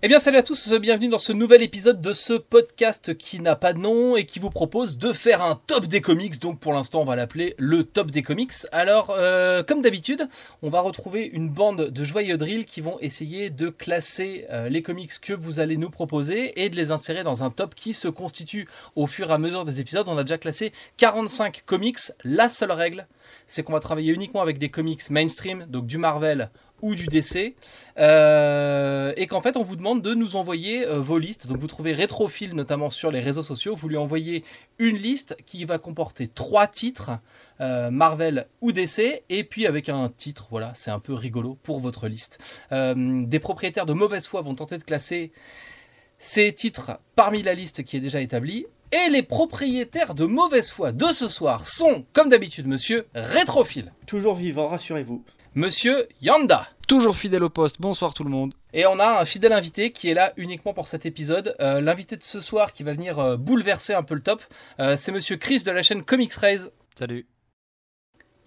Eh bien salut à tous, bienvenue dans ce nouvel épisode de ce podcast qui n'a pas de nom et qui vous propose de faire un top des comics. Donc pour l'instant on va l'appeler le top des comics. Alors euh, comme d'habitude, on va retrouver une bande de joyeux drills qui vont essayer de classer euh, les comics que vous allez nous proposer et de les insérer dans un top qui se constitue au fur et à mesure des épisodes. On a déjà classé 45 comics. La seule règle, c'est qu'on va travailler uniquement avec des comics mainstream, donc du Marvel ou du DC, euh, et qu'en fait on vous demande de nous envoyer euh, vos listes. Donc vous trouvez Rétrophile notamment sur les réseaux sociaux, vous lui envoyez une liste qui va comporter trois titres, euh, Marvel ou DC, et puis avec un titre, voilà, c'est un peu rigolo pour votre liste. des propriétaires de mauvaise foi vont tenter de classer ces titres parmi la liste qui est déjà établie. Et les propriétaires de mauvaise foi de ce soir sont, comme d'habitude, monsieur Rétrophile. Toujours vivant, rassurez-vous. Monsieur Yanda. Toujours fidèle au poste, bonsoir tout le monde. Et on a un fidèle invité qui est là uniquement pour cet épisode. Euh, l'invité de ce soir qui va venir euh, bouleverser un peu le top, euh, c'est Monsieur Chris de la chaîne Comics Raise. Salut.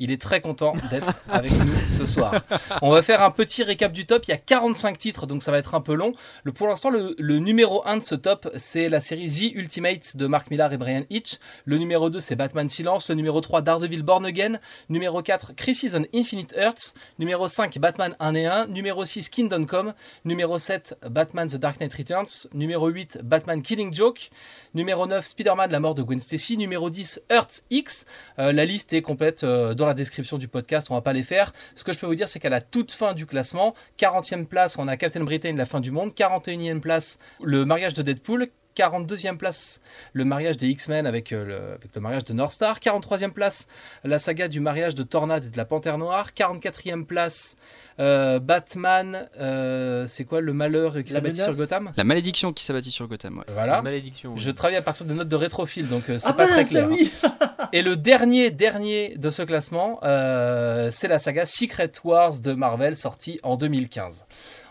Il est très content d'être avec nous ce soir. On va faire un petit récap du top. Il y a 45 titres, donc ça va être un peu long. Pour l'instant, le, numéro 1 de ce top, c'est la série The Ultimate de Mark Millar et Brian Hitch. Le numéro 2, c'est Batman Silence. Le numéro 3, Daredevil Born Again. Numéro 4, Crisis on Infinite Earths. Numéro 5, Batman 1 et 1. Numéro 6, Kingdom Come. Numéro 7, Batman The Dark Knight Returns. Numéro 8, Batman Killing Joke. Numéro 9, Spider-Man La mort de Gwen Stacy. Numéro 10, Earth X. Euh, la liste est complète euh, dans la description du podcast, on va pas les faire. Ce que je peux vous dire, c'est qu'à la toute fin du classement, 40e place, on a Captain Britain, la fin du monde. 41e place, le mariage de Deadpool. 42e place, le mariage des X-Men avec, euh, le, avec le mariage de North Star. 43e place, la saga du mariage de Tornade et de la Panthère Noire. 44e place, euh, Batman, euh, c'est quoi le malheur qui s'abattit sur Gotham? La malédiction qui s'abattit sur Gotham. Voilà. malédiction. Je travaille à partir des notes de rétrophile, donc euh, c'est ah pas très clair. Et le dernier, dernier de ce classement, c'est la saga Secret Wars de Marvel, sortie en 2015.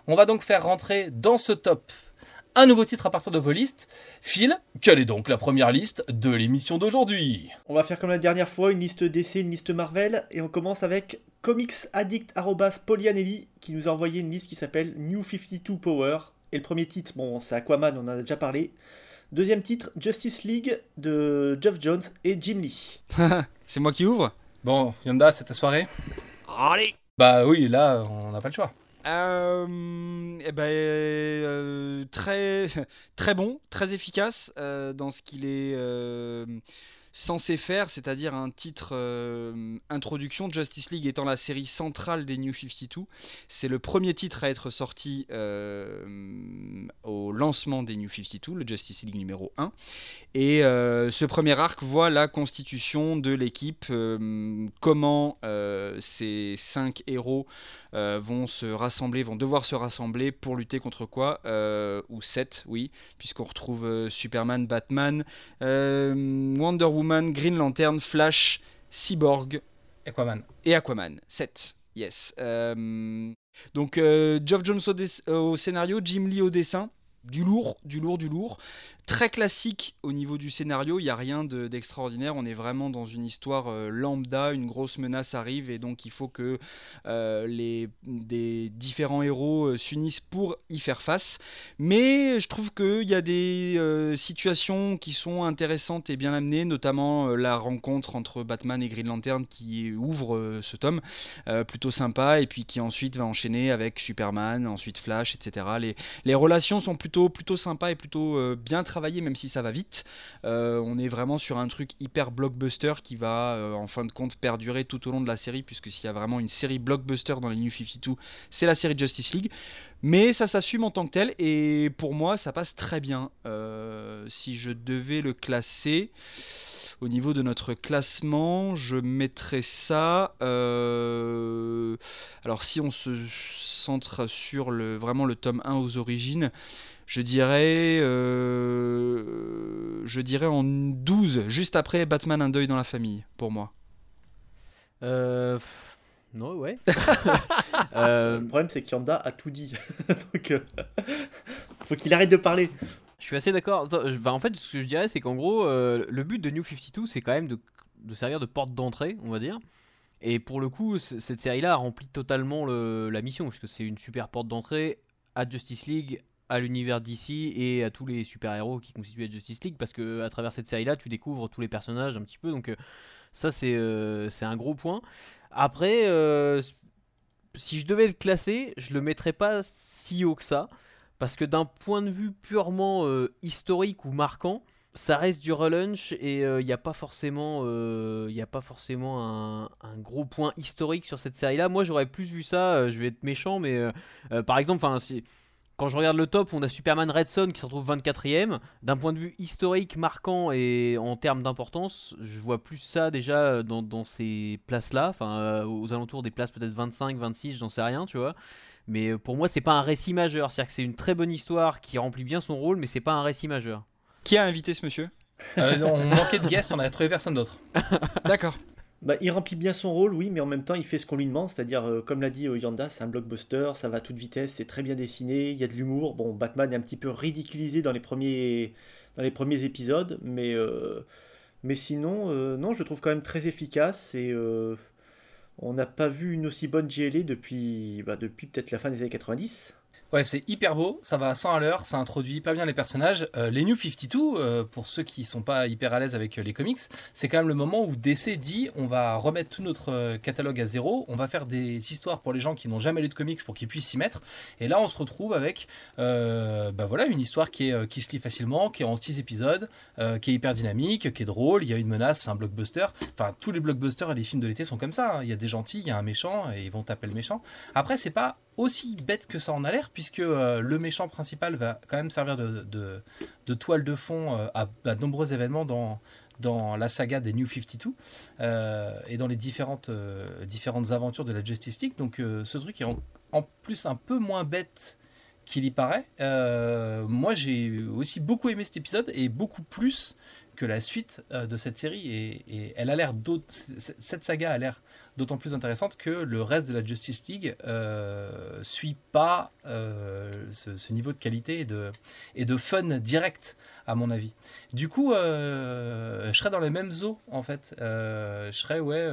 On va donc faire rentrer dans ce top un nouveau titre à partir de vos listes. Phil, quelle est donc la première liste de l'émission d'aujourd'hui? On va faire comme la dernière fois, une liste DC, une liste Marvel, et on commence avec comicsaddict.polianelli qui nous a envoyé une liste qui s'appelle New 52 Power. Et le premier titre, bon, c'est Aquaman, on en a déjà parlé. Deuxième titre, Justice League de Jeff Jones et Jim Lee. c'est moi qui ouvre? Bon, Yonda, c'est ta soirée? Allez Bah oui, là, on n'a pas le choix. Euh, eh ben, euh, très, très bon, très efficace euh, dans ce qu'il est censé faire, c'est-à-dire un titre euh, introduction. Justice League étant la série centrale des New 52, c'est le premier titre à être sorti euh, au lancement des New 52, le Justice League numéro 1. Et euh, ce premier arc voit la constitution de l'équipe, comment ces cinq héros vont se rassembler, vont devoir se rassembler pour lutter contre quoi Ou sept, oui, puisqu'on retrouve Superman, Batman, Wonder Woman Green Lantern, Flash, Cyborg, Aquaman. Et Aquaman. 7. Yes. Euh, donc, euh, Geoff Jones au, scénario, Jim Lee au dessin. Du lourd, du lourd, du lourd très classique au niveau du scénario, il n'y a rien d'extraordinaire, on est vraiment dans une histoire euh, lambda, une grosse menace arrive et donc il faut que euh, les des différents héros euh, s'unissent pour y faire face. Mais je trouve qu'il y a des situations qui sont intéressantes et bien amenées, notamment la rencontre entre Batman et Green Lantern qui ouvre ce tome, plutôt sympa, et puis qui ensuite va enchaîner avec Superman, ensuite Flash, etc. Les, les relations sont plutôt, plutôt sympas et plutôt bien travaillées même si ça va vite. Euh, on est vraiment sur un truc hyper blockbuster qui va, euh, en fin de compte, perdurer tout au long de la série, puisque s'il y a vraiment une série blockbuster dans les New 52, c'est la série Justice League. Mais ça s'assume en tant que tel, et pour moi, ça passe très bien. Euh, si je devais le classer au niveau de notre classement, je mettrais ça. alors, si on se centre sur le, vraiment le tome 1 aux origines, je dirais, euh, je dirais en 12, juste après Batman Un deuil dans la famille, pour moi. Euh, non, ouais. Euh, le problème, c'est qu'Yanda a tout dit. Donc, faut qu'il arrête de parler. Je suis assez d'accord. en fait, ce que je dirais, c'est qu'en gros, le but de New 52, c'est quand même de, de, servir de porte d'entrée, on va dire. Et pour le coup, cette série-là remplit totalement le, la mission, puisque c'est une super porte d'entrée à Justice League, à l'univers DC et à tous les super-héros qui constituent la Justice League parce que à travers cette série-là, tu découvres tous les personnages un petit peu. Donc euh, ça, c'est euh, un gros point. Après, euh, si je devais le classer, je le mettrais pas si haut que ça parce que d'un point de vue purement euh, historique ou marquant, ça reste du relunch et il n'y a pas forcément, il a pas forcément un, un gros point historique sur cette série-là. Moi, j'aurais plus vu ça. je vais être méchant, mais par exemple, enfin, si- quand je regarde le top, on a Superman Red Son qui se retrouve 24ème. D'un point de vue historique, marquant et en termes d'importance, je vois plus ça déjà euh, dans, dans ces places-là, enfin euh, aux alentours des places peut-être 25, 26, j'en sais rien, tu vois. Mais euh, pour moi, c'est pas un récit majeur. C'est-à-dire que c'est une très bonne histoire qui remplit bien son rôle, mais c'est pas un récit majeur. Qui a invité ce monsieur? Euh, on manquait de guests, on a trouvé personne d'autre. D'accord. Bah, il remplit bien son rôle, oui, mais en même temps, il fait ce qu'on lui demande, c'est-à-dire, euh, comme l'a dit euh, Yanda, c'est un blockbuster, ça va à toute vitesse, c'est très bien dessiné, il y a de l'humour. Bon, Batman est un petit peu ridiculisé dans les premiers, épisodes, mais, euh, sinon, non, je le trouve quand même très efficace et on n'a pas vu une aussi bonne GLA depuis, bah, depuis peut-être la fin des années 90. Ouais, c'est hyper beau, ça va à 100 à l'heure, ça introduit hyper bien les personnages. Euh, les New 52, euh, pour ceux qui sont pas hyper à l'aise avec euh, les comics, c'est quand même le moment où DC dit on va remettre tout notre catalogue à zéro, on va faire des histoires pour les gens qui n'ont jamais lu de comics pour qu'ils puissent s'y mettre. Et là, on se retrouve avec bah voilà, une histoire qui, est, qui se lit facilement, qui est en 6 épisodes, qui est hyper dynamique, qui est drôle, il y a une menace, c'est un blockbuster. Enfin, tous les blockbusters et les films de l'été sont comme ça. hein. Il y a des gentils, il y a un méchant, et ils vont taper le méchant. Après, c'est pas aussi bête que ça en a l'air, puisque euh, le méchant principal va quand même servir de, toile de fond euh, à, de nombreux événements dans, la saga des New 52 euh, et dans les différentes, aventures de la Justice League. Donc ce truc est en, plus un peu moins bête qu'il y paraît. Moi j'ai aussi beaucoup aimé cet épisode et beaucoup plus que la suite euh, de cette série et, elle a l'air cette saga a l'air d'autant plus intéressante que le reste de la Justice League euh, suit pas euh, ce, niveau de qualité et de, et de fun direct à mon avis. Du coup, je serais dans le même zoo en fait. Je serais ouais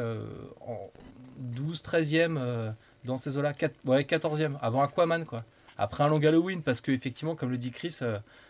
en 12, 13e euh, dans ces eaux-là, ouais 14e avant Aquaman quoi. Après un long Halloween parce que effectivement comme le dit Chris,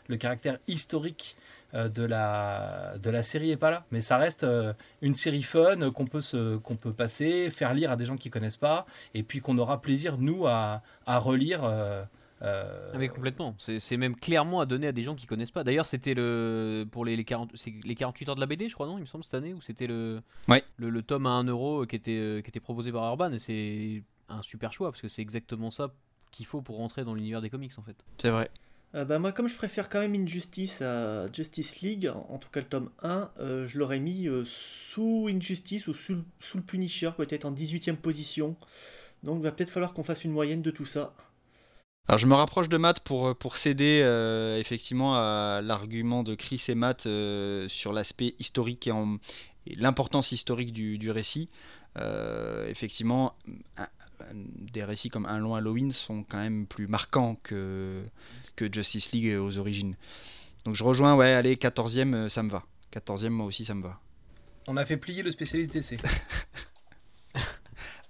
le caractère historique de la de la série est pas là, mais ça reste euh, une série fun euh, qu'on peut se qu'on peut passer, faire lire à des gens qui connaissent pas, et puis qu'on aura plaisir nous à, à relire. euh, euh, Ah mais complètement, c'est c'est même clairement à donner à des gens qui connaissent pas. D'ailleurs, c'était le pour les, les, 40 c'est les 48 heures de la BD, je crois, non Il me semble cette année, ou c'était le, Ouais. le le tome à 1 euro qui était euh, qui était proposé par Urban, et c'est un super choix parce que c'est exactement ça qu'il faut pour rentrer dans l'univers des comics en fait. C'est vrai. Euh, bah, moi, comme je préfère quand même Injustice à Justice League, en tout cas le tome 1, euh, je l'aurais mis euh, sous Injustice ou sous, le- sous Punisher, peut-être en 18ème position. Donc, va peut-être falloir qu'on fasse une moyenne de tout ça. Alors je me rapproche de Matt pour, pour céder effectivement à l'argument de Chris et Matt sur l'aspect historique et, l'importance historique du, du récit. Effectivement, des récits comme Un long Halloween sont quand même plus marquants que, que Justice League aux origines. Donc je rejoins, ouais, allez, 14e, euh, ça me va. 14e, moi aussi, ça me va. on a fait plier le spécialiste DC.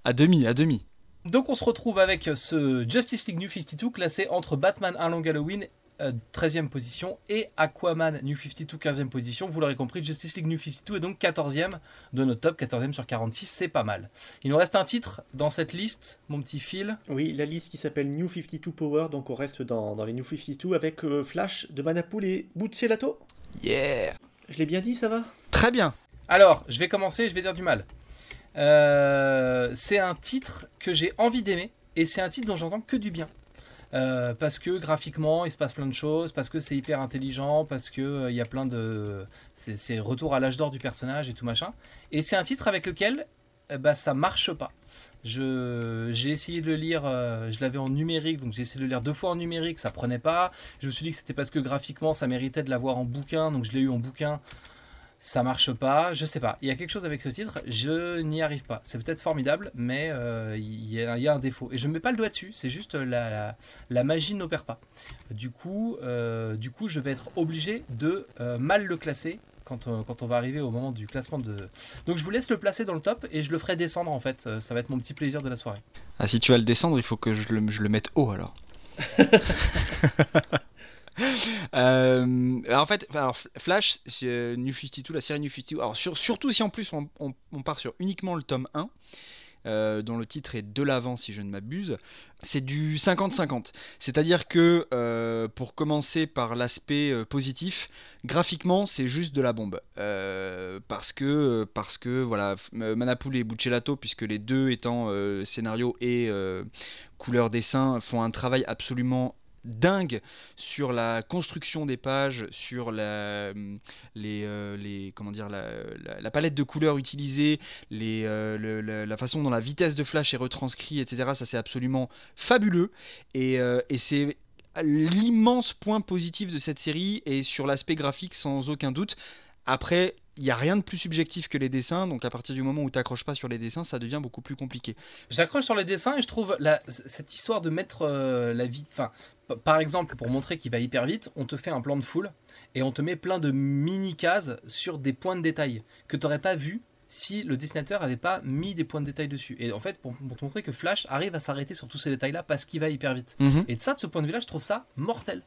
À demi, à demi. Donc on se retrouve avec ce Justice League New 52 classé entre Batman Un Long Halloween euh, 13e position et Aquaman New 52 15e position. Vous l'aurez compris, Justice League New 52 est donc 14e de notre top, 14e sur 46, c'est pas mal. Il nous reste un titre dans cette liste, mon petit fil. Oui, la liste qui s'appelle New 52 Power, donc on reste dans, dans les New 52 avec euh, Flash de Manapool et Buccellato. Yeah Je l'ai bien dit, ça va? Très bien. Alors, je vais commencer, je vais dire du mal. Euh, c'est un titre que j'ai envie d'aimer et c'est un titre dont j'entends que du bien. Euh, parce que graphiquement il se passe plein de choses, parce que c'est hyper intelligent, parce que euh, il y a plein de. C'est retour à l'âge d'or du personnage et tout machin. Et c'est un titre avec lequel eh ben, ça marche pas. J'ai essayé de le lire, euh, je l'avais en numérique, donc j'ai essayé de le lire deux fois en numérique, ça prenait pas. Je me suis dit que c'était parce que graphiquement ça méritait de l'avoir en bouquin, donc je l'ai eu en bouquin ça marche pas, je sais pas. Il y a quelque chose avec ce titre, je n'y arrive pas. C'est peut-être formidable, mais euh, il y, a- il y a un défaut. Et je ne mets pas le doigt dessus, c'est juste la, la, la magie n'opère pas. Du coup, euh, du coup, je vais être obligé de euh, mal le classer quand, on- quand on va arriver au moment du classement de. Donc je vous laisse le placer dans le top et je le ferai descendre en fait. Ça va être mon petit plaisir de la soirée. Ah, si tu vas le descendre, il faut que je le, je le mette haut alors. Euh, en fait, alors, Flash, New 52, la série New 52, alors surtout si en plus on, part sur uniquement le tome 1, euh, dont le titre est De l'avant si je ne m'abuse, c'est du 50-50. C'est-à-dire que, euh, pour commencer par l'aspect euh, positif, graphiquement c'est juste de la bombe. parce que, parce voilà, Manapool et Buccelato, puisque les deux étant scénario et couleur dessin, font un travail absolument dingue sur la construction des pages, sur la, les, euh, les, comment dire, la, palette de couleurs utilisée, les, euh, la façon dont la vitesse de flash est retranscrite, etc. Ça, c'est absolument fabuleux. Et, euh, et c'est l'immense point positif de cette série et sur l'aspect graphique sans aucun doute. Après, il n'y a rien de plus subjectif que les dessins, donc à partir du moment où tu n'accroches pas sur les dessins, ça devient beaucoup plus compliqué. J'accroche sur les dessins et je trouve la, cette histoire de mettre euh, la vie. Enfin, par exemple, pour montrer qu'il va hyper vite, on te fait un plan de foule et on te met plein de mini-cases sur des points de détail que tu n'aurais pas vu si le dessinateur avait pas mis des points de détail dessus. Et en fait, pour, te montrer que Flash arrive à s'arrêter sur tous ces détails-là parce qu'il va hyper vite. Mhm. Et de ça, de ce point de vue-là, je trouve ça mortel.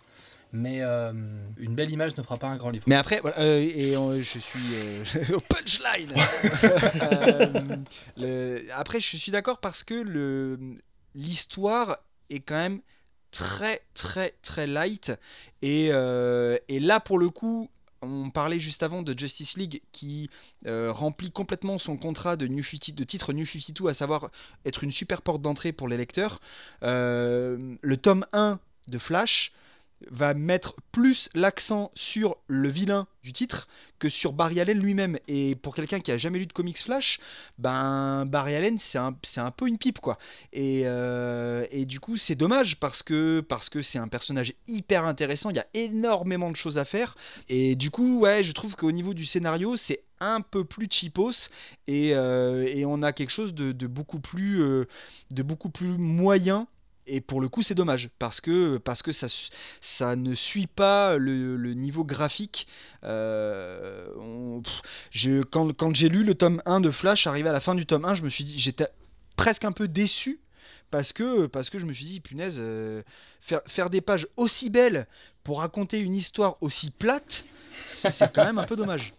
Mais euh, une belle image ne fera pas un grand livre. Mais après, euh, et je suis euh, au punchline. après, je suis d'accord parce que l'histoire est quand même très, très, très light. Et, et là, pour le coup, on parlait juste avant de Justice League qui remplit complètement son contrat de, New 50, de titre New 52, à savoir être une super porte d'entrée pour les lecteurs. le tome 1 de Flash va mettre plus l'accent sur le vilain du titre que sur Barry Allen lui-même. Et pour quelqu'un qui a jamais lu de comics Flash, ben Barry Allen c'est un, un, peu une pipe quoi. Et, euh, et du coup c'est dommage parce que parce que c'est un personnage hyper intéressant. Il y a énormément de choses à faire. Et du coup ouais je trouve qu'au niveau du scénario c'est un peu plus cheapos et, euh, et, on a quelque chose de, beaucoup plus euh, de beaucoup plus moyen et pour le coup, c'est dommage parce que, parce que ça, ça ne suit pas le, niveau graphique. Euh, quand j'ai lu le tome 1 de Flash, arrivé à la fin du tome 1, je me suis dit, j'étais presque un peu déçu parce que, parce que je me suis dit, punaise, euh, faire, faire des pages aussi belles pour raconter une histoire aussi plate, c'est quand même un peu dommage.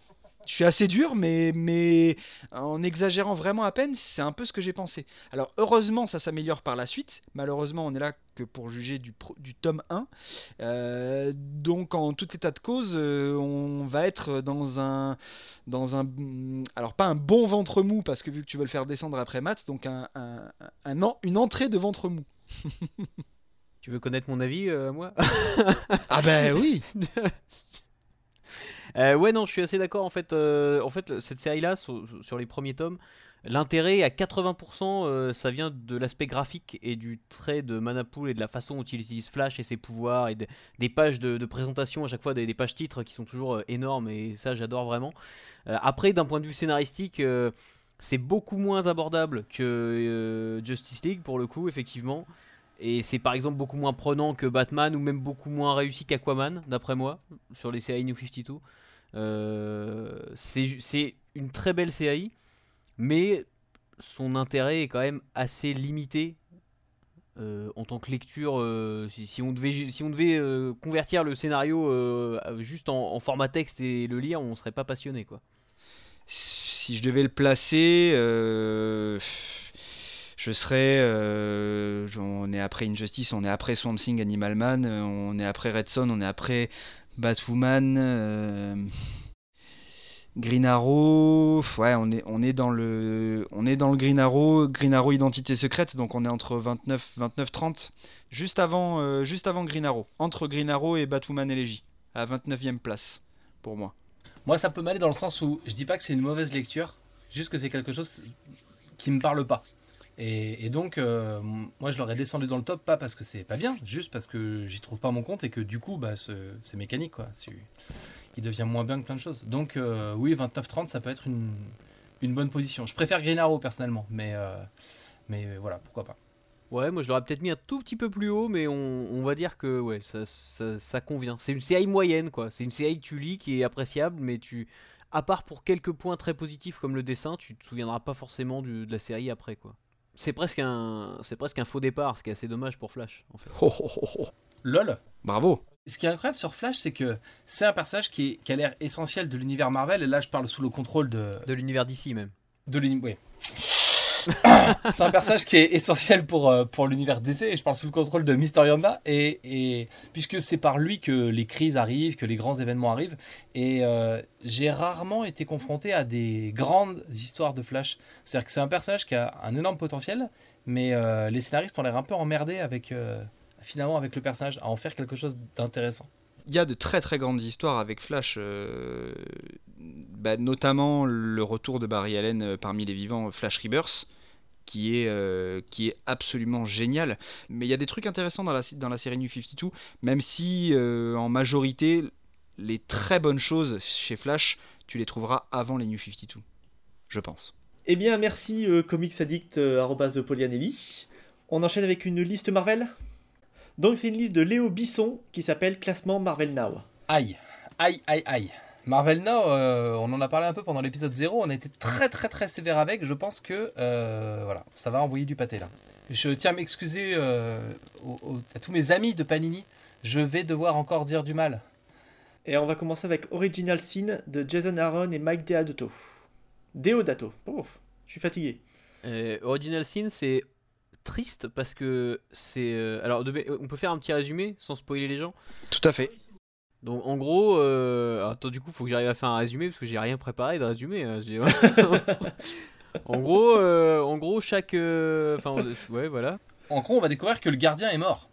Je suis assez dur, mais, mais en exagérant vraiment à peine, c'est un peu ce que j'ai pensé. Alors heureusement, ça s'améliore par la suite. Malheureusement, on est là que pour juger du, du tome 1. Euh, donc en tout état de cause, euh, on va être dans un, dans un... Alors pas un bon ventre mou, parce que vu que tu veux le faire descendre après maths, donc un, un, une entrée de ventre mou. tu veux connaître mon avis, euh, moi? Ah ben oui Euh, ouais, non, je suis assez d'accord. En fait, euh, en fait cette série-là, sur, les premiers tomes, l'intérêt à 80%, euh, ça vient de l'aspect graphique et du trait de Manapool et de la façon dont il utilise Flash et ses pouvoirs et des pages de, présentation à chaque fois, des, pages titres qui sont toujours énormes et ça, j'adore vraiment. après, d'un point de vue scénaristique, c'est beaucoup moins abordable que Justice League pour le coup, effectivement. Et c'est par exemple beaucoup moins prenant que Batman ou même beaucoup moins réussi qu'Aquaman, d'après moi, sur les séries New 52. Euh, c'est une très belle série, mais son intérêt est quand même assez limité euh, en tant que lecture. Euh, si, on devait, si on devait convertir le scénario juste en, format texte et le lire, on serait pas passionné. quoi. Si je devais le placer je serais. on est après Injustice, on est après Swamp Thing, Animal Man, on est après Red Son, on est après Batwoman, euh, Green Arrow, ouais, on est, dans le, on est dans le Green Arrow, Identité secrète, donc on est entre 29, 29, 30, juste avant, euh, juste avant Green Arrow, entre Green Arrow et Batwoman Elegy, à 29e place pour moi. Moi, ça peut m'aller dans le sens où je dis pas que c'est une mauvaise lecture, juste que c'est quelque chose qui me parle pas. Et, donc, euh, moi, je l'aurais descendu dans le top, pas parce que c'est pas bien, juste parce que j'y trouve pas mon compte et que du coup, bah, c'est mécanique, quoi. Il devient moins bien que plein de choses. Donc, euh, oui, 29-30, ça peut être une, bonne position. Je préfère Green Arrow, personnellement, mais, euh, voilà, pourquoi pas. Ouais, moi je l'aurais peut-être mis un tout petit peu plus haut, mais on, va dire que ouais, ça, convient. C'est une série moyenne, quoi. C'est une série que tu lis qui est appréciable, mais à part pour quelques points très positifs comme le dessin, tu te souviendras pas forcément de la série après, quoi c'est presque un c'est presque un faux départ, ce qui est assez dommage pour Flash en fait. LOL Bravo Ce qui est incroyable sur Flash, c'est que c'est un personnage qui, qui a l'air essentiel de l'univers Marvel, et là je parle sous le contrôle de... De l'univers d'ici même. De l'univers... Oui. c'est un personnage qui est essentiel pour, euh, pour l'univers DC et je parle sous le contrôle de Mister Yanda et, puisque c'est par lui que les crises arrivent, que les grands événements arrivent et euh, j'ai rarement été confronté à des grandes histoires de Flash. C'est-à-dire que c'est un personnage qui a un énorme potentiel mais euh, les scénaristes ont l'air un peu emmerdés avec finalement avec le personnage à en faire quelque chose d'intéressant. Il y a de très très grandes histoires avec Flash, bah, notamment le retour de Barry Allen parmi les vivants, Flash Rebirth, qui est, euh, qui est absolument génial. Mais il y a des trucs intéressants dans la, dans la série New 52, même si euh, en majorité, les très bonnes choses chez Flash, tu les trouveras avant les New 52, je pense. Eh bien, merci euh, Comics Addict, Polianelli. On enchaîne avec une liste Marvel Donc, c'est une liste de Léo Bisson qui s'appelle Classement Marvel Now. Aïe, aïe, aïe, aïe. Marvel Now, euh, on en a parlé un peu pendant l'épisode 0, on a été très très très sévère avec, je pense que euh, voilà, ça va envoyer du pâté là. Je tiens à m'excuser euh, à tous mes amis de Panini, je vais devoir encore dire du mal. Et on va commencer avec Original Sin de Jason Aaron et Mike Deodato. Deodato, oh, je suis fatigué. Original Sin, c'est triste parce que c'est... alors, on peut faire un petit résumé sans spoiler les gens? Tout à fait. Donc en gros, euh... attends du coup faut que j'arrive à faire un résumé parce que j'ai rien préparé de résumé. Hein, en gros, euh, en gros chaque, euh, enfin ouais voilà. En gros on va découvrir que le gardien est mort.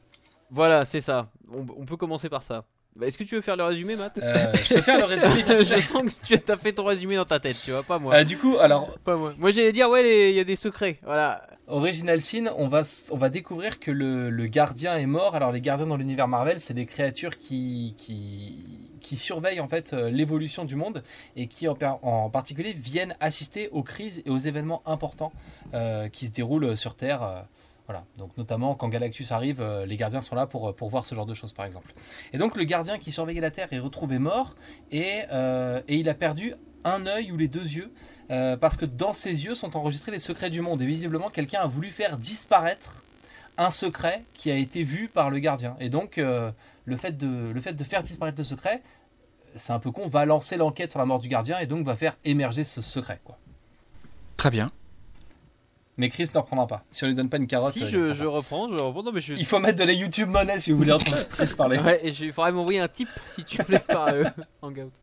Voilà c'est ça. On, peut commencer par ça. Bah, est-ce que tu veux faire le résumé, Matt euh, Je peux faire le résumé. je sens que tu as fait ton résumé dans ta tête, tu vois, pas moi. du coup, alors. Pas moi. Moi, j'allais dire, ouais, il y a des secrets. Voilà. Original Sin, on va, on va découvrir que le, le gardien est mort. Alors, les gardiens dans l'univers Marvel, c'est des créatures qui, qui, qui surveillent en fait euh, l'évolution du monde et qui, en, en, particulier, viennent assister aux crises et aux événements importants euh, qui se déroulent sur Terre. Euh, voilà. Donc notamment quand Galactus arrive, les gardiens sont là pour, pour voir ce genre de choses par exemple. Et donc le gardien qui surveillait la Terre est retrouvé mort et, et il a perdu un œil ou les deux yeux, euh, parce que dans ses yeux sont enregistrés les secrets du monde. Et visiblement, quelqu'un a voulu faire disparaître un secret qui a été vu par le gardien. Et donc, euh, le, fait de, le fait de faire disparaître le secret, c'est un peu con, va lancer l'enquête sur la mort du gardien et donc va faire émerger ce secret. Quoi. Très bien. Mais Chris n'en reprendra pas. Si on lui donne pas une carotte. Si, je, je reprends, je reprends. Non, mais je... Il faut mettre de la YouTube monnaie si vous voulez entendre Chris parler. Ouais, et il faudrait m'envoyer un tip si tu plais par euh, Hangout.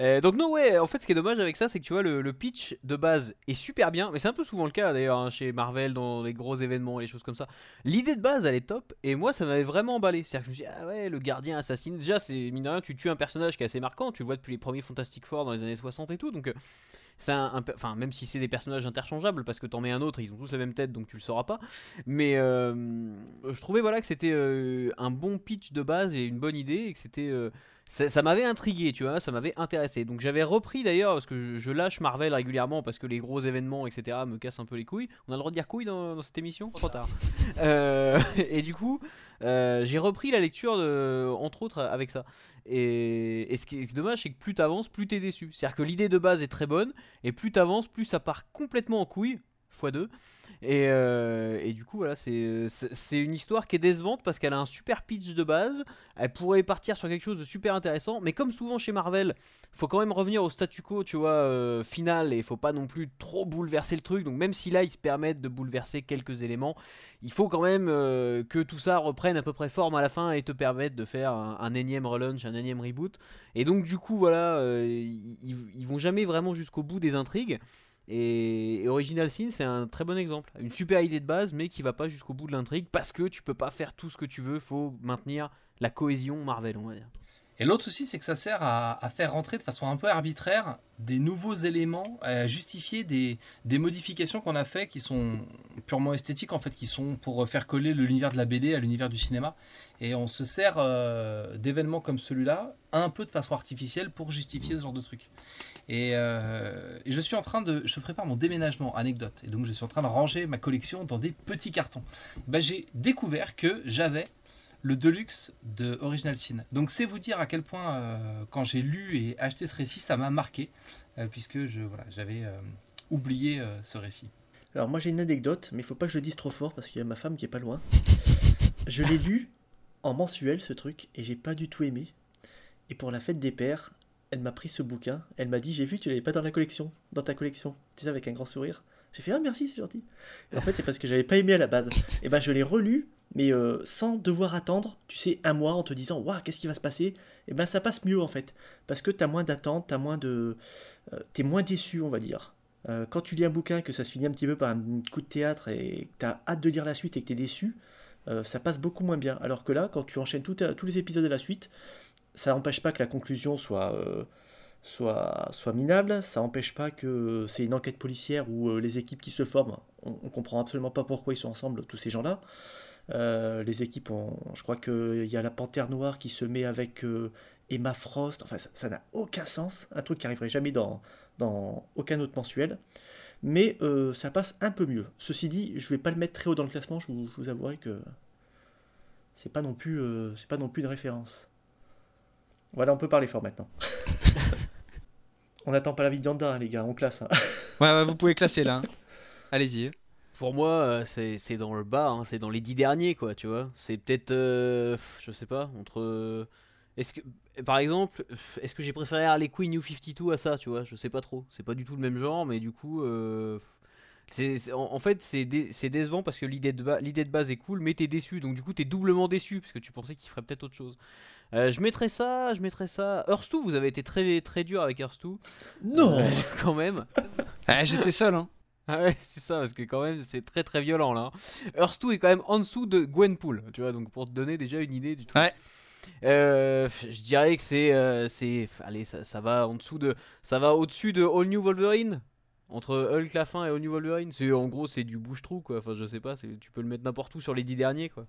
Euh, donc non ouais, en fait ce qui est dommage avec ça c'est que tu vois le, pitch de base est super bien, mais c'est un peu souvent le cas d'ailleurs hein, chez Marvel dans les gros événements, les choses comme ça. L'idée de base elle est top et moi ça m'avait vraiment emballé. C'est-à-dire que je me suis dit ah ouais le gardien assassine, déjà c'est mine de rien tu tues un personnage qui est assez marquant, tu le vois depuis les premiers Fantastic Four dans les années 60 et tout, donc euh, c'est un, enfin même si c'est des personnages interchangeables parce que t'en mets un autre ils ont tous la même tête donc tu le sauras pas mais euh, je trouvais voilà que c'était un bon pitch de base et une bonne idée et que c'était ça, m'avait intrigué, tu vois, ça m'avait intéressé. Donc j'avais repris d'ailleurs, parce que je, lâche Marvel régulièrement, parce que les gros événements, etc., me cassent un peu les couilles. On a le droit de dire couilles dans, cette émission? Trop tard. Euh, et du coup, euh, j'ai repris la lecture, de, entre autres, avec ça. Et, ce qui est dommage, c'est que plus t'avances, plus t'es déçu. C'est-à-dire que l'idée de base est très bonne, et plus t'avances, plus ça part complètement en couilles, x2. Euh, et, du coup, voilà, c'est une histoire qui est décevante parce qu'elle a un super pitch de base. Elle pourrait partir sur quelque chose de super intéressant. Mais comme souvent chez Marvel, faut quand même revenir au statu quo, tu vois, euh, final. Et faut pas non plus trop bouleverser le truc. Donc même si là, ils se permettent de bouleverser quelques éléments, il faut quand même euh, que tout ça reprenne à peu près forme à la fin et te permette de faire un, énième relaunch, un énième reboot. Et donc du coup, voilà, ils, ils vont jamais vraiment jusqu'au bout des intrigues. Et, Original Sin, c'est un très bon exemple. Une super idée de base, mais qui va pas jusqu'au bout de l'intrigue parce que tu peux pas faire tout ce que tu veux. Faut maintenir la cohésion Marvel, on va dire. Et l'autre souci, c'est que ça sert à, faire rentrer de façon un peu arbitraire des nouveaux éléments, à justifier des, modifications qu'on a fait qui sont purement esthétiques, en fait, qui sont pour faire coller l'univers de la BD à l'univers du cinéma. Et on se sert euh, d'événements comme celui-là un peu de façon artificielle pour justifier ce genre de Euh, et, je suis en train de. Je prépare mon déménagement, anecdote. Et donc je suis en train de ranger ma collection dans des petits cartons. Ben, j'ai découvert que j'avais le Deluxe de Original Sin. Donc c'est vous dire à quel point, euh, quand j'ai lu et acheté ce récit, ça m'a marqué, euh, puisque je, voilà, j'avais oublié ce récit. Alors moi j'ai une anecdote, mais il faut pas que je le dise trop fort parce qu'il y a ma femme qui est pas loin. Je l'ai lu en mensuel ce truc et j'ai pas du tout aimé. Et pour la fête des pères, elle m'a pris ce bouquin. Elle m'a dit J'ai vu, tu l'avais pas dans la collection, dans ta collection. Tu sais, avec un grand sourire. J'ai fait Ah, merci, c'est gentil. En fait, c'est parce que j'avais pas aimé à la base. Et ben, je l'ai relu, mais euh, sans devoir attendre, tu sais, un mois en te disant Waouh, qu'est-ce qui va se passer? Et ben, ça passe mieux en fait. Parce que tu as moins d'attente, tu moins de. Euh, tu es moins déçu, on va dire. Euh, quand tu lis un bouquin, que ça se finit un petit peu par un coup de théâtre et que tu as hâte de lire la suite et que tu es déçu, ça passe beaucoup moins bien. Alors que là, quand tu enchaînes tous les épisodes de la suite, ça n'empêche pas que la conclusion soit, euh, soit, minable, ça n'empêche pas que c'est une enquête policière où euh, les équipes qui se forment, on, ne comprend absolument pas pourquoi ils sont ensemble, tous ces gens-là. Euh, les équipes, je crois qu'il y a la Panthère Noire qui se met avec Emma Frost, enfin ça n'a aucun sens, un truc qui arriverait jamais dans, aucun autre mensuel. Mais ça passe un peu mieux. Ceci dit, je vais pas le mettre très haut dans le classement, je vous, avouerai que c'est pas pas non plus une référence. Voilà, on peut parler fort maintenant. on n'attend pas la vie de Yanda, hein, les gars, on classe. Hein. ouais, vous pouvez classer là. Hein. Allez-y. Pour moi, euh, c'est dans le bas, c'est dans les dix derniers, quoi, tu vois. C'est peut-être, euh, je sais pas, entre. Est-ce que, par exemple, est-ce que j'ai préféré Harley Quinn New 52 à ça, tu vois Je sais pas trop. C'est pas du tout le même genre, mais du coup, euh, en, fait, c'est décevant parce que l'idée de, de, base est cool, mais t'es déçu. Donc, du coup, t'es doublement déçu parce que tu pensais qu'il ferait peut-être autre chose. Euh, je mettrais ça, je mettrais ça. Hearthstone, vous avez été très, très dur avec Hearthstone. Non euh, Quand même. Ah, j'étais seul, hein. Ah ouais, c'est ça, parce que quand même, c'est très très violent là. Hearthstone est quand même en dessous de Gwenpool, tu vois, donc pour te donner déjà une idée du tout. Ouais. Euh, je dirais que c'est, c'est, allez, ça, ça, va en dessous de, ça va au-dessus de All New Wolverine, entre Hulk la fin et All New Wolverine. C'est en gros c'est du bouche-trou quoi. Enfin je sais pas, tu peux le mettre n'importe où sur les dix derniers quoi.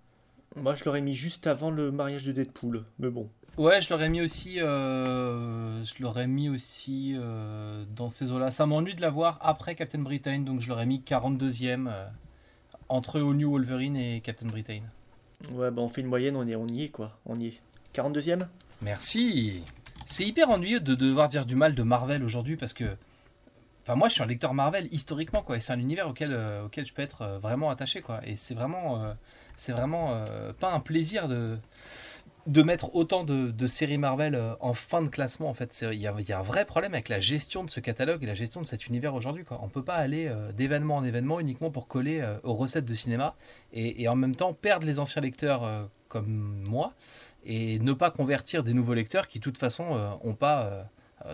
Moi, je l'aurais mis juste avant le mariage de Deadpool, mais bon. Ouais, je l'aurais mis aussi, euh, je l'aurais mis aussi euh, dans ces eaux-là. Ça m'ennuie de l'avoir après Captain Britain, donc je l'aurais mis 42e euh, entre All New Wolverine et Captain Britain. Ouais, bah on fait une moyenne, on, est, on y est quoi, on y est. 42e Merci. C'est hyper ennuyeux de devoir dire du mal de Marvel aujourd'hui parce que Enfin, moi, je suis un lecteur Marvel historiquement, quoi. Et c'est un univers auquel, euh, auquel je peux être euh, vraiment attaché, quoi. Et c'est vraiment, euh, c'est vraiment pas un plaisir de, de mettre autant de, séries Marvel en fin de classement, en fait. Il y, a, un vrai problème avec la gestion de ce catalogue et la gestion de cet univers aujourd'hui, quoi. On peut pas aller d'événement en événement uniquement pour coller aux recettes de cinéma et, et, en même temps perdre les anciens lecteurs comme moi et ne pas convertir des nouveaux lecteurs qui, de toute façon, ont pas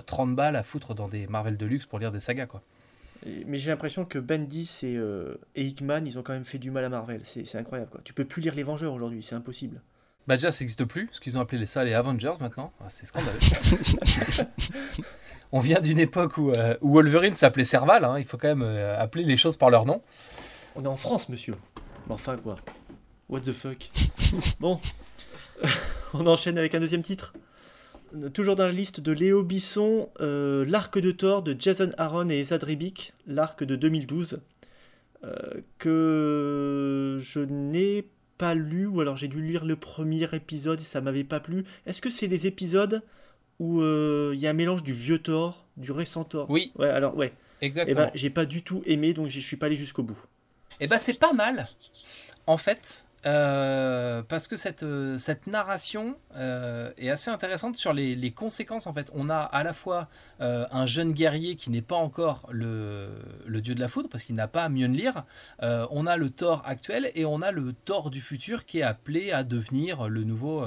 30 euh, balles à foutre dans des Marvel de luxe pour lire des sagas quoi. Mais j'ai l'impression que Bendis et, euh, et, Hickman, ils ont quand même fait du mal à Marvel. C'est incroyable. Quoi. Tu peux plus lire les Vengeurs aujourd'hui, c'est impossible. Bah déjà, ça n'existe plus, parce qu'ils ont appelé ça les Avengers maintenant. Ah, c'est scandaleux. On vient d'une époque où, euh, où Wolverine s'appelait Serval. Hein. Il faut quand même appeler les choses par leur nom. On est en France, monsieur. Mais enfin, quoi. What the fuck. bon. On enchaîne avec un deuxième titre toujours dans la liste de Léo Bisson, euh, l'arc de Thor de Jason Aaron et Esad Ribic, l'arc de 2012, euh, que je n'ai pas lu, ou alors j'ai dû lire le premier épisode et ça m'avait pas plu. Est-ce que c'est les épisodes où euh, il y a un mélange du vieux Thor, du récent Thor? Oui. Ouais, alors ouais. Exactement. Et ben, j'ai pas du tout aimé, donc je suis pas allé jusqu'au bout. Et eh ben, c'est pas mal. En fait, euh, parce que cette, euh, cette narration euh, est assez intéressante sur les, conséquences en fait. On a à la fois un jeune guerrier qui n'est pas encore le, le, dieu de la foudre parce qu'il n'a pas Mjolnir. on a le Thor actuel et on a le Thor du futur qui est appelé à devenir le nouveau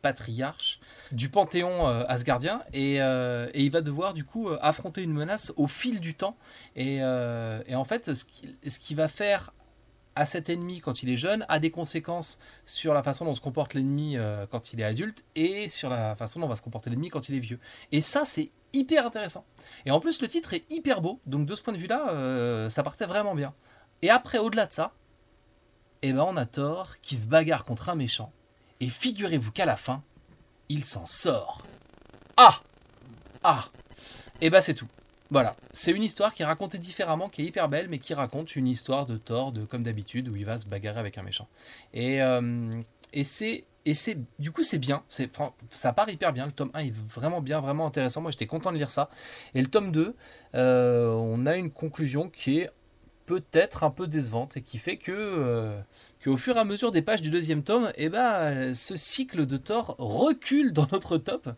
patriarche du panthéon asgardien et, et, il va devoir du coup affronter une menace au fil du temps. Et, et en fait, ce qui, ce qui va faire à cet ennemi quand il est jeune a des conséquences sur la façon dont se comporte l'ennemi euh, quand il est adulte et sur la façon dont va se comporter l'ennemi quand il est vieux. Et ça, c'est hyper intéressant. Et en plus, le titre est hyper beau, donc de ce point de vue-là, euh, ça partait vraiment bien. Et après, au-delà de ça, eh ben, on a Thor qui se bagarre contre un méchant. Et figurez-vous qu'à la fin, il s'en sort. Ah Ah Et eh ben c'est tout. Voilà, c'est une histoire qui est racontée différemment, qui est hyper belle, mais qui raconte une histoire de Thor, de comme d'habitude, où il va se bagarrer avec un méchant. Et, euh, c'est du coup c'est bien, ça part hyper bien. Le tome 1 est vraiment bien, vraiment intéressant. Moi j'étais content de lire ça. Et le tome 2, euh, on a une conclusion qui est peut-être un peu décevante et qui fait que, euh, au fur et à mesure des pages du deuxième tome, eh ben, ce cycle de Thor recule dans notre top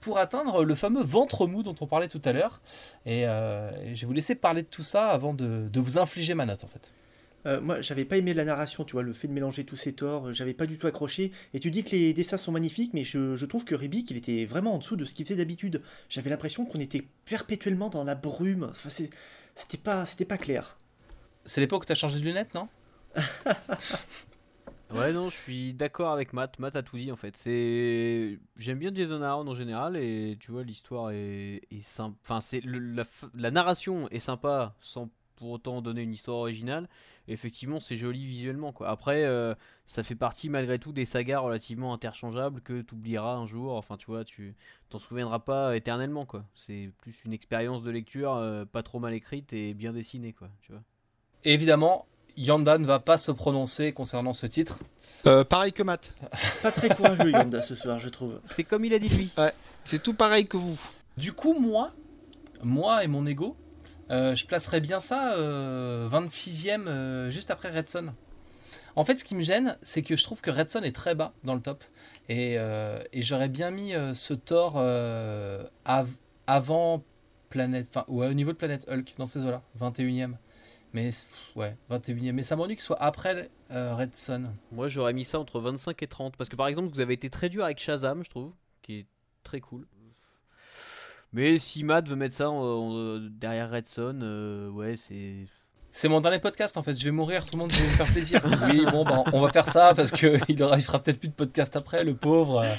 pour atteindre le fameux ventre mou dont on parlait tout à l'heure. Et, euh, et je vais vous laisser parler de tout ça avant de, de vous infliger ma note en fait. Euh, moi, j'avais pas aimé la narration, tu vois, le fait de mélanger tous ces torts, euh, j'avais pas du tout accroché. Et tu dis que les dessins sont magnifiques, mais je, je trouve que Ribic, il était vraiment en dessous de ce qu'il faisait d'habitude. J'avais l'impression qu'on était perpétuellement dans la brume. Enfin, c'était pas, c'était pas clair. C'est l'époque où tu as changé de lunettes, non? Ouais, non, je suis d'accord avec Matt. Matt a tout dit en fait. C'est, j'aime bien Jason Aaron en général et tu vois l'histoire est, est sympa. Enfin, c'est le- la, narration est sympa sans pour autant donner une histoire originale. Effectivement, c'est joli visuellement quoi. Après, euh, ça fait partie malgré tout des sagas relativement interchangeables que tu oublieras un jour. Enfin, tu vois, tu t'en souviendras pas éternellement quoi. C'est plus une expérience de lecture euh, pas trop mal écrite et bien dessinée quoi. Tu vois. Évidemment, Yanda ne va pas se prononcer concernant ce titre. Euh, pareil que Matt. Pas très courageux, Yanda, ce soir, je trouve. C'est comme il a dit lui. C'est tout pareil que vous. Du coup, moi, moi et mon ego, euh, je placerais bien ça euh, 26e euh, juste après Redson. En fait, ce qui me gêne, c'est que je trouve que Redson est très bas dans le top. Et, euh, et j'aurais bien mis euh, ce Thor euh, av- avant Planète. Enfin, ouais, au niveau de Planète Hulk, dans ces eaux-là. 21e. Mais ouais, 21e. Mais ça m'ennuie que ce soit après euh, Redson. Moi, j'aurais mis ça entre 25 et 30. Parce que par exemple, vous avez été très dur avec Shazam, je trouve, qui est très cool. Mais si Matt veut mettre ça en- en- derrière Redson, euh, ouais, c'est. C'est mon dernier podcast en fait, je vais mourir, tout le monde va me faire plaisir. Oui, bon, ben, on va faire ça parce qu'il il fera peut-être plus de podcast après, le pauvre. euh,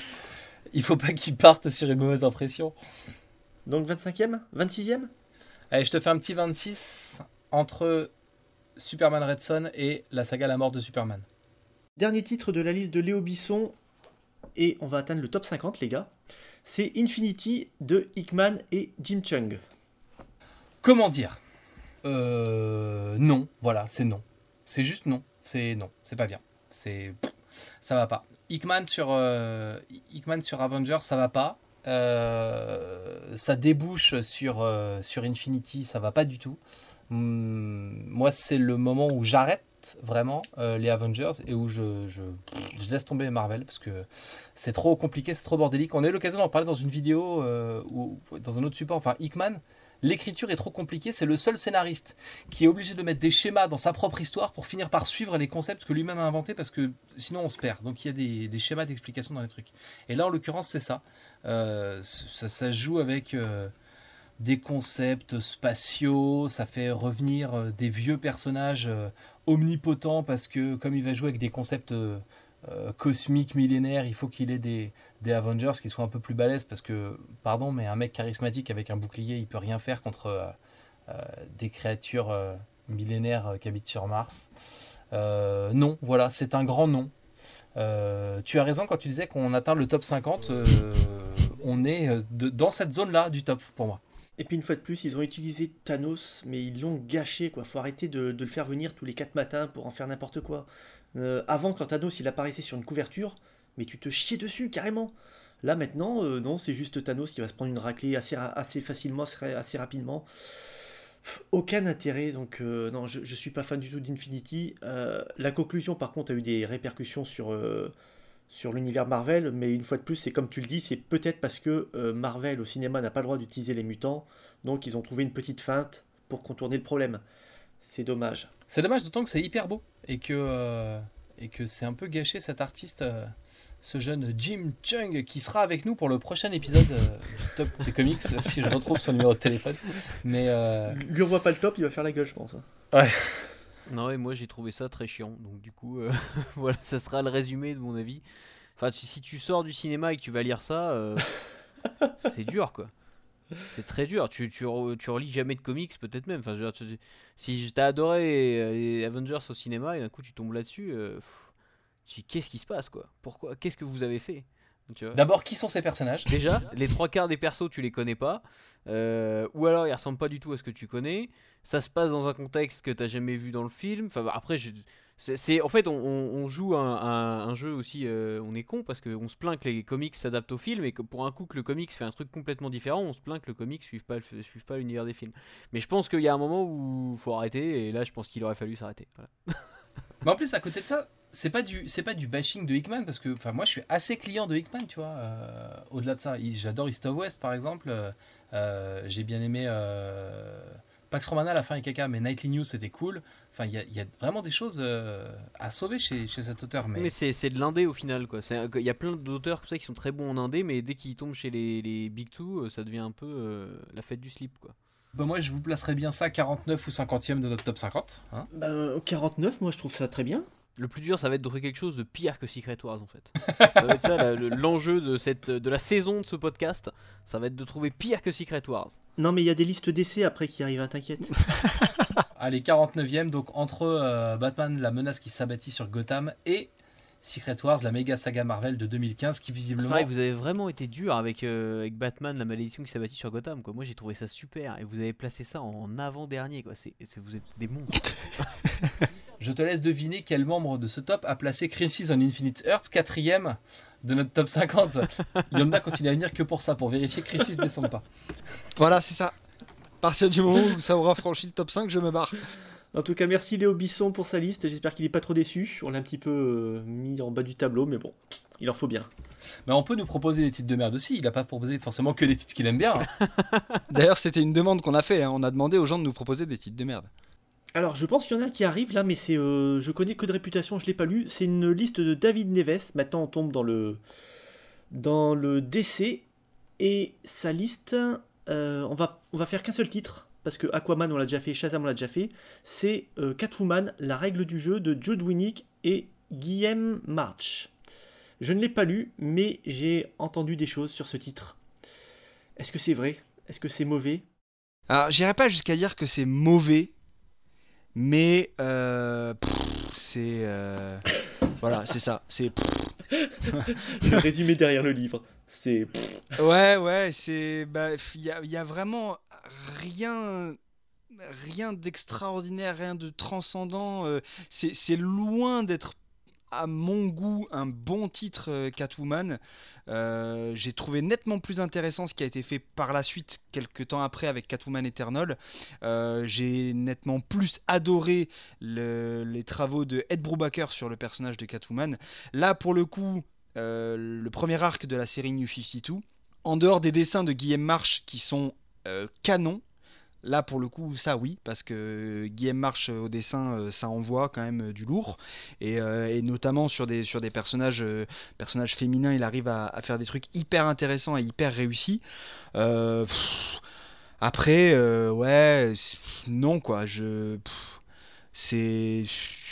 il faut pas qu'il parte sur une mauvaise impression. Donc 25e 26e Allez, je te fais un petit 26 entre Superman Red Son et la saga La mort de Superman. Dernier titre de la liste de Léo Bisson, et on va atteindre le top 50, les gars. C'est Infinity de Hickman et Jim Chung. Comment dire? Euh, Non, voilà, c'est non. C'est juste non. C'est non, c'est pas bien. C'est ça va pas. Hickman sur euh, Hickman sur Avengers, ça va pas. Euh, ça débouche sur euh, sur Infinity, ça va pas du tout. Hum, moi, c'est le moment où j'arrête vraiment euh, les Avengers et où je, laisse tomber Marvel parce que c'est trop compliqué, c'est trop bordélique. On a eu l'occasion d'en parler dans une vidéo euh, ou dans un autre support. Enfin, Hickman, l'écriture est trop compliquée. C'est le seul scénariste qui est obligé de mettre des schémas dans sa propre histoire pour finir par suivre les concepts que lui-même a inventés parce que sinon on se perd. Donc il y a des, schémas d'explication dans les trucs. Et là, en l'occurrence, c'est ça. Euh, ça. Joue avec des concepts spatiaux. Ça fait revenir euh, des vieux personnages euh, omnipotents parce que comme il va jouer avec des concepts euh, cosmiques, millénaires, il faut qu'il ait des, Avengers qui soient un peu plus balèzes parce que, pardon, mais un mec charismatique avec un bouclier, il peut rien faire contre des créatures millénaires qui habitent sur Mars. Non, voilà, c'est un grand non. Tu as raison quand tu disais qu'on atteint le top 50, euh, on est dans cette zone-là du top pour moi. Et puis une fois de plus, ils ont utilisé Thanos, mais ils l'ont gâché, quoi. Faut arrêter de, le faire venir tous les 4 matins pour en faire n'importe quoi. Euh, avant, quand Thanos il apparaissait sur une couverture, mais tu te chiais dessus carrément. Là maintenant, euh, non, c'est juste Thanos qui va se prendre une raclée assez, facilement, assez, rapidement. Aucun intérêt, donc euh, non, je, je suis pas fan du tout d'Infinity. La conclusion, par contre, a eu des répercussions sur, sur l'univers Marvel, mais une fois de plus, c'est comme tu le dis, c'est peut-être parce que euh, Marvel au cinéma n'a pas le droit d'utiliser les mutants, donc ils ont trouvé une petite feinte pour contourner le problème. C'est dommage. C'est dommage, d'autant que c'est hyper beau et que, euh, et que c'est un peu gâché cet artiste, euh, ce jeune Jim Chung, qui sera avec nous pour le prochain épisode du Top des Comics, si je retrouve son numéro de téléphone. Mais Lui on voit pas le top, il va faire la gueule, je pense. hein. Non, et moi j'ai trouvé ça très chiant. Donc du coup, euh, voilà, ça sera le résumé de mon avis. Enfin, tu- si tu sors du cinéma et que tu vas lire ça, euh, c'est dur quoi. C'est très dur. Tu, tu, tu relis jamais de comics, peut-être même. Enfin, je veux dire, tu- si t'as adoré euh, les Avengers au cinéma et d'un coup tu tombes là-dessus, euh, qu'est-ce qui se passe quoi? Pourquoi? Qu'est-ce que vous avez fait? D'abord, qui sont ces personnages? Déjà, les trois quarts des persos, tu les connais pas. Euh, ou alors, ils ressemblent pas du tout à ce que tu connais. Ça se passe dans un contexte que t'as jamais vu dans le film. Enfin, après, je- c'est en fait on, joue un, jeu aussi euh, on est con parce qu'on se plaint que les comics s'adaptent au film et que pour un coup que le comics fait un truc complètement différent on se plaint que le comics suive pas suive pas l'univers des films mais je pense qu'il y a un moment où il faut arrêter et là je pense qu'il aurait fallu s'arrêter mais en plus à côté de ça c'est pas du c'est pas du bashing de Hickman parce que enfin moi je suis assez client de Hickman tu vois euh, au-delà de ça j'adore East of West par exemple euh, j'ai bien aimé Pax Romana à la fin est caca mais Nightly News c'était cool Enfin, il y, a vraiment des choses euh, à sauver chez, chez, cet auteur. Mais, mais c'est de l'indé au final. Il y a plein d'auteurs comme ça qui sont très bons en indé, mais dès qu'ils tombent chez les, les Big Two, euh, ça devient un peu euh, la fête du slip. Quoi. Bah moi, je vous placerais bien ça 49 ou 50e de notre top 50. Hein bah, 49, moi, je trouve ça très bien. Le plus dur, ça va être de trouver quelque chose de pire que Secret Wars en fait. ça va être ça l'enjeu de, cette, de la saison de ce podcast. Ça va être de trouver pire que Secret Wars. Non, mais il y a des listes d'essais après qui arrivent, hein, t'inquiète. Allez, 49ème, donc entre euh, Batman, la menace qui s'abattit sur Gotham, et Secret Wars, la méga saga Marvel de 2015, qui visiblement. vous avez vraiment été dur avec, euh, avec Batman, la malédiction qui s'abattit sur Gotham. Quoi. Moi, j'ai trouvé ça super, et vous avez placé ça en avant-dernier. Quoi. vous êtes des monstres. Je te laisse deviner quel membre de ce top a placé Crisis on Infinite Earth, quatrième de notre top 50. Yonda continue à venir que pour ça, pour vérifier que Crisis ne descende pas. Voilà, c'est ça. À partir du moment où ça aura franchi le top 5, je me barre. En tout cas, merci Léo Bisson pour sa liste. J'espère qu'il n'est pas trop déçu. On l'a un petit peu euh, mis en bas du tableau, mais bon, il en faut bien. Mais on peut nous proposer des titres de merde aussi. Il n'a pas proposé forcément que des titres qu'il aime bien. Hein. D'ailleurs, c'était une demande qu'on a fait. Hein. On a demandé aux gens de nous proposer des titres de merde. Alors, je pense qu'il y en a qui arrivent là, mais c'est, euh, je connais que de réputation, je l'ai pas lu. C'est une liste de David Neves. Maintenant, on tombe dans le dans le DC et sa liste euh, on, va, va faire qu'un seul titre, parce que Aquaman on l'a déjà fait, Shazam on l'a déjà fait, c'est euh, Catwoman, la règle du jeu de Jude Winnick et Guillaume March. Je ne l'ai pas lu, mais j'ai entendu des choses sur ce titre. Est-ce que c'est vrai? Est-ce que c'est mauvais? Alors, j'irai pas jusqu'à dire que c'est mauvais, mais euh, c'est. voilà, c'est ça. C'est. le résumé derrière le livre. C'est. Ouais, ouais, c'est. Bah, il y a, y a, vraiment rien. Rien d'extraordinaire, rien de transcendant. Euh, c'est loin d'être à mon goût un bon titre euh, Catwoman. Euh, j'ai trouvé nettement plus intéressant ce qui a été fait par la suite, quelques temps après, avec Catwoman Eternal. j'ai nettement plus adoré les travaux de Ed Brubaker sur le personnage de Catwoman. Là, pour le coup, euh, le premier arc de la série New 52. En dehors des dessins de Guillaume March qui sont euh, canons, Là, pour le coup, ça oui, parce que Guillaume March au dessin, euh, ça envoie quand même du lourd. Et, notamment sur des, sur des personnages, personnages féminins, il arrive à, faire des trucs hyper intéressants et hyper réussis. après, ouais, non, quoi. Je. C'est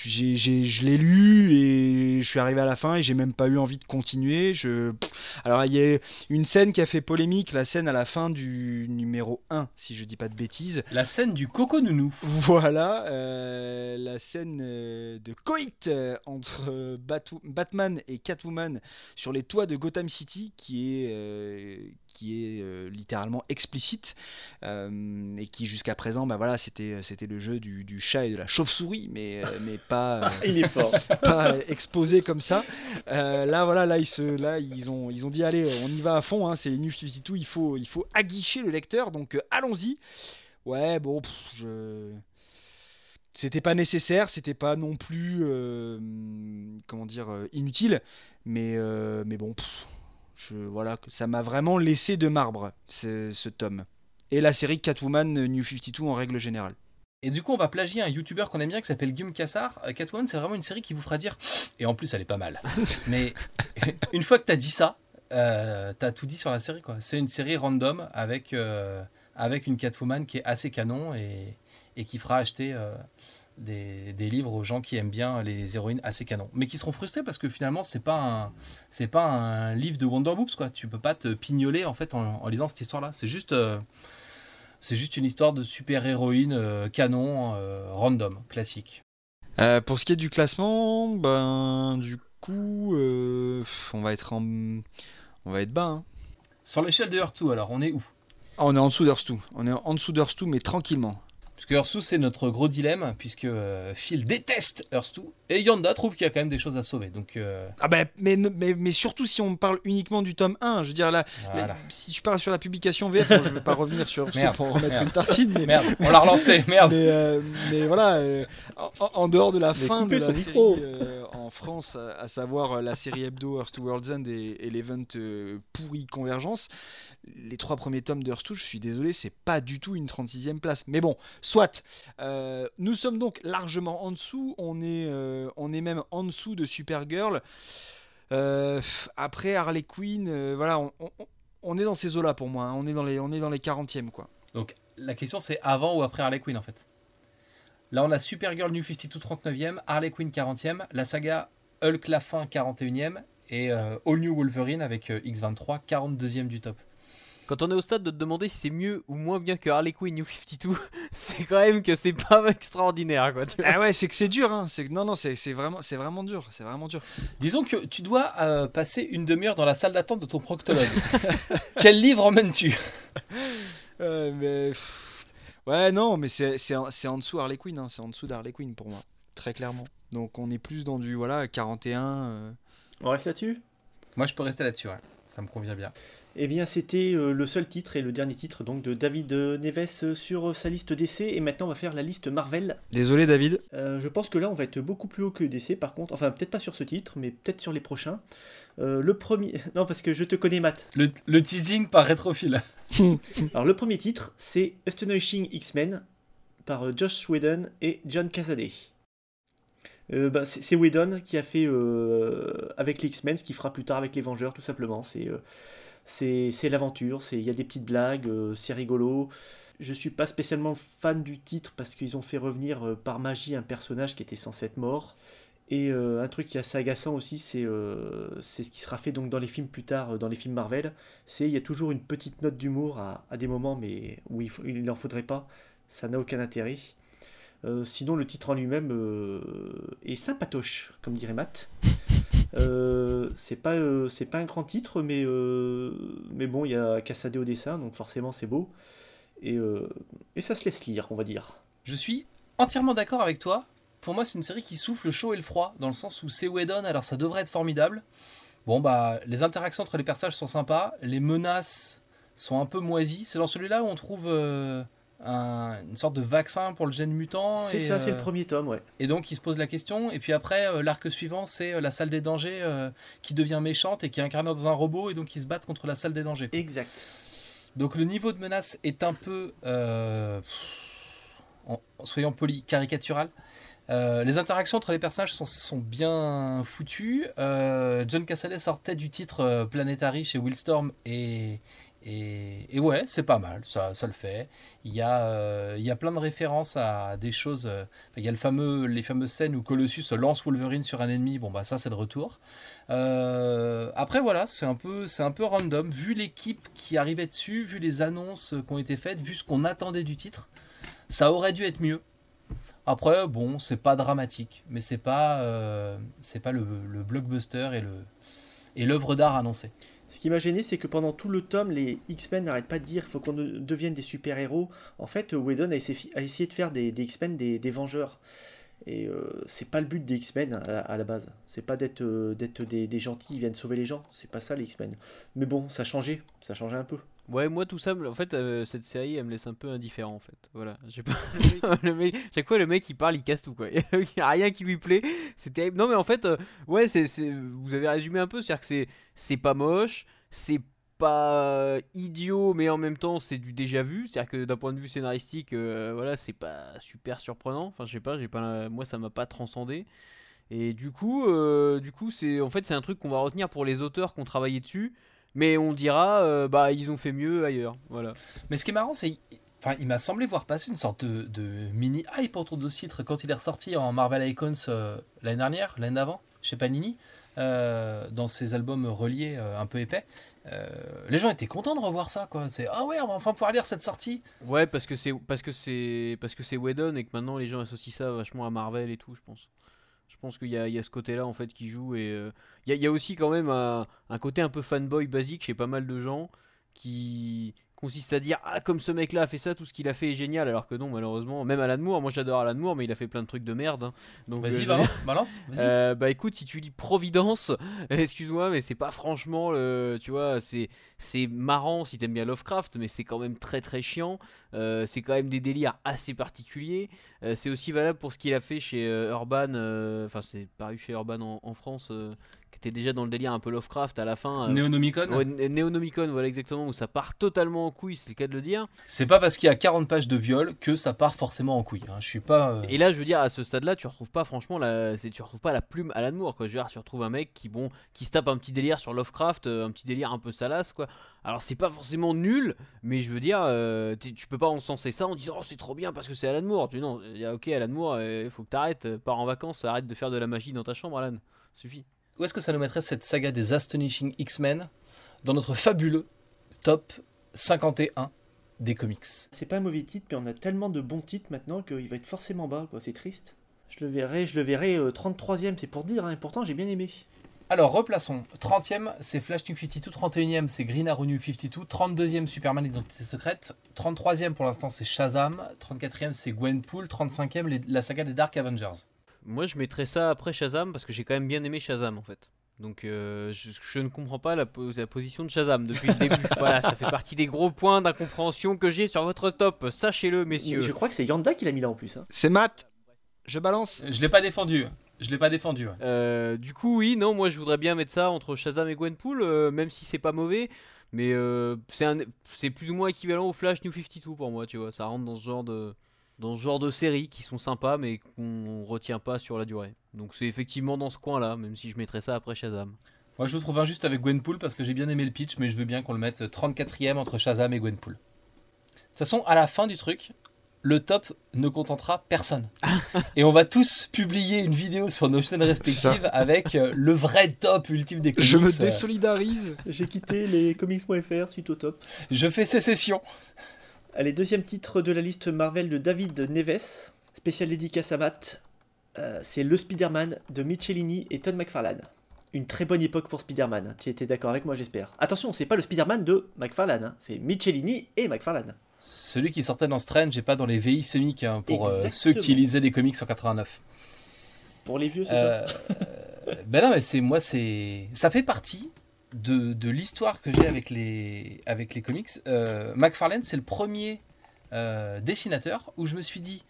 je l'ai lu et je suis arrivé à la fin et j'ai même pas eu envie de continuer. Je... Alors il y a une scène qui a fait polémique, la scène à la fin du numéro 1, si je dis pas de bêtises. La scène du coco nounou. Voilà, euh, la scène euh, de coït euh, entre Batman et Catwoman sur les toits de Gotham City qui est, qui est littéralement explicite et qui jusqu'à présent, bah voilà, c'était le jeu du, du, chat et de la chauve-souris, mais, mais pas, il est fort. pas exposé comme ça. Euh, là, voilà, là, ils, se, là ils, ont, ils ont dit allez, on y va à fond, hein, c'est New tout il faut, il faut aguicher le lecteur, donc euh, allons-y. Ouais, bon, je. C'était pas nécessaire, c'était pas non plus, euh, comment dire, inutile, mais, mais bon, je, voilà, ça m'a vraiment laissé de marbre, ce, ce tome. Et la série Catwoman New 52 en règle générale. Et du coup, on va plagier un youtubeur qu'on aime bien qui s'appelle Guillaume Cassard. Euh, Catwoman, c'est vraiment une série qui vous fera dire. Et en plus, elle est pas mal. Mais une fois que t'as dit ça, euh, t'as tout dit sur la série. quoi. C'est une série random avec, euh, avec une Catwoman qui est assez canon et, et qui fera acheter euh, des, des, livres aux gens qui aiment bien les héroïnes assez canon. Mais qui seront frustrés parce que finalement, c'est pas un, c'est pas un livre de Wonder Boobs. Quoi. Tu peux pas te pignoler en, fait, en, en lisant cette histoire-là. C'est juste c'est juste une histoire de super-héroïne euh, canon, euh, random, classique. Euh, pour ce qui est du classement, ben du coup, on va être en... on va être bas. Hein. Sur l'échelle de Earth 2, alors, on est où? Ah, On est en dessous d'Earth 2. On est en dessous d'Earth 2, mais tranquillement. Parce que Earth 2, c'est notre gros dilemme, puisque euh, Phil déteste Earth 2, et Yanda trouve qu'il y a quand même des choses à sauver. Donc, euh, Ah ben, mais, ne- mais, mais surtout si on parle uniquement du tome 1, je veux dire là, voilà. là, si tu parles sur la publication VF, bon, je vais pas revenir sur Merde, pour remettre merde. une tartine, mais, Merde, on l'a relancé, merde. mais, euh, mais voilà, euh, en, en dehors de la Mais fin de la série euh, en France, à, savoir euh, la série hebdo Earth to World's End et, et l'event euh, pourri Convergence, les trois premiers tomes de Earth 2, je suis désolé, c'est pas du tout une 36e place. Mais bon, soit. Euh, nous sommes donc largement en dessous, on est, on est même en dessous de Supergirl. Euh, après Harley Quinn, voilà, on est dans ces eaux-là pour moi, hein. on est dans les, on est dans les 40e quoi. Donc la question c'est avant ou après Harley Quinn en fait? Là on a Supergirl New 52 39e, Harley Quinn 40e, la saga Hulk la fin 41e et euh, All New Wolverine avec euh, X23 42e du top. Quand on est au stade de te demander si c'est mieux ou moins bien que Harley Quinn New 52, c'est quand même que c'est pas extraordinaire quoi. tu. Ah ouais, c'est que c'est dur, hein. c'est que- non non, c'est c'est vraiment, c'est vraiment dur, c'est vraiment dur. Disons que tu dois euh, passer une demi-heure dans la salle d'attente de ton proctologue. Quel livre emmènes-tu? Euh, mais ouais non, mais c'est c'est en, c'est en dessous Harley Quinn, hein. c'est en dessous d'Harley Quinn pour moi, très clairement. Donc on est plus dans du voilà 41. euh, On reste là-dessus? Moi je peux rester là-dessus, ouais. ça me convient bien. Eh bien, c'était euh, le seul titre et le dernier titre donc de David euh, Neves sur sa liste DC. Et maintenant, on va faire la liste Marvel. Désolé David. Euh, je pense que là, on va être beaucoup plus haut que DC, par contre. Enfin, peut-être pas sur ce titre, mais peut-être sur les prochains. Euh, le premier. Non, parce que je te connais, Matt. Le, le teasing par rétrophile. Alors, le premier titre, c'est Astonishing X-Men par euh, Josh Whedon et John Cassaday. Euh, bah, c'est Whedon qui a fait euh, avec les X-Men ce qu'il fera plus tard avec les Vengeurs, tout simplement. C'est l'aventure, c'est- il y a des petites blagues, c'est rigolo. Je suis pas spécialement fan du titre parce qu'ils ont fait revenir par magie un personnage qui était censé être mort. Et euh, un truc qui est assez agaçant aussi, c'est euh, c'est ce qui sera fait donc dans les films plus tard, euh, dans les films Marvel. C'est il y a toujours une petite note d'humour à, à des moments, mais où il, n'en faudrait pas. Ça n'a aucun intérêt. Euh, sinon, le titre en lui-même est sympatoche, comme dirait Matt. C'est pas, pas un grand titre, mais, mais bon, il y a Cassadé au dessin, donc forcément c'est beau. Et, et ça se laisse lire, on va dire. Je suis entièrement d'accord avec toi. Pour moi, c'est une série qui souffle le chaud et le froid, dans le sens où c'est Whedon, alors ça devrait être formidable. Bon, bah, les interactions entre les personnages sont sympas, les menaces sont un peu moisies. C'est dans celui-là où on trouve euh, un- une sorte de vaccin pour le gène mutant. C'est ça, c'est euh, le premier tome, ouais. Et donc, il se pose la question. Et puis après, euh, l'arc suivant, c'est euh, la salle des dangers euh, qui devient méchante et qui est incarnée dans un robot et donc qui se battent contre la salle des dangers. Exact. Donc le niveau de menace est un peu, euh, en soyons polis, caricatural. Euh, les interactions entre les personnages sont, bien foutues. Euh, John Cassaday sortait du titre euh, Planetary chez Willstorm et, et, ouais, c'est pas mal, ça, ça le fait. Il y, a, il y a plein de références à des choses. il y a le fameux, les fameuses scènes où Colossus lance Wolverine sur un ennemi. Bon, bah ça, c'est le retour. Après, voilà, c'est un, peu, c'est un peu random. Vu l'équipe qui arrivait dessus, vu les annonces qui ont été faites, vu ce qu'on attendait du titre, ça aurait dû être mieux. Après, bon, c'est pas dramatique, mais c'est pas, euh, c'est pas le, le blockbuster et le et l'œuvre d'art annoncée. Ce qui m'a gêné, c'est que pendant tout le tome, les X-Men n'arrêtent pas de dire faut qu'on de- devienne des super-héros. En fait, Whedon a essayé, de faire des, X-Men des, Vengeurs. Et euh, c'est pas le but des X-Men à, la- base. C'est pas d'être euh, des, gentils qui viennent sauver les gens. C'est pas ça les X-Men. Mais bon, ça changé. Ça changé un peu. Ouais, moi tout ça, en fait, euh, cette série, elle me laisse un peu indifférent en fait. Voilà, j'ai pas. le mec, chaque fois le mec il parle, il casse tout quoi. Il y a rien qui lui plaît. C'est terrible. Non mais en fait, euh, ouais, c'est, vous avez résumé un peu, c'est-à-dire que c'est, c'est pas moche, c'est pas idiot, mais en même temps c'est du déjà vu. C'est-à-dire que d'un point de vue scénaristique, euh, voilà, c'est pas super surprenant. Enfin, je sais pas, j'ai pas, la- moi ça m'a pas transcendé. Et du coup, euh, du coup, c'est en fait c'est un truc qu'on va retenir pour les auteurs qui ont travaillé dessus. Mais on dira, euh, bah ils ont fait mieux ailleurs. Voilà. Mais ce qui est marrant, c'est. Enfin, il m'a semblé voir passer une sorte de, de mini hype autour de ce titre quand il est ressorti en Marvel Icons euh, l'année dernière, l'année d'avant, chez Panini, euh, dans ses albums reliés euh, un peu épais. Euh, les gens étaient contents de revoir ça, quoi. C'est ah ouais, on va enfin pouvoir lire cette sortie. Ouais, parce que c'est parce que c'est parce que c'est Whedon et que maintenant les gens associent ça vachement à Marvel et tout, je pense. Je pense qu'il y a, ce côté-là en fait qui joue et euh, il y, a- aussi quand même un côté un peu fanboy basique chez pas mal de gens qui consiste à dire ah comme ce mec là a fait ça tout ce qu'il a fait est génial alors que non malheureusement même Alan Moore moi j'adore Alan Moore mais il a fait plein de trucs de merde hein. donc Vas-y, euh, balance, balance. vas-y. euh, bah écoute, si tu lis Providence, excuse-moi, mais c'est pas franchement le. Tu vois, c'est c'est marrant si t'aimes bien Lovecraft, mais c'est quand même très très chiant. Euh, c'est quand même des délires assez particuliers. Euh, c'est aussi valable pour ce qu'il a fait chez Urban. Enfin, c'est paru chez Urban en, en France, qui était déjà dans le délire un peu Lovecraft à la fin. euh, Neonomicon ouais, Né- Néonomicon, voilà exactement, où ça part totalement en couille, c'est le cas de le dire. C'est pas parce qu'il y a 40 pages de viol que ça part forcément en couille. hein. Je suis pas. euh, Et là, je veux dire, à ce stade-là, tu retrouves pas franchement la, tu retrouves pas la plume Alan Moore, quoi. Je veux dire, tu retrouves un mec qui, bon, qui se tape un petit délire sur Lovecraft, euh, un petit délire un peu salace, quoi. Alors, c'est pas forcément nul, mais je veux dire, euh, tu peux pas encenser ça en disant, oh, c'est trop bien parce que c'est Alan Moore. Tu non, y a, ok, Alan Moore, il faut que t'arrêtes, pars en vacances, arrête de faire de la magie dans ta chambre, Alan. Suffit. Où est-ce que ça nous mettrait cette saga des Astonishing X-Men dans notre fabuleux top 51 des comics? C'est pas un mauvais titre, mais on a tellement de bons titres maintenant qu'il va être forcément bas, quoi. C'est triste. Je le verrai, je le verrai euh, 33ème, c'est pour dire, hein, et pourtant j'ai bien aimé. Alors, replaçons. 30e, c'est Flash New 52. 31e, c'est Green Arrow New 52. 32e, Superman Identité Secrète. 33e, pour l'instant, c'est Shazam. 34e, c'est Gwenpool. 35e, les- la saga des Dark Avengers. Moi, je mettrais ça après Shazam parce que j'ai quand même bien aimé Shazam en fait. Donc, euh, je, je ne comprends pas la, po- la position de Shazam depuis le début. voilà, ça fait partie des gros points d'incompréhension que j'ai sur votre top. Sachez-le, messieurs. Je crois que c'est Yanda qui l'a mis là en plus. hein. C'est Matt. Je balance. Je l'ai pas défendu. Je l'ai pas défendu. ouais. Euh, du coup, oui, non, moi je voudrais bien mettre ça entre Shazam et Gwenpool, euh, même si c'est pas mauvais. Mais euh, c'est plus ou moins équivalent au Flash New 52 pour moi, tu vois. Ça rentre dans ce genre de, dans ce genre de séries qui sont sympas, mais qu'on retient pas sur la durée. Donc c'est effectivement dans ce coin-là, même si je mettrais ça après Shazam. Moi, je le trouve injuste avec Gwenpool parce que j'ai bien aimé le pitch, mais je veux bien qu'on le mette 34e entre Shazam et Gwenpool. De toute façon, à la fin du truc, le top ne contentera personne. et on va tous publier une vidéo sur nos chaînes respectives avec euh, le vrai top ultime des comics. Je me Euh, désolidarise. J'ai quitté les comics.fr suite au top. je fais sécession. Allez, deuxième titre de la liste Marvel de David Neves, spécial dédicace à Matt. Euh, c'est le Spider-Man de Michelini et Todd McFarlane. Une très bonne époque pour Spider-Man. hein. Tu étais d'accord avec moi, j'espère. Attention, c'est pas le Spider-Man de McFarlane, hein. c'est Michelini et McFarlane. Celui qui sortait dans Strange et pas dans les VI sémiques hein, pour euh, ceux qui lisaient les comics en 89. Pour les vieux, c'est ça Euh, ben non, mais c'est moi, c'est ça fait partie de, l'histoire que j'ai avec les comics. Euh, McFarlane, c'est le premier euh, dessinateur où je me suis dit,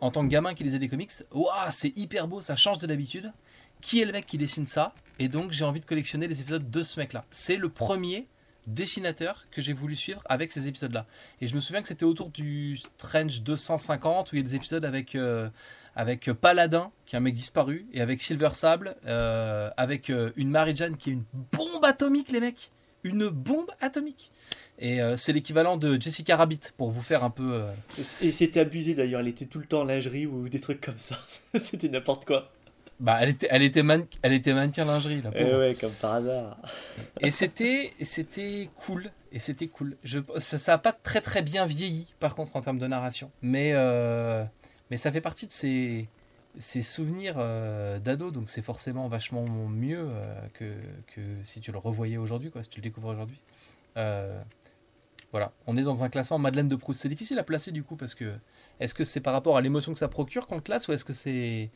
en tant que gamin qui lisait des comics, waouh, c'est hyper beau, ça change de d'habitude. Qui est le mec qui dessine ça? Et donc j'ai envie de collectionner les épisodes de ce mec-là. C'est le premier dessinateur que j'ai voulu suivre avec ces épisodes-là. Et je me souviens que c'était autour du Strange 250 où il y a des épisodes avec euh, avec Paladin, qui est un mec disparu, et avec Silver Sable, euh, avec euh, une Mary Jane qui est une bombe atomique, les mecs. Une bombe atomique. Et euh, c'est l'équivalent de Jessica Rabbit, pour vous faire un peu. euh, Et c'était abusé d'ailleurs, elle était tout le temps en lingerie ou des trucs comme ça. c'était n'importe quoi. Bah, elle était, elle était, man- elle était mannequin lingerie, là. Eh ouais, comme par hasard. Et c'était, c'était cool. Et c'était cool. Je, ça, ça a pas très très bien vieilli, par contre, en termes de narration. Mais, euh, mais ça fait partie de ces, souvenirs euh, d'ado, donc c'est forcément vachement mieux euh, que, que si tu le revoyais aujourd'hui, quoi, si tu le découvres aujourd'hui. Euh, voilà, on est dans un classement Madeleine de Proust. C'est difficile à placer du coup, parce que est-ce que c'est par rapport à l'émotion que ça procure qu'on le classe, ou est-ce que c'est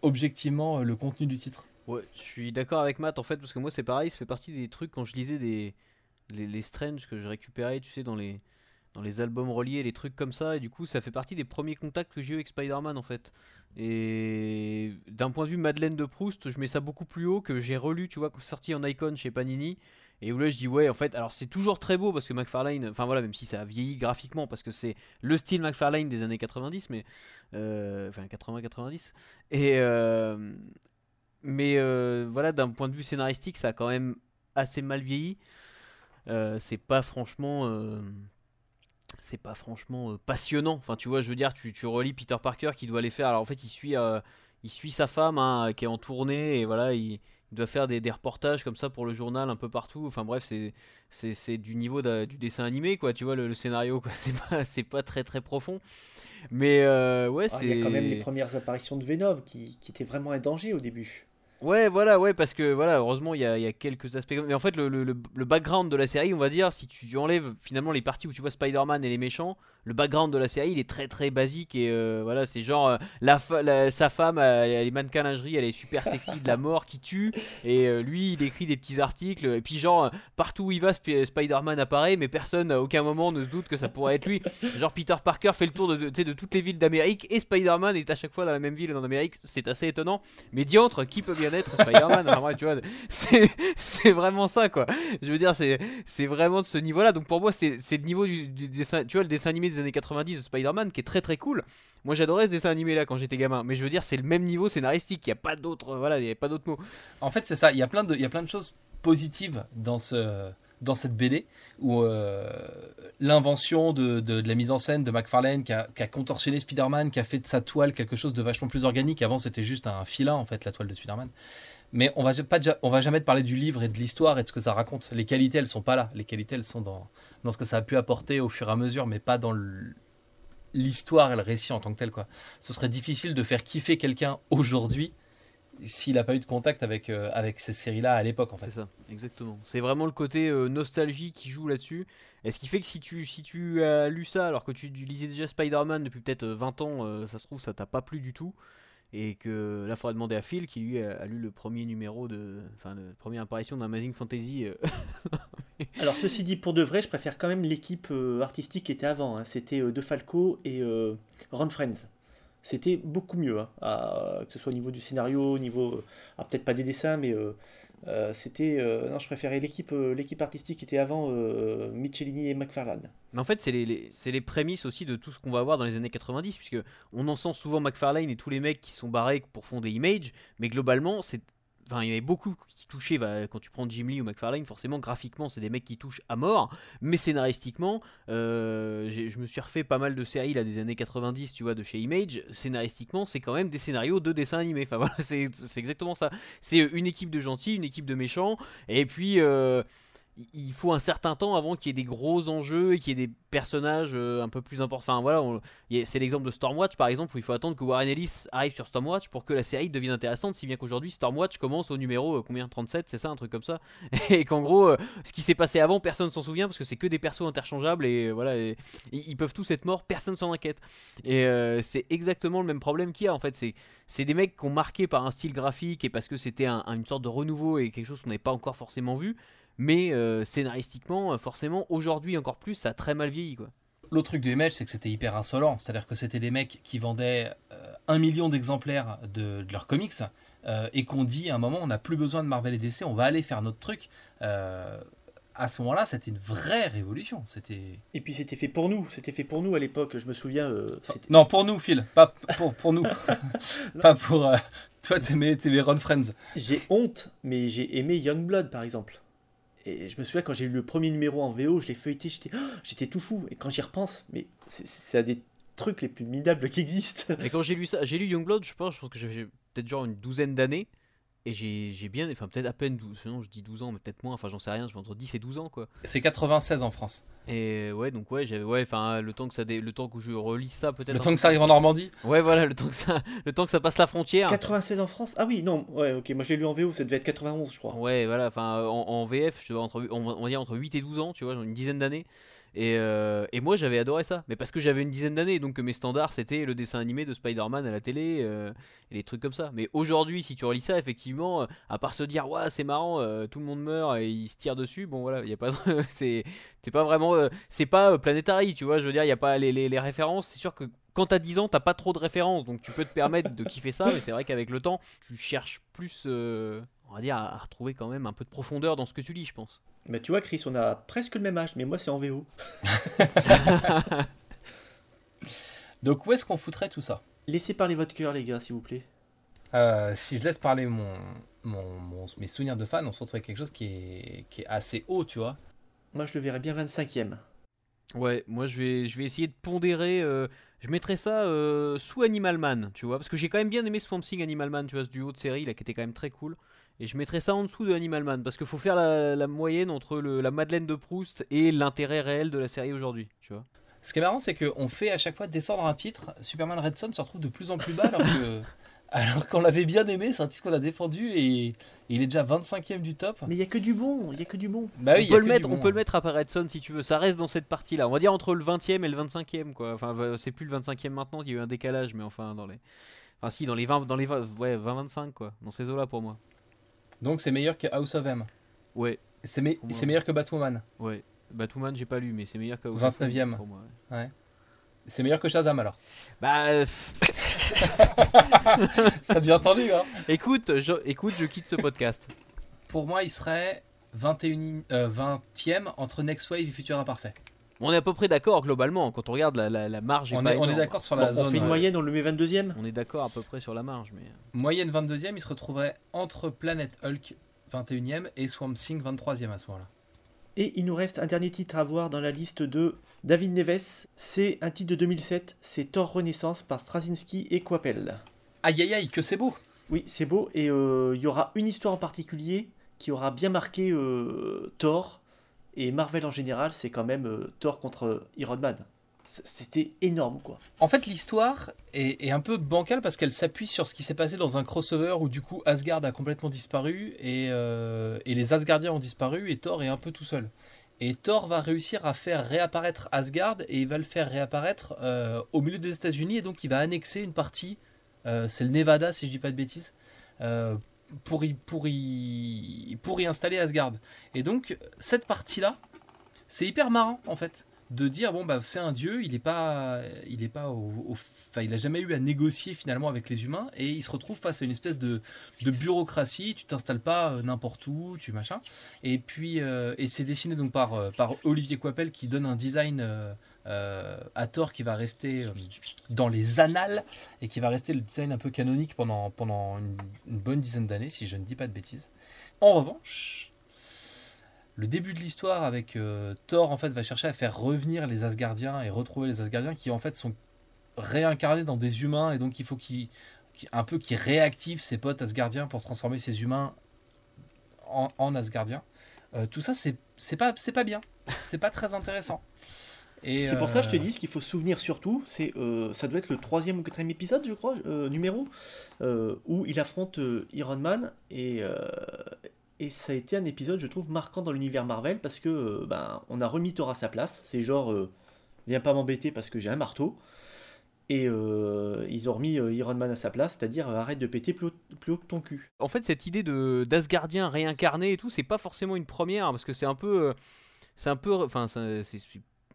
objectivement le contenu du titre? Ouais, je suis d'accord avec Matt en fait, parce que moi c'est pareil, ça fait partie des trucs quand je lisais des les, les Strange que je récupérais, tu sais, dans les dans les albums reliés, les trucs comme ça, et du coup ça fait partie des premiers contacts que j'ai eu avec Spider-Man en fait. Et d'un point de vue Madeleine de Proust, je mets ça beaucoup plus haut que j'ai relu, tu vois, sorti en icon chez Panini. Et où là je dis ouais en fait alors c'est toujours très beau parce que McFarlane enfin voilà même si ça a vieilli graphiquement parce que c'est le style McFarlane des années 90 mais euh, enfin 80-90 et euh, mais euh, voilà, d'un point de vue scénaristique, ça a quand même assez mal vieilli. Euh, c'est pas franchement. Euh, c'est pas franchement euh, passionnant. Enfin, tu vois, je veux dire, tu, tu relis Peter Parker qui doit aller faire. Alors en fait, il suit, euh, il suit sa femme hein, qui est en tournée et voilà, il, il doit faire des, des reportages comme ça pour le journal un peu partout. Enfin bref, c'est c'est c'est du niveau du dessin animé quoi. Tu vois le, le scénario quoi. C'est pas c'est pas très très profond. Mais euh, ouais, Ah, c'est. Il y a quand même les premières apparitions de Venom qui, qui étaient vraiment un danger au début. Ouais, voilà, ouais, parce que voilà, heureusement, il y a, y a quelques aspects. Mais en fait, le, background de la série, on va dire, si tu enlèves finalement les parties où tu vois Spider-Man et les méchants, le background de la série, il est très très basique et euh, voilà, c'est genre euh, sa femme, elle, elle est mannequin lingerie, elle est super sexy, de la mort qui tue, et euh, lui, il écrit des petits articles, et puis genre, partout où il va, Sp- Spider-Man apparaît, mais personne à aucun moment ne se doute que ça pourrait être lui. Genre, Peter Parker fait le tour de, de toutes les villes d'Amérique, et Spider-Man est à chaque fois dans la même ville en Amérique, c'est assez étonnant. Mais diantre, qui peut bien être Spider-Man tu vois, c'est vraiment ça, quoi. Je veux dire, c'est vraiment de ce niveau-là. Donc pour moi, c'est le niveau du, dessin. Tu vois, le dessin animé des années 90 de Spider-Man qui est très très cool. Moi, j'adorais ce dessin animé-là quand j'étais gamin. Mais je veux dire, c'est le même niveau scénaristique. Il n'y a pas d'autres. Voilà, il a pas mots. En fait, c'est ça. Y a plein de, il y a plein de choses positives dans ce, dans cette BD où euh, l'invention de, de- la mise en scène de McFarlane qui a, qui a contorsionné Spider-Man, qui a fait de sa toile quelque chose de vachement plus organique. Avant, c'était juste un filin en fait, la toile de Spider-Man. Mais on va va jamais te parler du livre et de l'histoire et de ce que ça raconte. Les qualités, elles sont pas là. Les qualités, elles sont dans, dans ce que ça a pu apporter au fur et à mesure, mais pas dans l'histoire et le récit en tant que tel. Quoi. Ce serait difficile de faire kiffer quelqu'un aujourd'hui s'il n'a pas eu de contact avec, euh, avec ces séries-là à l'époque. En fait. C'est ça, exactement. C'est vraiment le côté euh, nostalgie qui joue là-dessus. Et ce qui fait que si tu, si tu as lu ça alors que tu lisais déjà Spider-Man depuis peut-être euh, 20 ans, euh, ça se trouve, ça t'a pas plu du tout. Et que là, il faudra demander à Phil qui lui a, a lu le premier numéro de. Enfin, la première apparition d'Amazing Fantasy. euh, Alors ceci dit, pour de vrai, je préfère quand même l'équipe euh, artistique qui était avant. hein. C'était euh, De Falco et euh, Ron Friends. C'était beaucoup mieux, hein, à- que ce soit au niveau du scénario, au niveau, euh, ah, peut-être pas des dessins, mais euh, euh, c'était, euh, non, je préférais l'équipe, euh, l'équipe artistique qui était avant euh, Michelini et McFarlane. Mais en fait, c'est les, les- c'est les prémices aussi de tout ce qu'on va avoir dans les années 90, puisque on en sent souvent McFarlane et tous les mecs qui sont barrés pour fonder Image, mais globalement, c'est. Enfin, il y avait beaucoup qui touchaient, quand tu prends Jim Lee ou McFarlane, forcément, graphiquement, c'est des mecs qui touchent à mort, mais scénaristiquement, euh, je me suis refait pas mal de séries là, des années 90, tu vois, de chez Image, scénaristiquement, c'est quand même des scénarios de dessins animés, enfin voilà, c'est c'est exactement ça. C'est une équipe de gentils, une équipe de méchants, et puis... euh, il faut un certain temps avant qu'il y ait des gros enjeux et qu'il y ait des personnages euh, un peu plus importants. Enfin voilà, c'est l'exemple de Stormwatch par exemple où il faut attendre que Warren Ellis arrive sur Stormwatch pour que la série devienne intéressante. Si bien qu'aujourd'hui Stormwatch commence au numéro euh, combien 37, c'est ça, un truc comme ça. Et qu'en gros, euh, ce qui s'est passé avant, personne s'en souvient parce que c'est que des persos interchangeables et voilà, et- ils peuvent tous être morts, personne s'en inquiète. Et c'est exactement le même problème qu'il y a en fait. C'est des mecs qui ont marqué par un style graphique et parce que c'était un- un- une sorte de renouveau et quelque chose qu'on n'avait pas encore forcément vu. Mais euh, scénaristiquement, euh, forcément, aujourd'hui encore plus, ça a très mal vieilli quoi. L'autre truc de Image, c'est que c'était hyper insolent. C'est-à-dire que c'était des mecs qui vendaient euh, un million d'exemplaires de, de leurs comics euh, et qu'on dit à un moment, on n'a plus besoin de Marvel et DC, on va aller faire notre truc. Euh, à ce moment-là, c'était une vraie révolution. C'était Et puis c'était fait pour nous, c'était fait pour nous à l'époque, je me souviens. euh, non pour nous, Phil, pas pour, pour nous, pas pour euh, toi. T'aimais, t'aimais Ron Friends. J'ai honte, mais j'ai aimé Youngblood par exemple. Et je me souviens quand j'ai lu le premier numéro en VO, je l'ai feuilleté, j'étais oh, j'étais tout fou. Et quand j'y repense, mais c'est- c'est un des trucs les plus minables qui existent. Et quand j'ai lu ça, j'ai lu Youngblood, je pense, je pense que j'avais peut-être genre une douzaine d'années. Et j'ai j'ai bien, enfin peut-être à peine 12, sinon je dis 12 ans, mais peut-être moins, enfin j'en sais rien, je vais entre 10 et 12 ans quoi. C'est 96 en France. Et ouais, donc ouais, j'avais, ouais, enfin le temps que ça, dé- le temps que je relise ça peut-être. Le temps que ça arrive en Normandie. Ouais, voilà, le temps que ça, le temps que ça passe la frontière. 96 en France? Ah oui, non, ouais, ok, moi je l'ai lu en VO, ça devait être 91, je crois. Ouais, voilà, enfin en, en VF, je entre, on, va- on va dire entre 8 et 12 ans, tu vois, une dizaine d'années. Et, euh, et moi j'avais adoré ça, mais parce que j'avais une dizaine d'années, donc mes standards c'était le dessin animé de Spider-Man à la télé euh, et les trucs comme ça. Mais aujourd'hui, si tu relis ça, effectivement, euh, à part se dire, ouais, c'est marrant, tout le monde meurt et il se tire dessus, bon voilà, il a pas, c'est, pas vraiment, c'est pas Planetary, tu vois, je veux dire, il y a pas les, références, c'est sûr que quand t'as 10 ans, t'as pas trop de références, donc tu peux te permettre de kiffer ça, mais c'est vrai qu'avec le temps, tu cherches plus, on va dire, à, retrouver quand même un peu de profondeur dans ce que tu lis, je pense. Bah tu vois Chris, on a presque le même âge, mais moi c'est en VO. Donc où est-ce qu'on foutrait tout ça? Laissez parler votre cœur les gars, s'il vous plaît. Euh, si je laisse parler mon, mon, mon- mes souvenirs de fan, on se retrouve avec quelque chose qui est, qui est assez haut, tu vois. Moi je le verrais bien 25ème. Ouais, moi je vais, je vais essayer de pondérer. euh, je mettrais ça euh, sous Animal Man, tu vois, parce que j'ai quand même bien aimé Swamp Thing Animal Man, tu vois, ce duo de série là qui était quand même très cool. Et je mettrais ça en dessous de Animal Man, parce qu'il faut faire la, la moyenne entre le, la Madeleine de Proust et l'intérêt réel de la série aujourd'hui, tu vois. Ce qui est marrant, c'est qu'on fait à chaque fois descendre un titre. Superman Red Son se retrouve de plus en plus bas, alors que, Alors qu'on l'avait bien aimé, c'est un titre qu'on a défendu et, et il est déjà 25ème du top. Mais il y a que du bon, il y a que du bon. Bah oui, on peut, le mettre, du on bon. peut le mettre après Redson si tu veux, ça reste dans cette partie-là. On va dire entre le 20e et le 25e, quoi. Enfin, c'est plus le 25e maintenant, il y a eu un décalage, mais enfin, dans les. Enfin, si, dans les 20, dans les 20, ouais, 20-25, quoi. Dans ces eaux-là pour moi. Donc c'est meilleur que House of M. Ouais, C'est me- meilleur que Batwoman. ouais. Batwoman, j'ai pas lu, mais c'est meilleur que. 29e. pour moi. ouais. C'est meilleur que Shazam alors. Bah, euh, Ça bien entendu, hein écoute, je, écoute, je quitte ce podcast. Pour moi, il serait 21, euh, 20e entre Next Wave et Future Imparfait. On est à peu près d'accord globalement. Quand on regarde la, la, la marge, On est, on d'accord sur Bon, la on zone. fait une ouais. moyenne, on le met 22ème On est d'accord à peu près sur la marge, mais. Moyenne 22e, il se retrouverait entre Planet Hulk 21e et Swamp Thing 23e à ce moment-là. Et il nous reste un dernier titre à voir dans la liste de David Neves. C'est un titre de 2007, c'est Thor Renaissance par Straczynski et Coppel. Aïe aïe aïe, que c'est beau Oui, c'est beau, et euh, il y aura une histoire en particulier qui aura bien marqué euh, Thor, et Marvel en général, c'est quand même euh, Thor contre Iron Man. C'était énorme, quoi. En fait, l'histoire est, un peu bancale parce qu'elle s'appuie sur ce qui s'est passé dans un crossover où du coup Asgard a complètement disparu et, euh, et les Asgardiens ont disparu et Thor est un peu tout seul. Et Thor va réussir à faire réapparaître Asgard et il va le faire réapparaître euh, au milieu des États-Unis et donc il va annexer une partie, c'est le Nevada si je dis pas de bêtises, pour, y, pour, y, pour y installer Asgard. Et donc cette partie-là, c'est hyper marrant en fait de dire bon bah c'est un dieu, il est pas, il est pas au, il a jamais eu à négocier finalement avec les humains et il se retrouve face à une espèce de, de bureaucratie. Tu t'installes pas euh, n'importe où, tu machin. Et puis euh, et c'est dessiné donc par euh, par Olivier Coipel qui donne un design euh, à Thor qui va rester euh, dans les annales et qui va rester le design un peu canonique pendant pendant une, bonne dizaine d'années si je ne dis pas de bêtises. En revanche, le début de l'histoire avec euh, Thor en fait va chercher à faire revenir les Asgardiens et retrouver les Asgardiens qui en fait sont réincarnés dans des humains et donc il faut qu'il peu qu'il réactive ses potes Asgardiens pour transformer ces humains en, en Asgardiens. Euh, tout ça c'est pas c'est pas bien, c'est pas très intéressant. C'est pour ça que je te euh, dis, ce qu'il faut se souvenir surtout, c'est euh, ça doit être le troisième ou quatrième épisode, je crois, euh, numéro, euh, où il affronte euh, Iron Man et euh, et ça a été un épisode, je trouve, marquant dans l'univers Marvel parce que euh, ben on a remis Thor à sa place. C'est genre euh, viens pas m'embêter parce que j'ai un marteau. Et euh, ils ont remis euh, Iron Man à sa place, c'est-à-dire euh, arrête de péter plus haut, plus haut que ton cul. En fait, cette idée de d'Asgardien réincarné et tout, c'est pas forcément une première parce que c'est un peu, euh, c'est un peu, enfin, c'est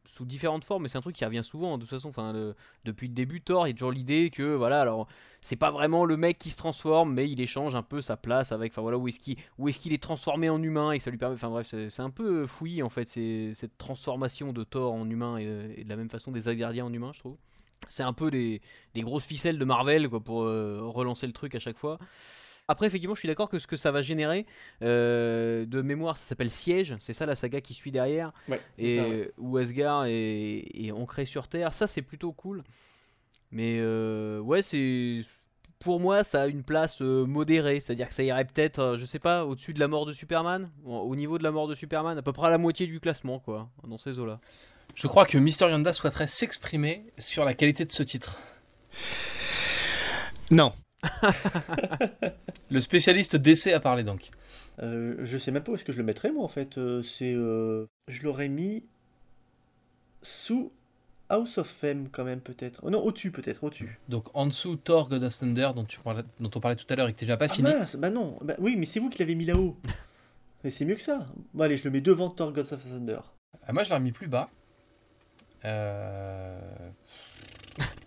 sous différentes formes, mais c'est un truc qui revient souvent. De toute façon, enfin, depuis le début, Thor, il y a toujours l'idée que voilà, alors c'est pas vraiment le mec qui se transforme, mais il échange un peu sa place avec, enfin voilà, où est-ce qu'il, qu'il est transformé en humain et ça lui permet, enfin bref, c'est un peu fouillis en fait, cette transformation de Thor en humain et, et de la même façon des Asgardiens en humain, je trouve. C'est un peu des, des grosses ficelles de Marvel quoi, pour euh, relancer le truc à chaque fois. Après, effectivement, je suis d'accord que ce que ça va générer, euh, de mémoire, ça s'appelle Siège, c'est ça la saga qui suit derrière, Ouais, et où Asgard est, est ancré sur Terre. Ça, c'est plutôt cool. Mais euh, ouais, c'est. Pour moi, ça a une place euh, modérée, c'est-à-dire que ça irait peut-être, euh, je sais pas, au-dessus de la mort de Superman, au- au niveau de la mort de Superman, à peu près à la moitié du classement, quoi, dans ces eaux-là. Je crois que Mister Yonda souhaiterait s'exprimer sur la qualité de ce titre. Non. Le spécialiste d'essai a parlé donc. Euh, je sais même pas où est-ce que je le mettrais moi en fait. Euh, c'est, euh, je l'aurais mis sous House of Fame quand même peut-être. Oh non, au-dessus peut-être, au-dessus. Donc en dessous Thor God of Thunder dont, tu parlais, dont on parlait tout à l'heure et que tu n'as pas Ah fini. mince, bah non, bah oui, mais c'est vous qui l'avez mis là-haut. mais c'est mieux que ça. Bon allez, je le mets devant Thor Gods of Thunder. Ah, moi je l'ai remis plus bas. Euh,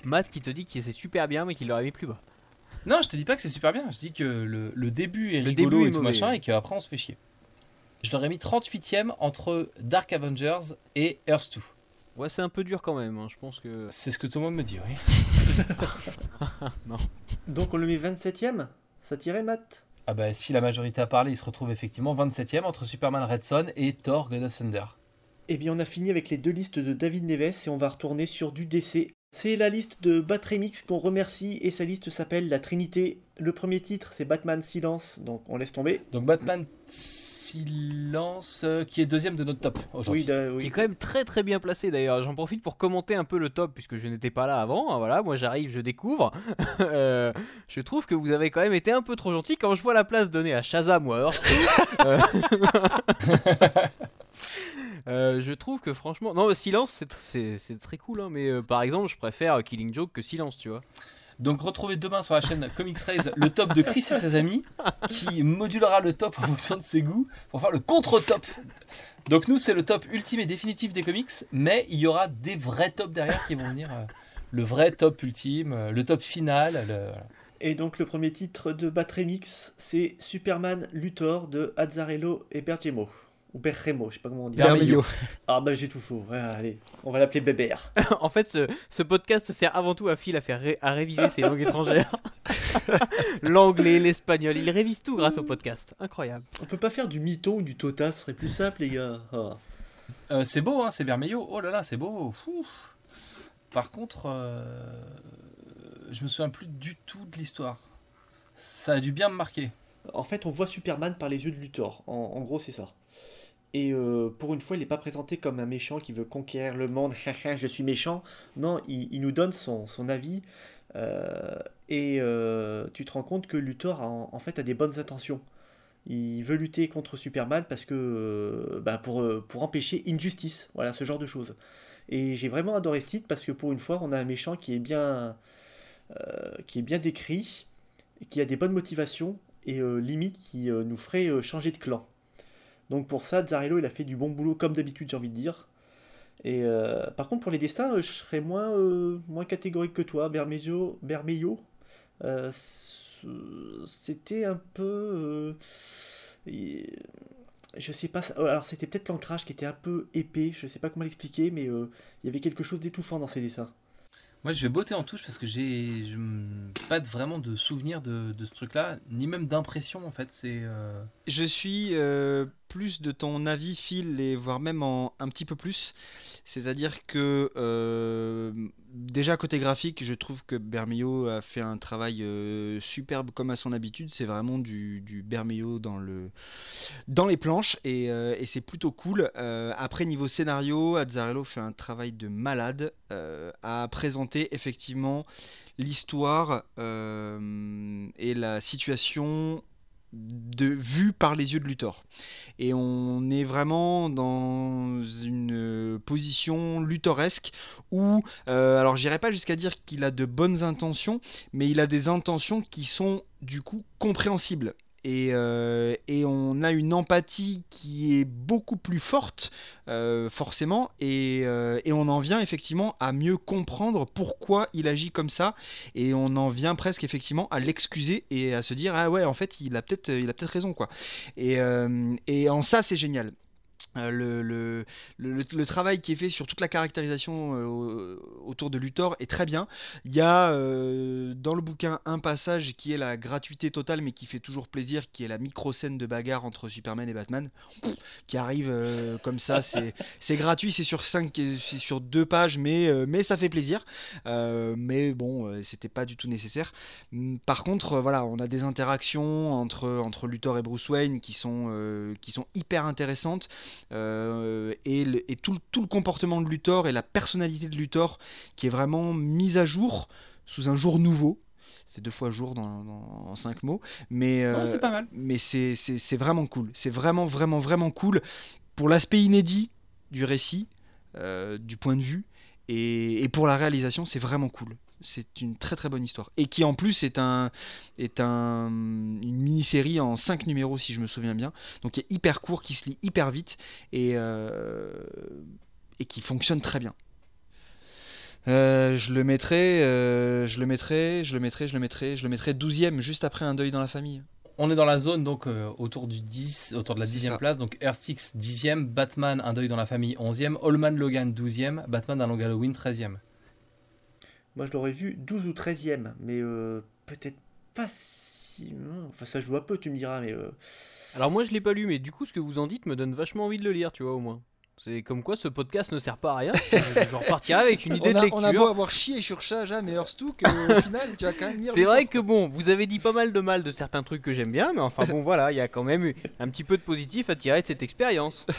Matt qui te dit que c'est super bien, mais qu'il l'aurait mis plus bas. Non, je te dis pas que c'est super bien. Je dis que le, le début est Le rigolo début est et tout mauvais, machin et qu'après on se fait chier. Je l'aurais mis 38ème entre Dark Avengers et Earth 2. Ouais, c'est un peu dur quand même, hein, je pense que. C'est ce que tout le monde me dit, oui. Donc on le met 27ème Ça tirait Matt? Ah bah si la majorité a parlé, il se retrouve effectivement 27ème entre Superman Red Son et Thor God of Thunder. Eh bien on a fini avec les deux listes de David Neves et on va retourner sur du DC. C'est la liste de Batremix qu'on remercie et sa liste s'appelle La Trinité. Le premier titre c'est Batman Silence, donc on laisse tomber. Donc Batman Silence, euh, qui est deuxième de notre top aujourd'hui. Oui, da- Qui est quand même très très bien placé d'ailleurs. J'en profite pour commenter un peu le top puisque je n'étais pas là avant. Voilà, moi j'arrive, je découvre. Euh, je trouve que vous avez quand même été un peu trop gentil quand je vois la place donnée à Shazam ou à Hearthstone. euh, je trouve que franchement, non, Silence c'est tr- c'est c'est très cool, hein, mais euh, par exemple, je préfère Killing Joke que Silence, tu vois. Donc retrouvez demain sur la chaîne Comics Raise le top de Chris et ses amis, qui modulera le top en fonction de ses goûts pour faire le contre-top. Donc nous c'est le top ultime et définitif des comics, mais il y aura des vrais tops derrière qui vont venir. euh, le vrai top ultime, le top final. le-. Et donc le premier titre de Batremix, c'est Superman Luthor de Azzarello et Bergemo. Ou Berremo, je sais pas comment on dit. Bermejo. Ah bah j'ai tout faux. Ouais, allez, on va l'appeler Bébert. en fait, ce, ce podcast sert avant tout à Phil à faire ré- à réviser ses langues étrangères. L'anglais, l'espagnol, il révise tout grâce au podcast. Incroyable. On peut pas faire du mytho ou du tota, ce serait plus simple les gars. Ah. Euh, c'est beau, hein, c'est Vermeillo. Oh là là, c'est beau. Fou. Par contre, euh, je me souviens plus du tout de l'histoire. Ça a dû bien me marquer. En fait, on voit Superman par les yeux de Luthor. En, en gros, c'est ça. Et euh, pour une fois, il n'est pas présenté comme un méchant qui veut conquérir le monde. Je suis méchant. Non, il, nous donne son, avis. euh, et euh, tu te rends compte que Luthor, a en, fait, a des bonnes intentions. Il veut lutter contre Superman parce que bah, pour, pour empêcher injustice. Voilà, ce genre de choses. Et j'ai vraiment adoré ce titre parce que pour une fois, on a un méchant qui est bien, qui est bien décrit, qui a des bonnes motivations et limite qui nous ferait changer de clan. Donc pour ça, Zarello, il a fait du bon boulot comme d'habitude, j'ai envie de dire. Et euh, par contre, pour les destins, euh, je serais moins, euh, moins catégorique que toi, Bermejo. Bermejo euh, c'était un peu. euh, je sais pas. Alors c'était peut-être l'ancrage qui était un peu épais, je sais pas comment l'expliquer, mais euh, il y avait quelque chose d'étouffant dans ces dessins. Moi, je vais botter en touche parce que j'ai pas de- vraiment de souvenir de, de ce truc-là, ni même d'impression en fait. C'est euh, Je suis euh, plus de ton avis, Phil, et voire même un petit peu plus. C'est-à-dire que euh, déjà côté graphique, je trouve que Bermeo a fait un travail euh, superbe comme à son habitude. C'est vraiment du, du dans, le, dans les planches et, euh, c'est plutôt cool. Après, niveau scénario, Azzarello fait un travail de malade à présenter effectivement l'histoire et la situation de vue par les yeux de Luthor. Et on est vraiment dans une position luthoresque où, euh, alors j'irai pas jusqu'à dire qu'il a de bonnes intentions, mais il a des intentions qui sont du coup compréhensibles. Et, euh, et on a une empathie qui est beaucoup plus forte, euh, forcément, et, euh, et on en vient effectivement à mieux comprendre pourquoi il agit comme ça, et on en vient presque effectivement à l'excuser et à se dire ah ouais en fait il a peut-être raison quoi. Et en ça c'est génial. Euh, le, le, le, le travail qui est fait sur toute la caractérisation euh, au- autour de Luthor est très bien. Il y a euh, dans le bouquin un passage qui est la gratuité totale mais qui fait toujours plaisir, qui est la micro-scène de bagarre entre Superman et Batman, qui arrive comme ça. C'est gratuit, c'est sur, cinq, c'est sur deux pages, mais, mais ça fait plaisir. Mais bon, c'était pas du tout nécessaire. Mm, Par contre, voilà, on a des interactions entre, entre Luthor et Bruce Wayne qui sont, qui sont hyper intéressantes. Euh, et le- et tout, le- tout le comportement de Luthor et la personnalité de Luthor qui est vraiment mise à jour sous un jour nouveau. C'est deux fois jour dans, dans- en cinq mots. Mais, euh, c'est pas mal. mais c'est vraiment cool. C'est vraiment, vraiment, vraiment cool pour l'aspect inédit du récit, euh, du point de vue, et, et pour la réalisation, c'est vraiment cool. C'est une très très bonne histoire. Et qui en plus est, un, est un, une mini-série en 5 numéros si je me souviens bien. Donc qui est hyper court, qui se lit hyper vite et, euh, et qui fonctionne très bien. Euh, je le mettrai, euh, je le mettrai, je le mettrai, je le mettrai, je le mettrai 12ème juste après un deuil dans la famille. On est dans la zone donc euh, autour du 10, autour de la C'est 10 ça. place, donc Earth-Six 10e, Batman Un deuil dans la famille 11e, Allman Logan 12e, Batman Un long Halloween 13e. Moi, je l'aurais vu 12 ou 13e, mais euh, peut-être pas si. Enfin, ça joue un peu, tu me diras, mais. euh, Alors moi je l'ai pas lu, mais du coup ce que vous en dites me donne vachement envie de le lire, tu vois au moins. C'est comme quoi ce podcast ne sert pas à rien. Je, je repartirai avec une idée on, a, de lecture. on a beau avoir chié sur Shahjam et Hearthstone, au final, tu vas quand même lire. C'est vrai que bon, vous avez dit pas mal de mal de certains trucs que j'aime bien, mais enfin bon voilà, il y a quand même eu un petit peu de positif à tirer de cette expérience.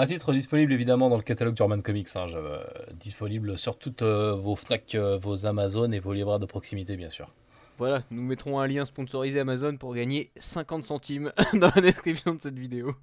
Un titre disponible évidemment dans le catalogue d'Urban Comics, hein, je- euh, disponible sur toutes euh, vos Fnac, euh, vos Amazon et vos libraires de proximité bien sûr. Voilà, nous mettrons un lien sponsorisé Amazon pour gagner 50 centimes dans la description de cette vidéo.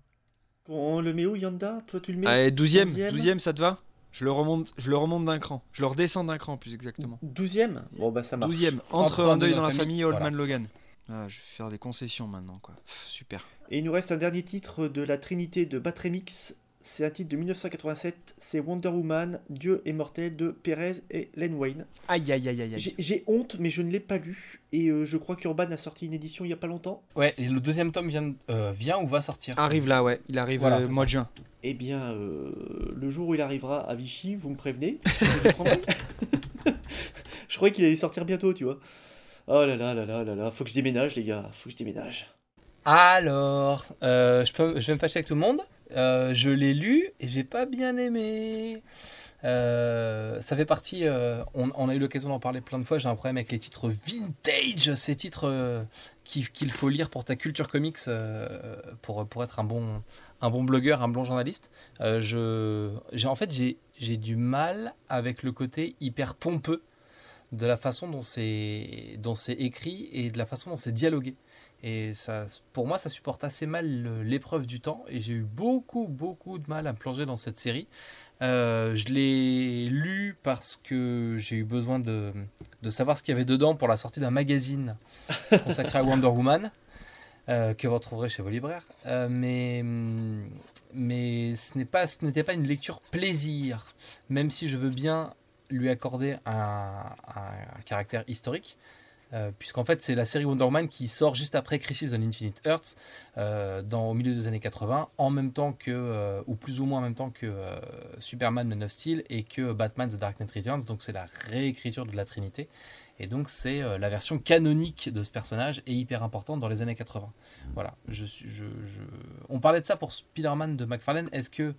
On le met où, Yanda? Toi, tu le mets Allez, 12ème, Onzième 12ème, ça te va? Je le, remonte, je le remonte d'un cran. Je le redescends d'un cran, plus exactement. 12ème Bon, bah ça marche. 12ème, entre, Entre un deuil dans la dans la famille et Old voilà, Man. Logan. Ah, je vais faire des concessions maintenant, quoi. Pff, super. Et il nous reste un dernier titre de la trinité de Batremix. C'est un titre de 1987. C'est Wonder Woman, Dieu est mortel de Perez et Len Wayne. Aïe, aïe, aïe, aïe, aïe. J'ai- honte, mais je ne l'ai pas lu. Et euh, je crois qu'Urban a sorti une édition il y a pas longtemps. Ouais, et le deuxième tome vient, euh, vient ou va sortir? Arrive là, ouais. Il arrive Voilà, euh, mois ça. de juin. Eh bien, euh, le jour où il arrivera à Vichy, vous me prévenez. je le je croyais qu'il allait sortir bientôt, tu vois. Oh là là là là là là, faut que je déménage, les gars, faut que je déménage. Alors, euh, je, peux, je vais me fâcher avec tout le monde. Euh, je l'ai lu et j'ai pas bien aimé. Euh, ça fait partie. euh, on, a eu l'occasion d'en parler plein de fois. J'ai un problème avec les titres vintage, ces titres qui- qu'il faut lire pour ta culture comics, pour, pour être un bon, un bon blogueur, un bon journaliste. Je, j'ai, en fait, j'ai, du mal avec le côté hyper pompeux de la façon dont c'est écrit et de la façon dont c'est dialogué. Et ça, pour moi, ça supporte assez mal l'épreuve du temps. Et j'ai eu beaucoup, beaucoup de mal à me plonger dans cette série. Euh, je l'ai lu parce que j'ai eu besoin de, de savoir ce qu'il y avait dedans pour la sortie d'un magazine consacré à Wonder Woman, euh, que vous retrouverez chez vos libraires. Euh, mais mais ce n'est pas, ce n'était pas une lecture plaisir, même si je veux bien lui accorder un, un caractère historique. Euh, puisqu'en fait c'est la série Wonder Woman qui sort juste après Crisis on Infinite Earths euh, dans, au milieu des années 80 en même temps que euh, ou plus ou moins en même temps que Superman Man of Steel et que Batman The Dark Knight Returns. Donc c'est la réécriture de la Trinité. Et donc c'est la version canonique de ce personnage et hyper importante dans les années 80 voilà. Je, je, je... on parlait de ça pour Spider-Man de McFarlane. Est-ce que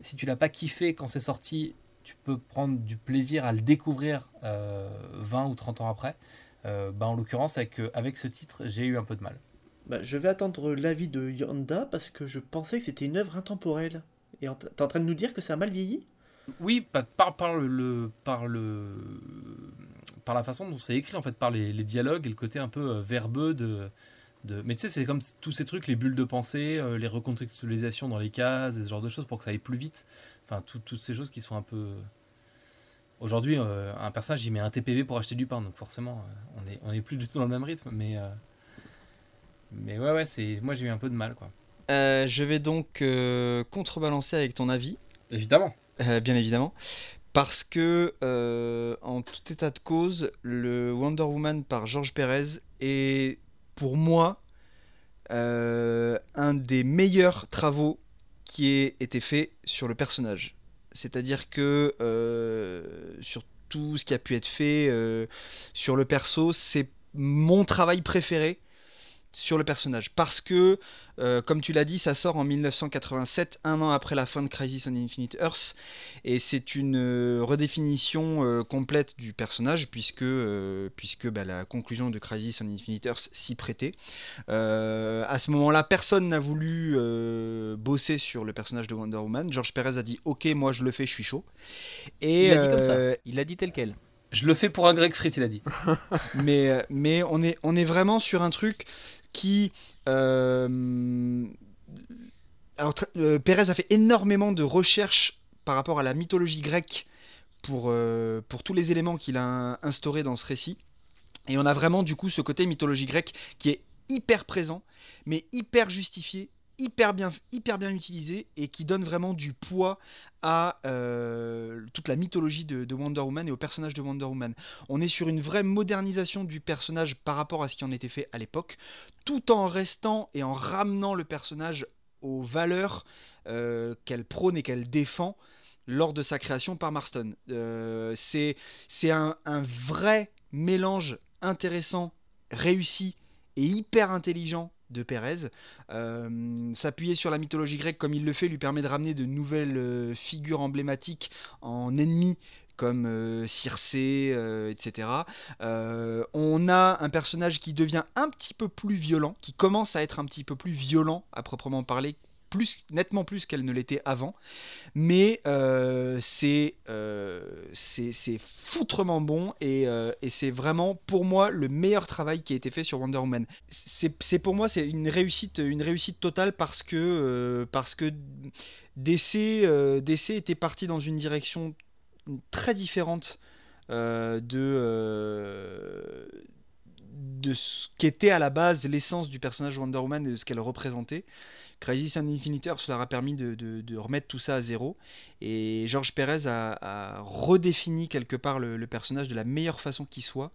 si tu l'as pas kiffé quand c'est sorti tu peux prendre du plaisir à le découvrir euh, 20 ou 30 ans après? Bah, en l'occurrence, avec, euh, avec ce titre, j'ai eu un peu de mal. Bah, je vais attendre l'avis de Yanda parce que je pensais que c'était une œuvre intemporelle. Et t'es en train de nous dire que ça a mal vieilli? Oui, bah, par, par, le, le- par, le, par la façon dont c'est écrit, en fait, par les, les dialogues et le côté un peu euh, verbeux de. de... Mais tu sais, c'est comme tous ces trucs, les bulles de pensée, euh, les recontextualisations dans les cases, et ce genre de choses pour que ça aille plus vite. Enfin, tout- toutes ces choses qui sont un peu. Aujourd'hui, euh, un personnage, il met un TPV pour acheter du pain, donc forcément, euh, on est, on est plus du tout dans le même rythme. Mais, euh, mais ouais, ouais, c'est, moi j'ai eu un peu de mal, quoi. Euh, je vais donc contrebalancer avec ton avis, Évidemment. bien évidemment. Parce que, en tout état de cause, le Wonder Woman par George Perez est, pour moi, un des meilleurs travaux qui ait été fait sur le personnage. C'est-à-dire que euh, sur tout ce qui a pu être fait euh, sur le perso, c'est mon travail préféré sur le personnage. Parce que, euh, comme tu l'as dit, ça sort en 1987, un an après la fin de Crisis on Infinite Earths, et c'est une euh, redéfinition euh, complète du personnage, puisque, euh, puisque bah, la conclusion de Crisis on Infinite Earths s'y prêtait. Euh, à ce moment-là, personne n'a voulu euh, bosser sur le personnage de Wonder Woman. George Perez a dit Ok, moi je le fais, je suis chaud. Et, Il l'a dit comme ça. Il l'a dit tel quel. Je le fais pour un Greg Frit, il a dit. mais, mais on, est, on est vraiment sur un truc qui. euh, euh, Pérez a fait énormément de recherches par rapport à la mythologie grecque pour, euh, pour tous les éléments qu'il a instaurés dans ce récit. Et on a vraiment du coup ce côté mythologie grecque qui est hyper présent, mais hyper justifié, hyper bien, utilisé et qui donne vraiment du poids à euh, toute la mythologie de, de Wonder Woman et au personnage de Wonder Woman. On est sur une vraie modernisation du personnage par rapport à ce qui en était fait à l'époque, tout en restant et en ramenant le personnage aux valeurs euh, qu'elle prône et qu'elle défend lors de sa création par Marston. Euh, c'est un vrai mélange intéressant, réussi et hyper intelligent de Pérez. Euh, s'appuyer sur la mythologie grecque comme il le fait lui permet de ramener de nouvelles euh, figures emblématiques en ennemis comme euh, Circé, etc. on a un personnage qui devient un petit peu plus violent, qui commence à être un petit peu plus violent à proprement parler plus, nettement plus qu'elle ne l'était avant. Mais euh, euh, c'est foutrement bon et, euh, et c'est vraiment pour moi le meilleur travail qui a été fait sur Wonder Woman. C'est pour moi c'est une réussite, une réussite totale parce que, parce que DC, DC était parti dans une direction très différente de, de ce qu'était à la base l'essence du personnage Wonder Woman et de ce qu'elle représentait. Crisis on Infinite Earth leur a permis de, remettre tout ça à zéro. Et Georges Pérez a, redéfini quelque part le, personnage de la meilleure façon qui soit.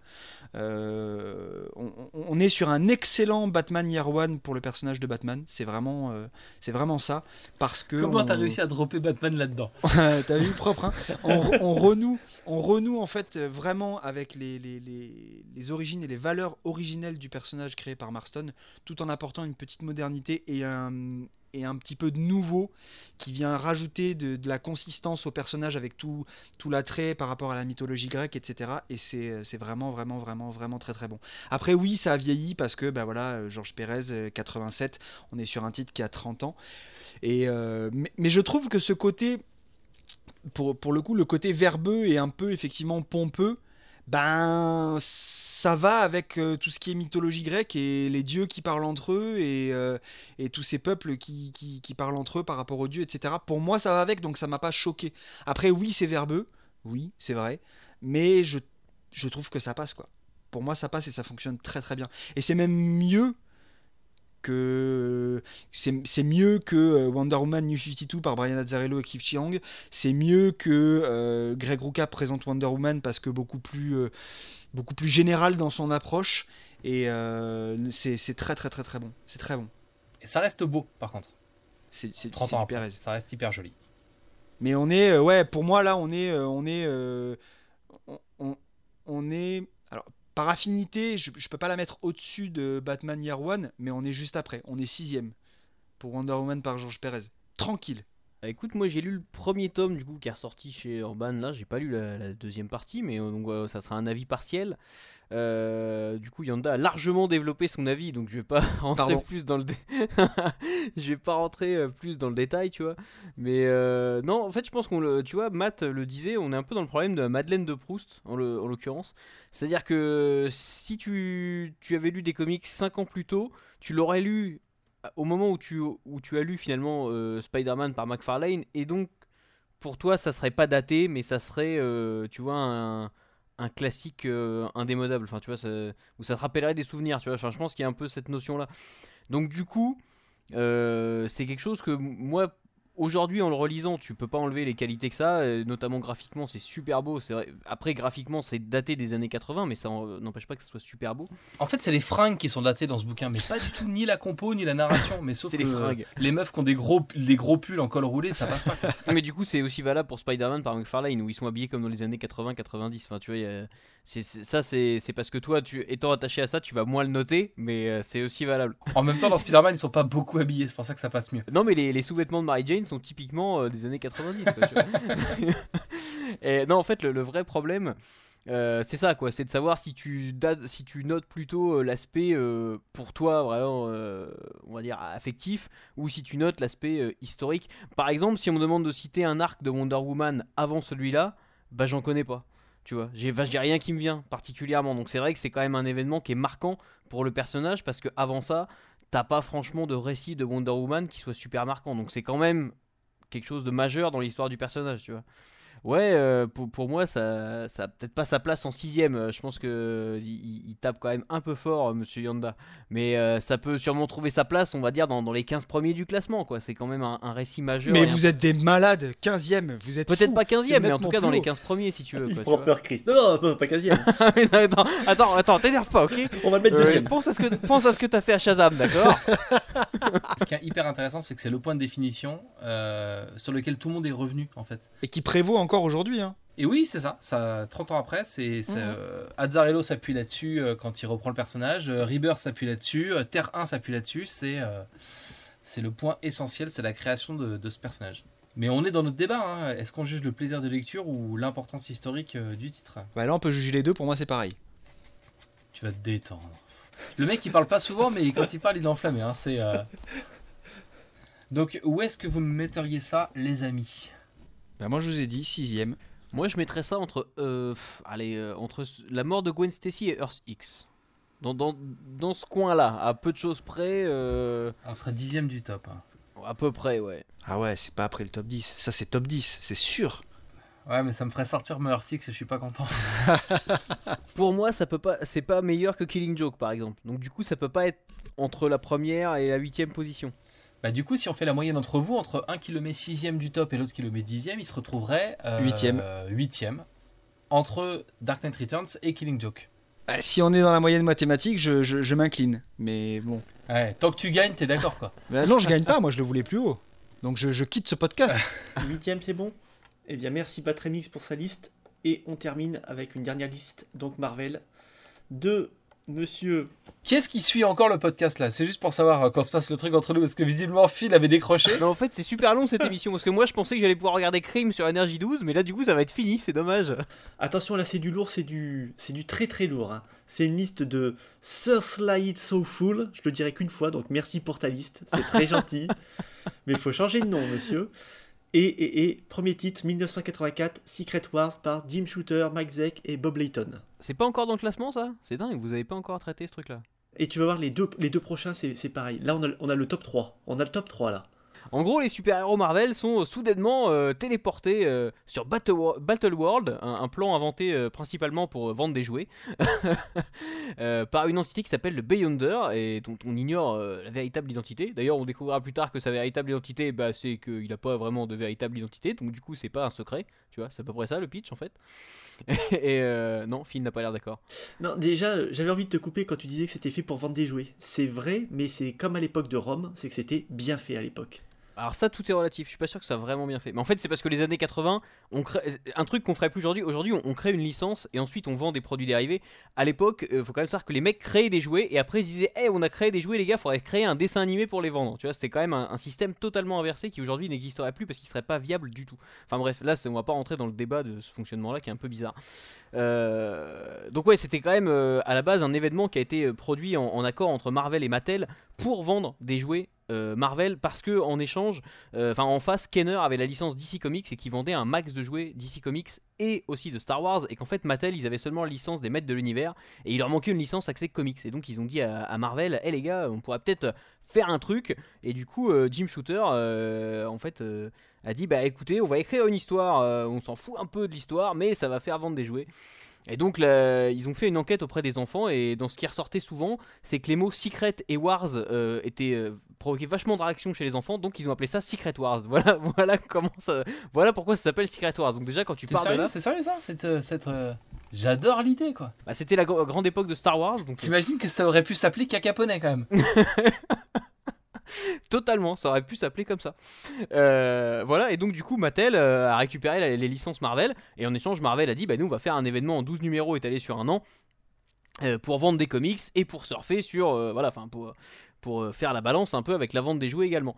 Euh, on, est sur un excellent Batman Year One pour le personnage de Batman. C'est vraiment, euh, c'est vraiment ça. Parce que Comment t'as réussi à dropper Batman là-dedans T'as vu propre hein on, renoue, on renoue en fait vraiment avec les, les, les, origines et les valeurs originelles du personnage créé par Marston, tout en apportant une petite modernité et un et un petit peu de nouveau qui vient rajouter de, la consistance au personnage avec tout, tout l'attrait par rapport à la mythologie grecque, etc. Et c'est vraiment, vraiment, vraiment, vraiment très très bon. Après, oui, ça a vieilli parce que, ben voilà, Georges Pérez, 87, on est sur un titre qui a 30 ans. Et, euh, mais, je trouve que ce côté, pour, pour le coup, le côté verbeux et un peu effectivement pompeux, ben ça va avec euh, tout ce qui est mythologie grecque et les dieux qui parlent entre eux et, euh, et tous ces peuples qui, qui, parlent entre eux par rapport aux dieux, etc. Pour moi, ça va avec, donc ça m'a pas choqué. Après, oui, c'est verbeux, oui, c'est vrai, mais je, je trouve que ça passe, quoi. Pour moi, ça passe et ça fonctionne très très bien. Et c'est même mieux que c'est mieux que euh, Wonder Woman New 52 par Brian Azzarello et Keith Chiang. C'est mieux que Greg Rucka présente Wonder Woman parce que beaucoup plus beaucoup plus général dans son approche. Et euh, c'est très très très très bon. C'est très bon. Et ça reste beau par contre. C'est 30 ans après, ça reste hyper joli. Mais on est, euh, ouais, pour moi là, on est, euh, on est, on, on, est, alors par affinité, je, je peux pas la mettre au-dessus de Batman Year One, mais on est juste après. On est sixième pour Wonder Woman par George Perez. Tranquille. Bah, écoute, moi j'ai lu le premier tome du coup qui est ressorti chez Urban. Là, j'ai pas lu la, deuxième partie, mais euh, donc ça sera un avis partiel. Euh, du coup, Yanda a largement développé son avis, donc je vais pas rentrer plus dans le, je vais pas rentrer euh, plus dans le détail, tu vois. Mais non, en fait, je pense qu'on le, tu vois, Matt le disait, on est un peu dans le problème de Madeleine de Proust en l'occurrence. C'est-à-dire que si tu, tu avais lu des comics 5 ans plus tôt, tu l'aurais lu au moment où tu, où tu as lu finalement euh, Spider-Man par McFarlane, et donc pour toi ça serait pas daté, mais ça serait, euh, tu vois, un, un classique euh, indémodable, enfin tu vois, ça, où ça te rappellerait des souvenirs, tu vois, enfin je pense qu'il y a un peu cette notion-là. Donc du coup, c'est quelque chose que moi Aujourd'hui, en le relisant, tu peux pas enlever les qualités que ça, notamment graphiquement, c'est super beau. C'est vrai. Après, graphiquement, c'est daté des années 80, mais ça n'empêche pas que ce soit super beau. En fait, c'est les fringues qui sont datées dans ce bouquin, mais pas du tout ni la compo ni la narration. Mais sauf que les, fringues. les meufs qui ont des gros, les gros pulls en col roulé, ça passe pas. mais du coup, c'est aussi valable pour Spider-Man par McFarlane, où ils sont habillés comme dans les années 80-90. Enfin, tu vois, ça, c'est parce que toi, tu, étant attaché à ça, tu vas moins le noter, mais euh, c'est aussi valable. En même temps, dans Spider-Man, ils sont pas beaucoup habillés, c'est pour ça que ça passe mieux. Non, mais les, sous-vêtements de Mary Jane sont typiquement euh, des années 90. Et non, en fait, le, vrai problème, euh, c'est ça, quoi. C'est de savoir si tu, notes plutôt l'aspect pour toi, vraiment, on va dire, affectif, ou si tu notes l'aspect historique. Par exemple, si on me demande de citer un arc de Wonder Woman avant celui-là, bah j'en connais pas. Tu vois, j'ai rien qui me vient particulièrement. Donc c'est vrai que c'est quand même un événement qui est marquant pour le personnage parce que avant ça, t'as pas franchement de récit de Wonder Woman qui soit super marquant. Donc c'est quand même quelque chose de majeur dans l'histoire du personnage, tu vois. Ouais, euh, pour, pour, moi, ça, ça peut-être pas sa place en sixième. Euh, je pense que il, tape quand même un peu fort, euh, Monsieur Yanda. Mais ça peut sûrement trouver sa place, on va dire, dans, dans les 15 premiers du classement. quoi. C'est quand même un, récit majeur. Mais vous êtes des malades, 15e, vous êtes Peut-être pas 15e, mais en tout cas dans les 15 premiers, si tu veux. Quoi, il prend peur, Chris. Non, non, pas 15e. attends, attends, attends t'énerve pas, ok On va le mettre deuxième. pense à ce que, pense à ce que t'as fait à Shazam, d'accord Ce qui est hyper intéressant, c'est que c'est le point de définition sur lequel tout le monde est revenu, en fait. Et qui prévaut encore encore aujourd'hui. Hein. Et oui, c'est ça. ça 30 ans après, c'est Mhm. euh, Azzarello s'appuie là-dessus euh, quand il reprend le personnage. euh, Rebirth s'appuie là-dessus. euh, Terre 1 s'appuie là-dessus. C'est euh, c'est le point essentiel, c'est la création de, de ce personnage. Mais on est dans notre débat. hein. Est-ce qu'on juge le plaisir de lecture ou l'importance historique euh, du titre? Bah là, on peut juger les deux. Pour moi, c'est pareil. Tu vas te détendre. Le mec, il parle pas souvent, mais quand il parle, il est enflammé. Hein. C'est. euh, Donc, où est-ce que vous me metteriez ça, les amis? Bah moi, je vous ai dit sixième. Moi, je mettrais ça entre, euh, pff, allez, euh, entre la mort de Gwen Stacy et Earth X. Dans, dans, dans ce coin-là, à peu de choses près, euh, On serait dixième du top. hein. à peu près, ouais. Ah ouais, c'est pas après le top 10. Ça, c'est top 10, c'est sûr. Ouais, mais ça me ferait sortir me Six, je suis pas content. Pour moi, ça peut pas, c'est pas meilleur que Killing Joke, par exemple. Donc du coup, ça peut pas être entre la première et la huitième position. Bah du coup, si on fait la moyenne entre vous, entre un qui le met sixième du top et l'autre qui le met dixième, il se retrouverait euh, Huitième. huitième entre Dark Knight Returns et Killing Joke. Bah, si on est dans la moyenne mathématique, je, je- je m'incline. Mais bon. Ouais, tant que tu gagnes, t'es d'accord quoi. Bah non, je gagne pas. Moi, je le voulais plus haut. Donc je, je quitte ce podcast. Huitième, c'est bon? Eh bien, merci Patremix pour sa liste. Et on termine avec une dernière liste, donc Marvel, de Monsieur. Qui est-ce qui suit encore le podcast là? C'est juste pour savoir euh, qu'on se fasse le truc entre nous, parce que visiblement Phil avait décroché. Non, en fait, c'est super long cette émission parce que moi, je pensais que j'allais pouvoir regarder Crime sur Energy 12, mais là, du coup, ça va être fini. C'est dommage. Attention, là, c'est du lourd, c'est du, c'est du très très lourd. hein. C'est une liste de Sir Slide Soulful. Je le dirai qu'une fois, donc merci pour ta liste. C'est très gentil. Mais il faut changer de nom, monsieur. Et, et, et, premier titre, 1984, Secret Wars par Jim Shooter, Mike Zeck et Bob Layton. C'est pas encore dans le classement, ça? C'est dingue. Vous avez pas encore traité ce truc-là. Et tu vas voir, les deux, les deux prochains, c'est c'est pareil. Là, on a, on a le top 3. On a le top 3, là. En gros, les super-héros Marvel sont euh, soudainement euh, téléportés euh, sur Battle, Wo- Battle World, un, plan inventé principalement pour vendre des jouets, par une entité qui s'appelle le Beyonder et dont on ignore la véritable identité. D'ailleurs, on découvrira plus tard que sa véritable identité, bah, c'est qu'il n'a pas vraiment de véritable identité, donc du coup, c'est pas un secret. Tu vois, c'est à peu près ça le pitch en fait. et non, Phil n'a pas l'air d'accord. Non, déjà, j'avais envie de te couper quand tu disais que c'était fait pour vendre des jouets. C'est vrai, mais c'est comme à l'époque de Rome, c'est que c'était bien fait à l'époque. Alors ça, tout est relatif. Je suis pas sûr que ça a vraiment bien fait. Mais en fait, c'est parce que les années 80, on crée un truc qu'on ferait plus aujourd'hui. Aujourd'hui, on, crée une licence et ensuite on vend des produits dérivés. À l'époque, il faut quand même savoir que les mecs créaient des jouets et après ils disaient, hey, on a créé des jouets, les gars, faudrait créer un dessin animé pour les vendre. Tu vois, c'était quand même un, système totalement inversé qui aujourd'hui n'existerait plus parce qu'il serait pas viable du tout. Enfin bref, là, on va pas rentrer dans le débat de ce fonctionnement-là qui est un peu bizarre. Euh, donc ouais, c'était quand même euh, à la base un événement qui a été euh, produit en, en accord entre Marvel et Mattel pour vendre des jouets euh, Marvel parce que en échange, euh, enfin en face, Kenner avait la licence DC Comics et qui vendait un max de jouets DC Comics et aussi de Star Wars et qu'en fait Mattel ils avaient seulement la licence des maîtres de l'univers et il leur manquait une licence accès comics. Et donc ils ont dit à, Marvel, hé les gars, on pourrait peut-être faire un truc et du coup euh, Jim Shooter euh, en fait euh, a dit bah écoutez on va écrire une histoire, euh, on s'en fout un peu de l'histoire mais ça va faire vendre des jouets. Et donc là, ils ont fait une enquête auprès des enfants et dans ce qui ressortait souvent, c'est que les mots Secret et Wars euh, étaient euh, provoquaient vachement de réactions chez les enfants, donc ils ont appelé ça Secret Wars. Voilà, voilà comment ça, voilà pourquoi ça s'appelle Secret Wars. Donc déjà quand tu C'est pars de là, c'est sérieux ça cette, euh, cette, euh, J'adore l'idée quoi. bah, c'était la gr- grande époque de Star Wars, donc T'imagines que ça aurait pu s'appeler Cacaponais quand même. totalement, ça aurait pu s'appeler comme ça. Euh, voilà, et donc du coup Mattel euh, a récupéré les licences Marvel et en échange Marvel a dit bah nous on va faire un événement en 12 numéros étalé sur un an. euh, pour vendre des comics et pour surfer sur voilà enfin pour pour faire la balance un peu avec la vente des jouets également.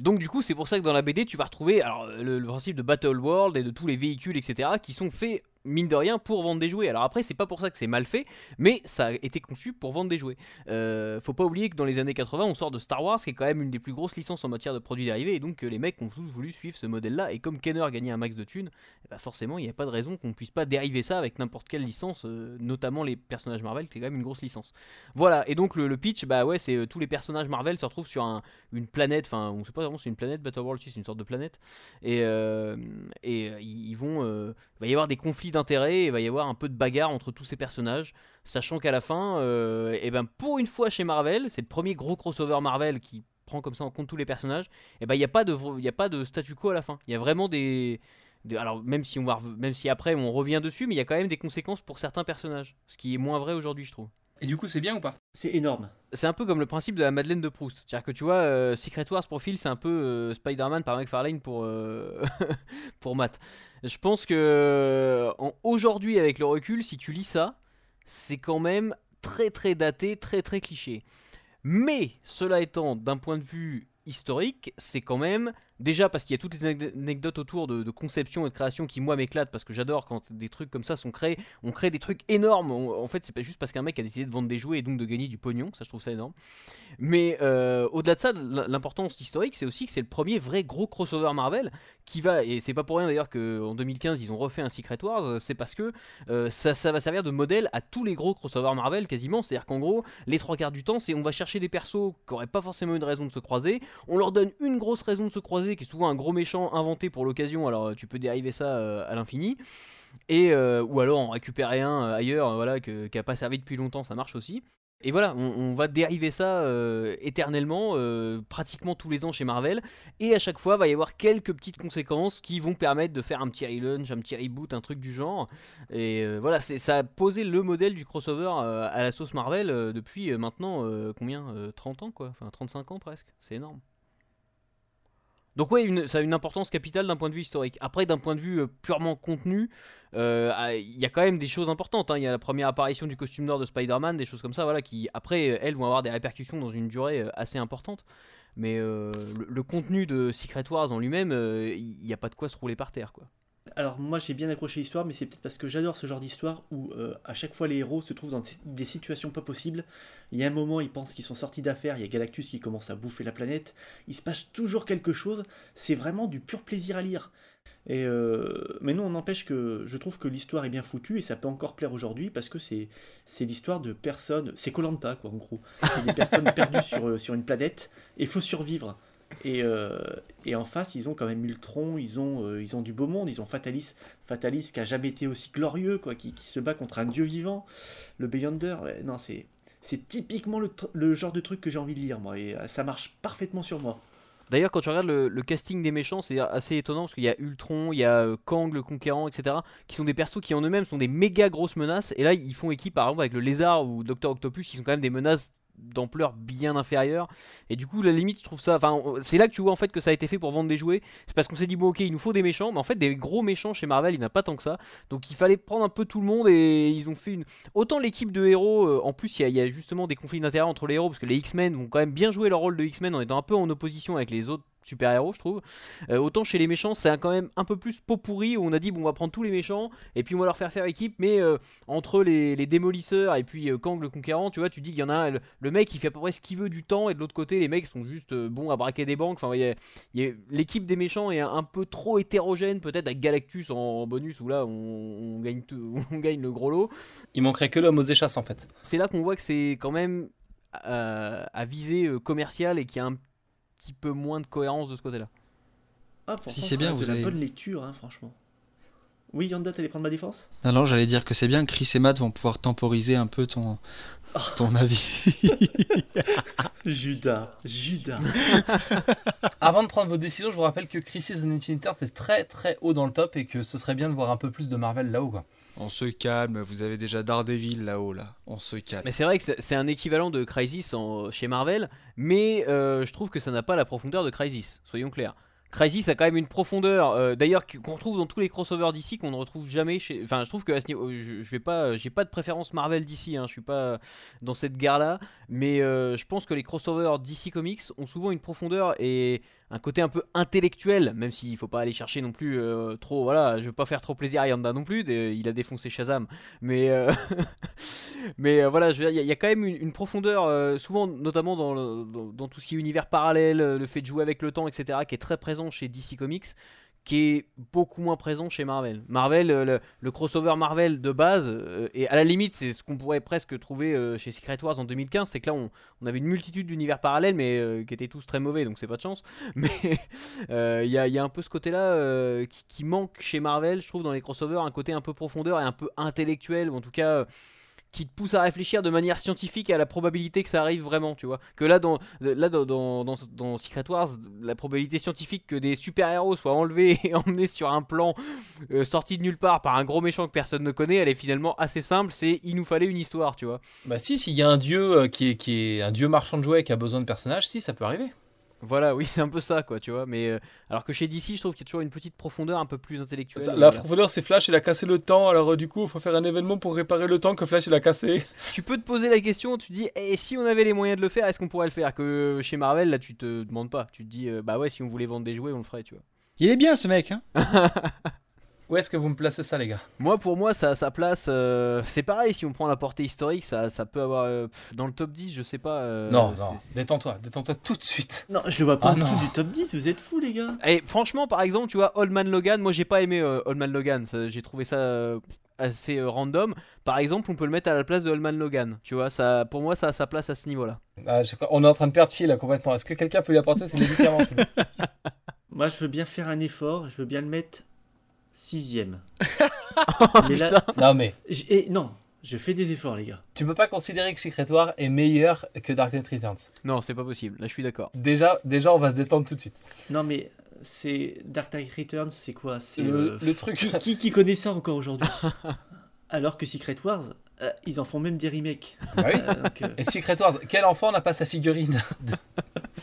Donc du coup c'est pour ça que dans la BD tu vas retrouver alors le principe de Battle World et de tous les véhicules etc qui sont faits mine de rien pour vendre des jouets. Alors après c'est pas pour ça que c'est mal fait mais ça a été conçu pour vendre des jouets. Euh, faut pas oublier que dans les années 80 on sort de Star Wars qui est quand même une des plus grosses licences en matière de produits dérivés et donc euh, les mecs ont tous voulu suivre ce modèle là et comme Kenner gagnait un max de thunes ben, forcément il n'y a pas de raison qu'on puisse pas dériver ça avec n'importe quelle licence euh, notamment les personnages Marvel qui est quand même une grosse licence. Voilà, et donc le, pitch, bah ouais, c'est tous les personnages Marvel se retrouvent sur un- une planète, enfin on sait pas vraiment si c'est une planète, Battle World, si c'est une sorte de planète, et, vont, il va y avoir des conflits d'intérêts, il va y avoir un peu de bagarre entre tous ces personnages, sachant qu'à la fin, euh, et ben pour une fois chez Marvel, c'est le premier gros crossover Marvel qui prend comme ça en compte tous les personnages, et ben il n'y a pas de, a pas de statu quo à la fin, il y a vraiment des alors même si on va même si après on revient dessus mais il y a quand même des conséquences pour certains personnages ce qui est moins vrai aujourd'hui je trouve Et du coup, c'est bien ou pas? C'est énorme. C'est un peu comme le principe de la Madeleine de Proust. C'est-à-dire que tu vois, euh, Secret Wars profil, c'est un peu euh, Spider-Man par McFarlane pour, euh, pour Matt. Je pense que aujourd'hui, avec le recul, si tu lis ça, c'est quand même très très daté, très très cliché. Mais cela étant, d'un point de vue historique, c'est quand même Déjà parce qu'il y a toutes les anecdotes autour de, conception et de création qui moi m'éclatent parce que j'adore quand des trucs comme ça sont créés. On crée des trucs énormes. en fait, c'est pas juste parce qu'un mec a décidé de vendre des jouets et donc de gagner du pognon. Ça, je trouve ça énorme. Mais euh, au-delà de ça, l'importance historique, c'est aussi que c'est le premier vrai gros crossover Marvel qui va. Et c'est pas pour rien d'ailleurs qu'en 2015 ils ont refait un Secret Wars. C'est parce que euh, ça, ça va servir de modèle à tous les gros crossovers Marvel quasiment. C'est-à-dire qu'en gros, les trois quarts du temps, c'est on va chercher des persos qui auraient pas forcément une raison de se croiser. On leur donne une grosse raison de se croiser qui est souvent un gros méchant inventé pour l'occasion, alors tu peux dériver ça euh, à l'infini. Et, euh, ou alors en récupérer un euh, ailleurs, voilà, qui n'a pas servi depuis longtemps, ça marche aussi. Et voilà, on, va dériver ça éternellement, pratiquement tous les ans chez Marvel. Et à chaque fois, va y avoir quelques petites conséquences qui vont permettre de faire un petit relaunch, un petit reboot, un truc du genre. Et voilà, ça a posé le modèle du crossover à la sauce Marvel depuis maintenant, combien 30 ans quoi Enfin 35 ans presque, c'est énorme. Donc oui, ça a une importance capitale d'un point de vue historique. Après, d'un point de vue euh, purement contenu, euh, ah, il y a quand même des choses importantes. Hein. Il y a la première apparition du costume noir de Spider-Man, des choses comme ça, voilà, qui après, euh, elles vont avoir des répercussions dans une durée assez importante. Mais le, contenu de Secret Wars en lui-même, il n'y a pas de quoi se rouler par terre, quoi. Alors moi j'ai bien accroché l'histoire, mais c'est peut-être parce que j'adore ce genre d'histoire où euh, à chaque fois les héros se trouvent dans des situations pas possibles. Il y a un moment ils pensent qu'ils sont sortis d'affaires, il y a Galactus qui commence à bouffer la planète. Il se passe toujours quelque chose. C'est vraiment du pur plaisir à lire. Et euh, mais non, on n'empêche que je trouve que l'histoire est bien foutue et ça peut encore plaire aujourd'hui parce que c'est c'est l'histoire de personnes, c'est Colanta quoi en gros, c'est des personnes perdues sur euh, sur une planète et faut survivre. Euh, et, en face, ils ont quand même Ultron, ils ont, euh, ils ont du beau monde, ils ont Fatalis, Fatalis qui a jamais été aussi glorieux, quoi, qui, se bat contre un dieu vivant, le Beyonder. non, c'est, c'est typiquement le, genre de truc que j'ai envie de lire, moi, et euh, ça marche parfaitement sur moi. D'ailleurs, quand tu regardes le, casting des méchants, c'est assez étonnant parce qu'il y a Ultron, il y a Kang le Conquérant, etc., qui sont des persos qui en eux-mêmes sont des méga grosses menaces. Et là, ils font équipe par exemple avec le Lézard ou Docteur Octopus, qui sont quand même des menaces d'ampleur bien inférieure. Et du coup la limite je trouve ça enfin c'est là que tu vois en fait que ça a été fait pour vendre des jouets. C'est parce qu'on s'est dit bon ok il nous faut des méchants mais en fait des gros méchants chez Marvel il n'y a pas tant que ça. Donc il fallait prendre un peu tout le monde et ils ont fait une autant l'équipe de héros euh, en plus il y, a justement des conflits d'intérêt entre les héros parce que les X-Men vont quand même bien jouer leur rôle de X-Men en étant un peu en opposition avec les autres super-héros, je trouve. Euh, autant chez les méchants, c'est quand même un peu plus pot pourri où on a dit bon, on va prendre tous les méchants et puis on va leur faire faire équipe. Mais euh, entre les, démolisseurs et puis euh, Kang le conquérant, tu vois, tu dis qu'il y en a le, mec il fait à peu près ce qu'il veut du temps et de l'autre côté, les mecs sont juste bons à braquer des banques. Enfin, l'équipe des méchants est un, peu trop hétérogène, peut-être avec Galactus en, bonus où là on, gagne tout, on gagne le gros lot. Il manquerait que l'homme aux échasses en fait. C'est là qu'on voit que c'est quand même à viser commercial et qu'il y a un petit peu moins de cohérence de ce côté-là. Ah, si c'est bien, vous avez une bonne lecture, hein, franchement. Oui, Yanda, t'allais prendre ma défense? Non, non, j'allais dire que c'est bien. Chris et Matt vont pouvoir temporiser un peu ton, oh. ton avis. Judas, Judas. Avant de prendre vos décisions, je vous rappelle que Crisis on Infinite Earth est très très haut dans le top et que ce serait bien de voir un peu plus de Marvel là-haut. Quoi. On se calme, vous avez déjà Daredevil là-haut, là. On se calme. Mais c'est vrai que c'est un équivalent de Crisis chez Marvel, mais euh, je trouve que ça n'a pas la profondeur de Crisis, soyons clairs. Crisis a quand même une profondeur, euh, d'ailleurs qu'on retrouve dans tous les crossovers d'ici qu'on ne retrouve jamais chez. Enfin, je trouve que à ce niveau, je, vais pas, j'ai pas de préférence Marvel d'ici, hein, je suis pas dans cette guerre-là, mais euh, je pense que les crossovers DC Comics ont souvent une profondeur et un côté un peu intellectuel, même s'il faut pas aller chercher non plus euh, trop. Voilà, je veux pas faire trop plaisir à Yanda non plus. il a défoncé Shazam, mais euh, euh, voilà, il y, a quand même une, profondeur, souvent notamment dans, dans, tout ce qui est univers parallèle, le fait de jouer avec le temps, etc., qui est très présent chez DC Comics qui est beaucoup moins présent chez Marvel. Marvel, euh, le, crossover Marvel de base, euh, et à la limite, c'est ce qu'on pourrait presque trouver euh, chez Secret Wars en 2015, c'est que là, on, avait une multitude d'univers parallèles, mais qui étaient tous très mauvais, donc c'est pas de chance. Mais il y a, un peu ce côté-là qui, qui, manque chez Marvel, je trouve, dans les crossovers, un côté un peu profondeur et un peu intellectuel, ou en tout cas qui te pousse à réfléchir de manière scientifique à la probabilité que ça arrive vraiment, tu vois. Que là, dans, là dans, dans, dans, Secret Wars, la probabilité scientifique que des super-héros soient enlevés et emmenés sur un plan euh, sorti de nulle part par un gros méchant que personne ne connaît, elle est finalement assez simple, c'est il nous fallait une histoire, tu vois. Bah si, s'il y a un dieu euh, qui est, qui est un dieu marchand de jouets qui a besoin de personnages, si, ça peut arriver. Voilà, oui, c'est un peu ça, quoi, tu vois. Mais euh, alors que chez DC, je trouve qu'il y a toujours une petite profondeur un peu plus intellectuelle. Ça, la profondeur, c'est Flash, il a cassé le temps, alors euh, du coup, il faut faire un événement pour réparer le temps que Flash il a cassé. Tu peux te poser la question, tu te dis, et si on avait les moyens de le faire, est-ce qu'on pourrait le faire? Que chez Marvel, là, tu te demandes pas. Tu te dis, euh, bah ouais, si on voulait vendre des jouets, on le ferait, tu vois. Il est bien ce mec, hein Où est-ce que vous me placez ça, les gars Moi, pour moi, ça a sa place. euh, c'est pareil, si on prend la portée historique, ça, ça peut avoir. euh, pff, dans le top 10, je sais pas. euh, Non, non, détends-toi, détends-toi tout de suite. Non, je le vois pas Ah en dessous du top 10, vous êtes fous les gars. Et franchement, par exemple, tu vois, Old Man Logan, moi j'ai pas aimé euh, Old Man Logan, j'ai trouvé ça euh, assez euh, random. Par exemple, on peut le mettre à la place de Old Man Logan, tu vois, ça, pour moi ça a sa place à ce niveau-là. Ah, on est en train de perdre fil là, complètement. Est-ce que quelqu'un peut lui apporter ses médicaments Moi, je veux bien faire un effort, je veux bien le mettre sixième. Mais là, Putain. Non, mais et non, je fais des efforts les gars. tu peux pas considérer que Secret War est meilleur que Dark Knight Returns. Non, c'est pas possible, là je suis d'accord. Déjà, déjà, on va se détendre tout de suite. Non mais c'est Dark Knight Returns, c'est quoi? C'est Le, euh, le truc. qui, qui, qui connaît ça encore aujourd'hui? Alors que Secret Wars, euh, ils en font même des remakes. Bah oui. Euh, donc, euh, Et Secret Wars, quel enfant n'a pas sa figurine?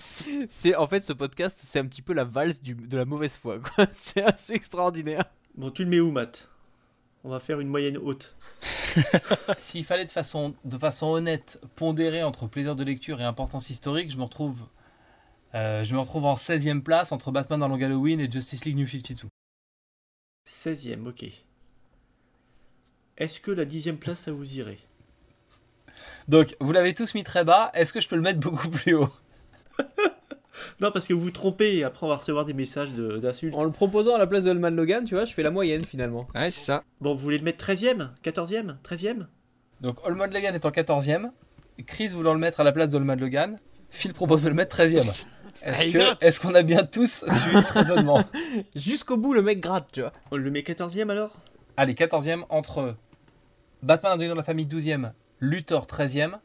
C'est en fait ce podcast, c'est un petit peu la valse du- de la mauvaise foi. C'est assez extraordinaire. Bon, tu le mets où, Matt? On va faire une moyenne haute. S'il fallait de façon, de façon honnête pondérer entre plaisir de lecture et importance historique, je me retrouve, euh, je me retrouve en 16e place entre Batman dans Long Halloween et Justice League New 52. 16ème, ok. Est-ce que la dixième place, ça vous irait? Donc, vous l'avez tous mis très bas. Est-ce que je peux le mettre beaucoup plus haut? Non, parce que vous vous trompez et après on va recevoir des messages de- d'insultes. En le proposant à la place de Old Man Logan, tu vois, je fais la moyenne finalement. Ouais, c'est ça. Bon, vous voulez le mettre 13ème 14ème 13ème Donc, Holman Logan est en 14e. Chris voulant le mettre à la place d'Holman Logan. Phil propose de le mettre 13e. Est-ce Allez, que- gratte. est-ce qu'on a bien tous suivi ce raisonnement? Jusqu'au bout, le mec gratte, tu vois. On le met 14ème alors? Allez, 14e entre Batman Inconnu dans la famille 12e, Luthor 13e,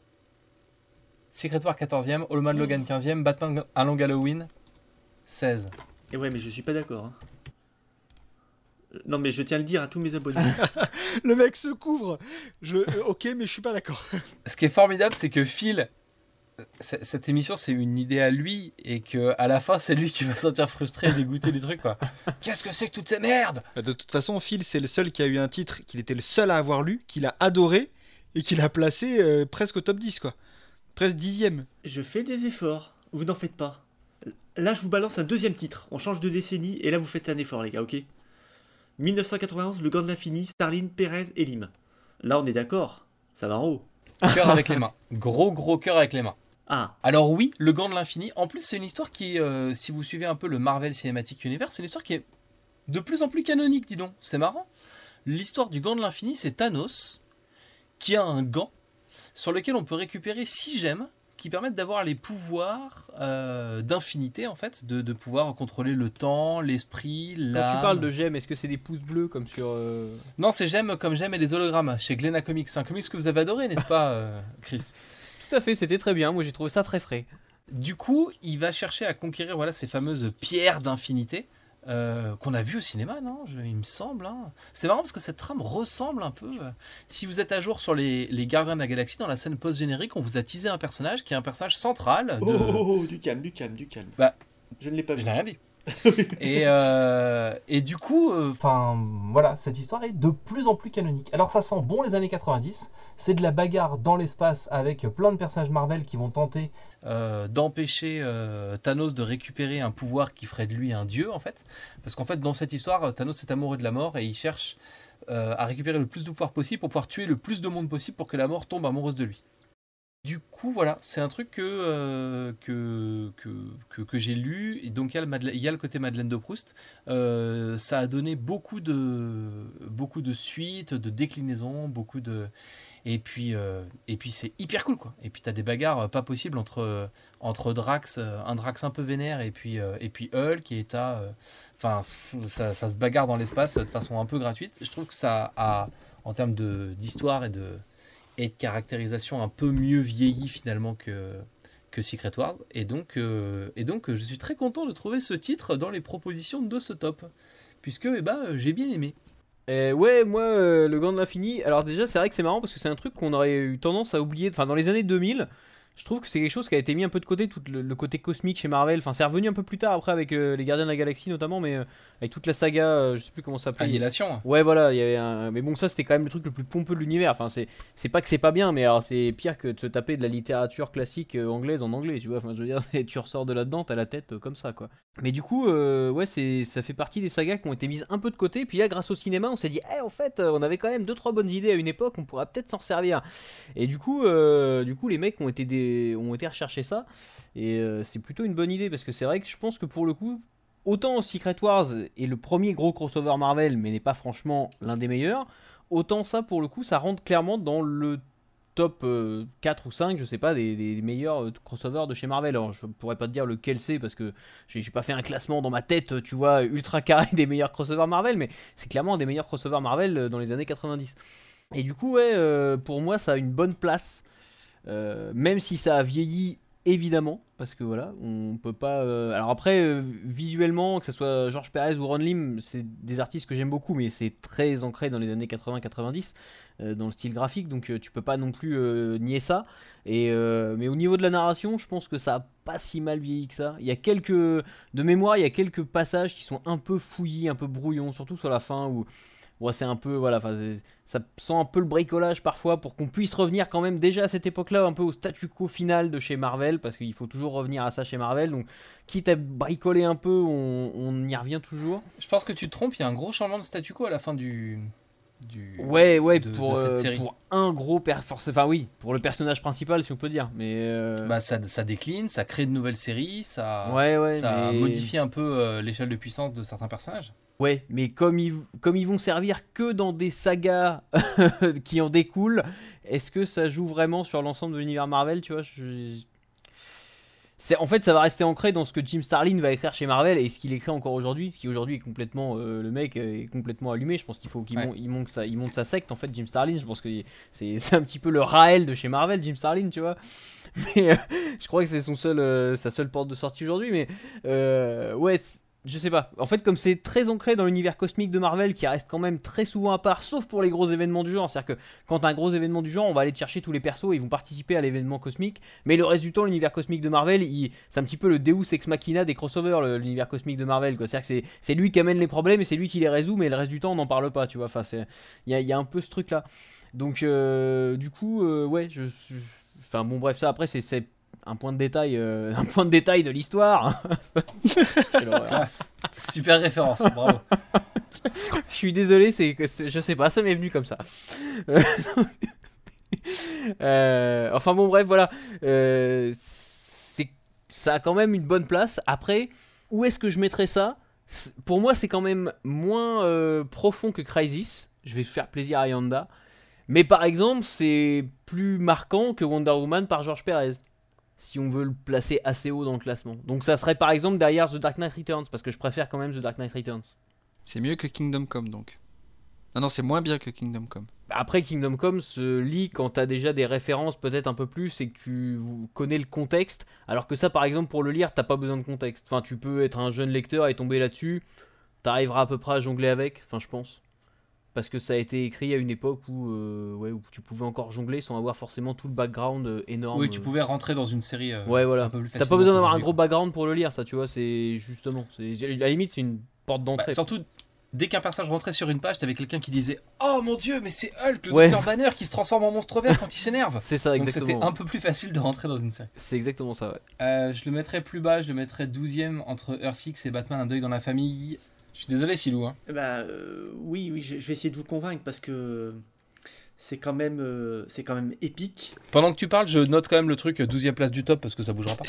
Secret War 14e, Holman Logan 15e, Batman à Long Halloween 16. Et ouais, mais je suis pas d'accord. hein. Euh, Non, mais je tiens à le dire à tous mes abonnés. Le mec se couvre. Je... euh, ok, mais je suis pas d'accord. Ce qui est formidable, c'est que Phil, c- cette émission, c'est une idée à lui et que à la fin, c'est lui qui va se sentir frustré et dégoûté du truc. quoi. Qu'est-ce que c'est que toutes ces merdes? Bah, De toute façon, Phil, c'est le seul qui a eu un titre qu'il était le seul à avoir lu, qu'il a adoré et qu'il a placé euh, presque au top 10, quoi. Presque dixième. je fais des efforts. Vous n'en faites pas. Là, je vous balance un deuxième titre. On change de décennie et là, vous faites un effort, les gars, ok? 1991, Le Gant de l'Infini, Starline, Perez et Lim. Là, on est d'accord. Ça va en haut. Cœur avec les mains. Gros, gros cœur avec les mains. Ah, Alors oui, le gant de l'infini. En plus, c'est une histoire qui, euh, si vous suivez un peu le Marvel Cinematic Universe, c'est une histoire qui est de plus en plus canonique, dis donc. C'est marrant. L'histoire du gant de l'infini, c'est Thanos qui a un gant sur lequel on peut récupérer six gemmes qui permettent d'avoir les pouvoirs euh, d'infinité, en fait, de, de pouvoir contrôler le temps, l'esprit, Quand l'âme. tu parles de gemmes, est-ce que c'est des pouces bleus comme sur. euh, Non, c'est gemmes comme gemmes et les hologrammes chez Glena Comics. C'est un comics que vous avez adoré, n'est-ce pas, euh, Chris? Tout à fait, c'était très bien. Moi j'ai trouvé ça très frais. Du coup, il va chercher à conquérir voilà, ces fameuses pierres d'infinité euh, qu'on a vues au cinéma, non Je- Il me semble. hein. C'est marrant parce que cette trame ressemble un peu. euh, si vous êtes à jour sur les, les Gardiens de la Galaxie, dans la scène post-générique, on vous a teasé un personnage qui est un personnage central. De... oh, oh, oh, du calme, du calme, du calme. Bah, je ne l'ai pas Je vu. n'ai rien dit. et, euh, et du coup, enfin voilà, cette histoire est de plus en plus canonique. Alors ça sent bon les années 90, c'est de la bagarre dans l'espace avec plein de personnages Marvel qui vont tenter euh, d'empêcher euh, Thanos de récupérer un pouvoir qui ferait de lui un dieu en fait. Parce qu'en fait dans cette histoire, Thanos est amoureux de la mort et il cherche euh, à récupérer le plus de pouvoir possible pour pouvoir tuer le plus de monde possible pour que la mort tombe amoureuse de lui. Du coup, voilà, c'est un truc que, euh, que, que, que, que j'ai lu. Et donc, il y, a le il y a le côté Madeleine de Proust. Euh, ça a donné beaucoup de, beaucoup de suites, de déclinaisons, beaucoup de. Et puis, euh, et puis c'est hyper cool, quoi. Et puis, tu as des bagarres pas possibles entre, entre Drax, un Drax un peu vénère, et puis, et puis Hulk, à. euh, Enfin, ça, se bagarre dans l'espace de façon un peu gratuite. Je trouve que ça a, en termes d'histoire et de et de caractérisation un peu mieux vieilli finalement que, que Secret Wars. Et donc, euh, et donc, je suis très content de trouver ce titre dans les propositions de ce top, puisque eh ben, j'ai bien aimé. Euh, ouais, moi, euh, le Gant de l'Infini. Alors, déjà, c'est vrai que c'est marrant parce que c'est un truc qu'on aurait eu tendance à oublier. Enfin, dans les années 2000, je trouve que c'est quelque chose qui a été mis un peu de côté, tout le, côté cosmique chez Marvel. Enfin, c'est revenu un peu plus tard après avec euh, les Gardiens de la Galaxie notamment, mais euh, avec toute la saga, euh, je sais plus comment ça s'appelle. Annihilation. Ouais, voilà, il y avait un... mais bon, ça c'était quand même le truc le plus pompeux de l'univers. Enfin, c'est c'est pas que c'est pas bien, mais alors c'est pire que de se taper de la littérature classique anglaise en anglais, tu vois. Enfin, je veux dire, tu ressors de là-dedans, t'as la tête comme ça, quoi. Mais du coup, ouais, c'est ça fait partie des sagas qui ont été mises un peu de côté. Puis là, grâce au cinéma, on s'est dit, eh, en fait, on avait quand même deux trois bonnes idées à une époque, on pourra peut-être s'en servir. Et du coup, du coup, les mecs ont été des... ont été recherchés ça. Et euh, c'est plutôt une bonne idée parce que c'est vrai que je pense que pour le coup, autant Secret Wars est le premier gros crossover Marvel, mais n'est pas franchement l'un des meilleurs, autant ça pour le coup, ça rentre clairement dans le top 4 euh, ou 5, je sais pas, des, meilleurs euh, crossovers de chez Marvel. Alors je pourrais pas te dire lequel c'est parce que j'ai pas fait un classement dans ma tête, tu vois, ultra carré des meilleurs crossovers Marvel, mais c'est clairement des meilleurs crossovers Marvel dans les années 90. Et du coup, ouais, pour moi, ça a une bonne place même si ça a vieilli évidemment, parce que voilà, on peut pas. Euh, alors après, euh, visuellement, que ce soit Georges Perez ou Ron Lim, c'est des artistes que j'aime beaucoup, mais c'est très ancré dans les années 80-90, dans le style graphique, donc tu peux pas non plus nier ça. Et, mais au niveau de la narration, je pense que ça a pas si mal vieilli que ça. Il y a quelques. De mémoire, il y a quelques passages qui sont un peu fouillis, un peu brouillons, surtout sur la fin où c'est un peu voilà ça sent un peu le bricolage parfois pour qu'on puisse revenir quand même déjà à cette époque-là un peu au statu quo final de chez Marvel parce qu'il faut toujours revenir à ça chez Marvel. Donc quitte à bricoler un peu on, y revient toujours. Je pense que tu te trompes il y a un gros changement de statu quo à la fin du du, ouais ouais pour, euh, pour un gros force enfin oui pour le personnage principal si on peut dire mais euh, bah ça, ça, décline ça crée de nouvelles séries ça ouais, ouais, ça modifie un peu euh, l'échelle de puissance de certains personnages Ouais, mais comme ils, comme ils vont servir que dans des sagas qui en découlent, est-ce que ça joue vraiment sur l'ensemble de l'univers Marvel, tu vois c'est en fait ça va rester ancré dans ce que Jim Starlin va écrire chez Marvel et ce qu'il écrit encore aujourd'hui ce qui aujourd'hui est complètement euh, le mec est complètement allumé. Je pense qu'il faut qu'il monte sa il monte sa secte en fait Jim Starlin. Je pense que c'est un petit peu le Raël de chez Marvel Jim Starlin tu vois. Mais euh, je crois que c'est son seul euh, sa seule porte de sortie aujourd'hui mais ouais je sais pas. En fait, comme c'est très ancré dans l'univers cosmique de Marvel, qui reste quand même très souvent à part, sauf pour les gros événements du genre. C'est-à-dire que quand un gros événement du genre, on va aller chercher tous les persos, ils vont participer à l'événement cosmique. Mais le reste du temps, l'univers cosmique de Marvel, c'est un petit peu le Deus ex machina des crossovers, l'univers cosmique de Marvel. C'est-à-dire que c'est lui qui amène les problèmes et c'est lui qui les résout, mais le reste du temps, on n'en parle pas, tu vois. Enfin, il y a, un peu ce truc-là. Donc, euh, du coup, euh, ouais, Enfin bon bref ça après c'est un point de détail, euh, un point de détail de l'histoire. Super référence, bravo. je suis désolé, c'est je sais pas, ça m'est venu comme ça. Euh, enfin bon, bref, voilà. Euh, ça a quand même une bonne place. Après, où est-ce que je mettrais ça? Pour moi, c'est quand même moins profond que Crisis. Je vais faire plaisir à Yanda. Mais par exemple, c'est plus marquant que Wonder Woman par George Perez si on veut le placer assez haut dans le classement. Donc ça serait par exemple derrière The Dark Knight Returns, parce que je préfère quand même The Dark Knight Returns. C'est mieux que Kingdom Come donc. Ah non, c'est moins bien que Kingdom Come. Après, Kingdom Come se lit quand tu as déjà des références peut-être un peu plus et que tu connais le contexte, alors que ça, par exemple, pour le lire, t'as pas besoin de contexte. Enfin, tu peux être un jeune lecteur et tomber là-dessus, t'arriveras à peu près à jongler avec, enfin, je pense parce que ça a été écrit à une époque où, euh, ouais, où tu pouvais encore jongler sans avoir forcément tout le background euh, énorme. Oui, tu pouvais rentrer dans une série. Euh, ouais, voilà. T'as pas besoin d'avoir un gros background pour le lire, ça, tu vois. C'est justement, c'est à la limite, c'est une porte d'entrée. Bah, surtout, dès qu'un personnage rentrait sur une page, t'avais quelqu'un qui disait Oh mon dieu, mais c'est Hulk, le Docteur Banner qui se transforme en monstre vert quand il s'énerve. c'est ça, exactement. Donc c'était un peu plus facile de rentrer dans une série. C'est exactement ça, ouais. je le mettrais plus bas, je le mettrais 12ème entre Earth 6 et Batman Un deuil dans la famille. Je suis désolé, Philou. Hein. Bah, euh, oui, oui, je, vais essayer de vous convaincre parce que c'est quand même, euh, c'est quand même épique. Pendant que tu parles, je note quand même le truc 12e place du top parce que ça bougera pas.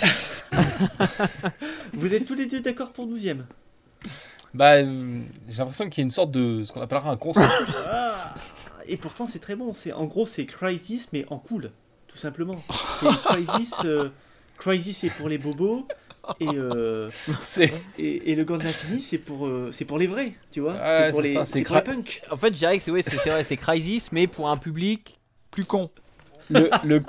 vous êtes tous les deux d'accord pour 12e Bah, euh, j'ai l'impression qu'il y a une sorte de ce qu'on appellera un consensus. Ah, et pourtant, c'est très bon. C'est en gros, c'est Crisis mais en cool, tout simplement. C'est Crisis. Crisis, c'est pour les bobos. Et, euh, et, et, le Gant de c'est pour, euh, c'est pour les vrais, tu vois. Ouais, c'est pour, les, ça, punk. En fait, je dirais que c'est, ouais, c'est, vrai, c'est Crisis, mais pour un public plus con. Le, le,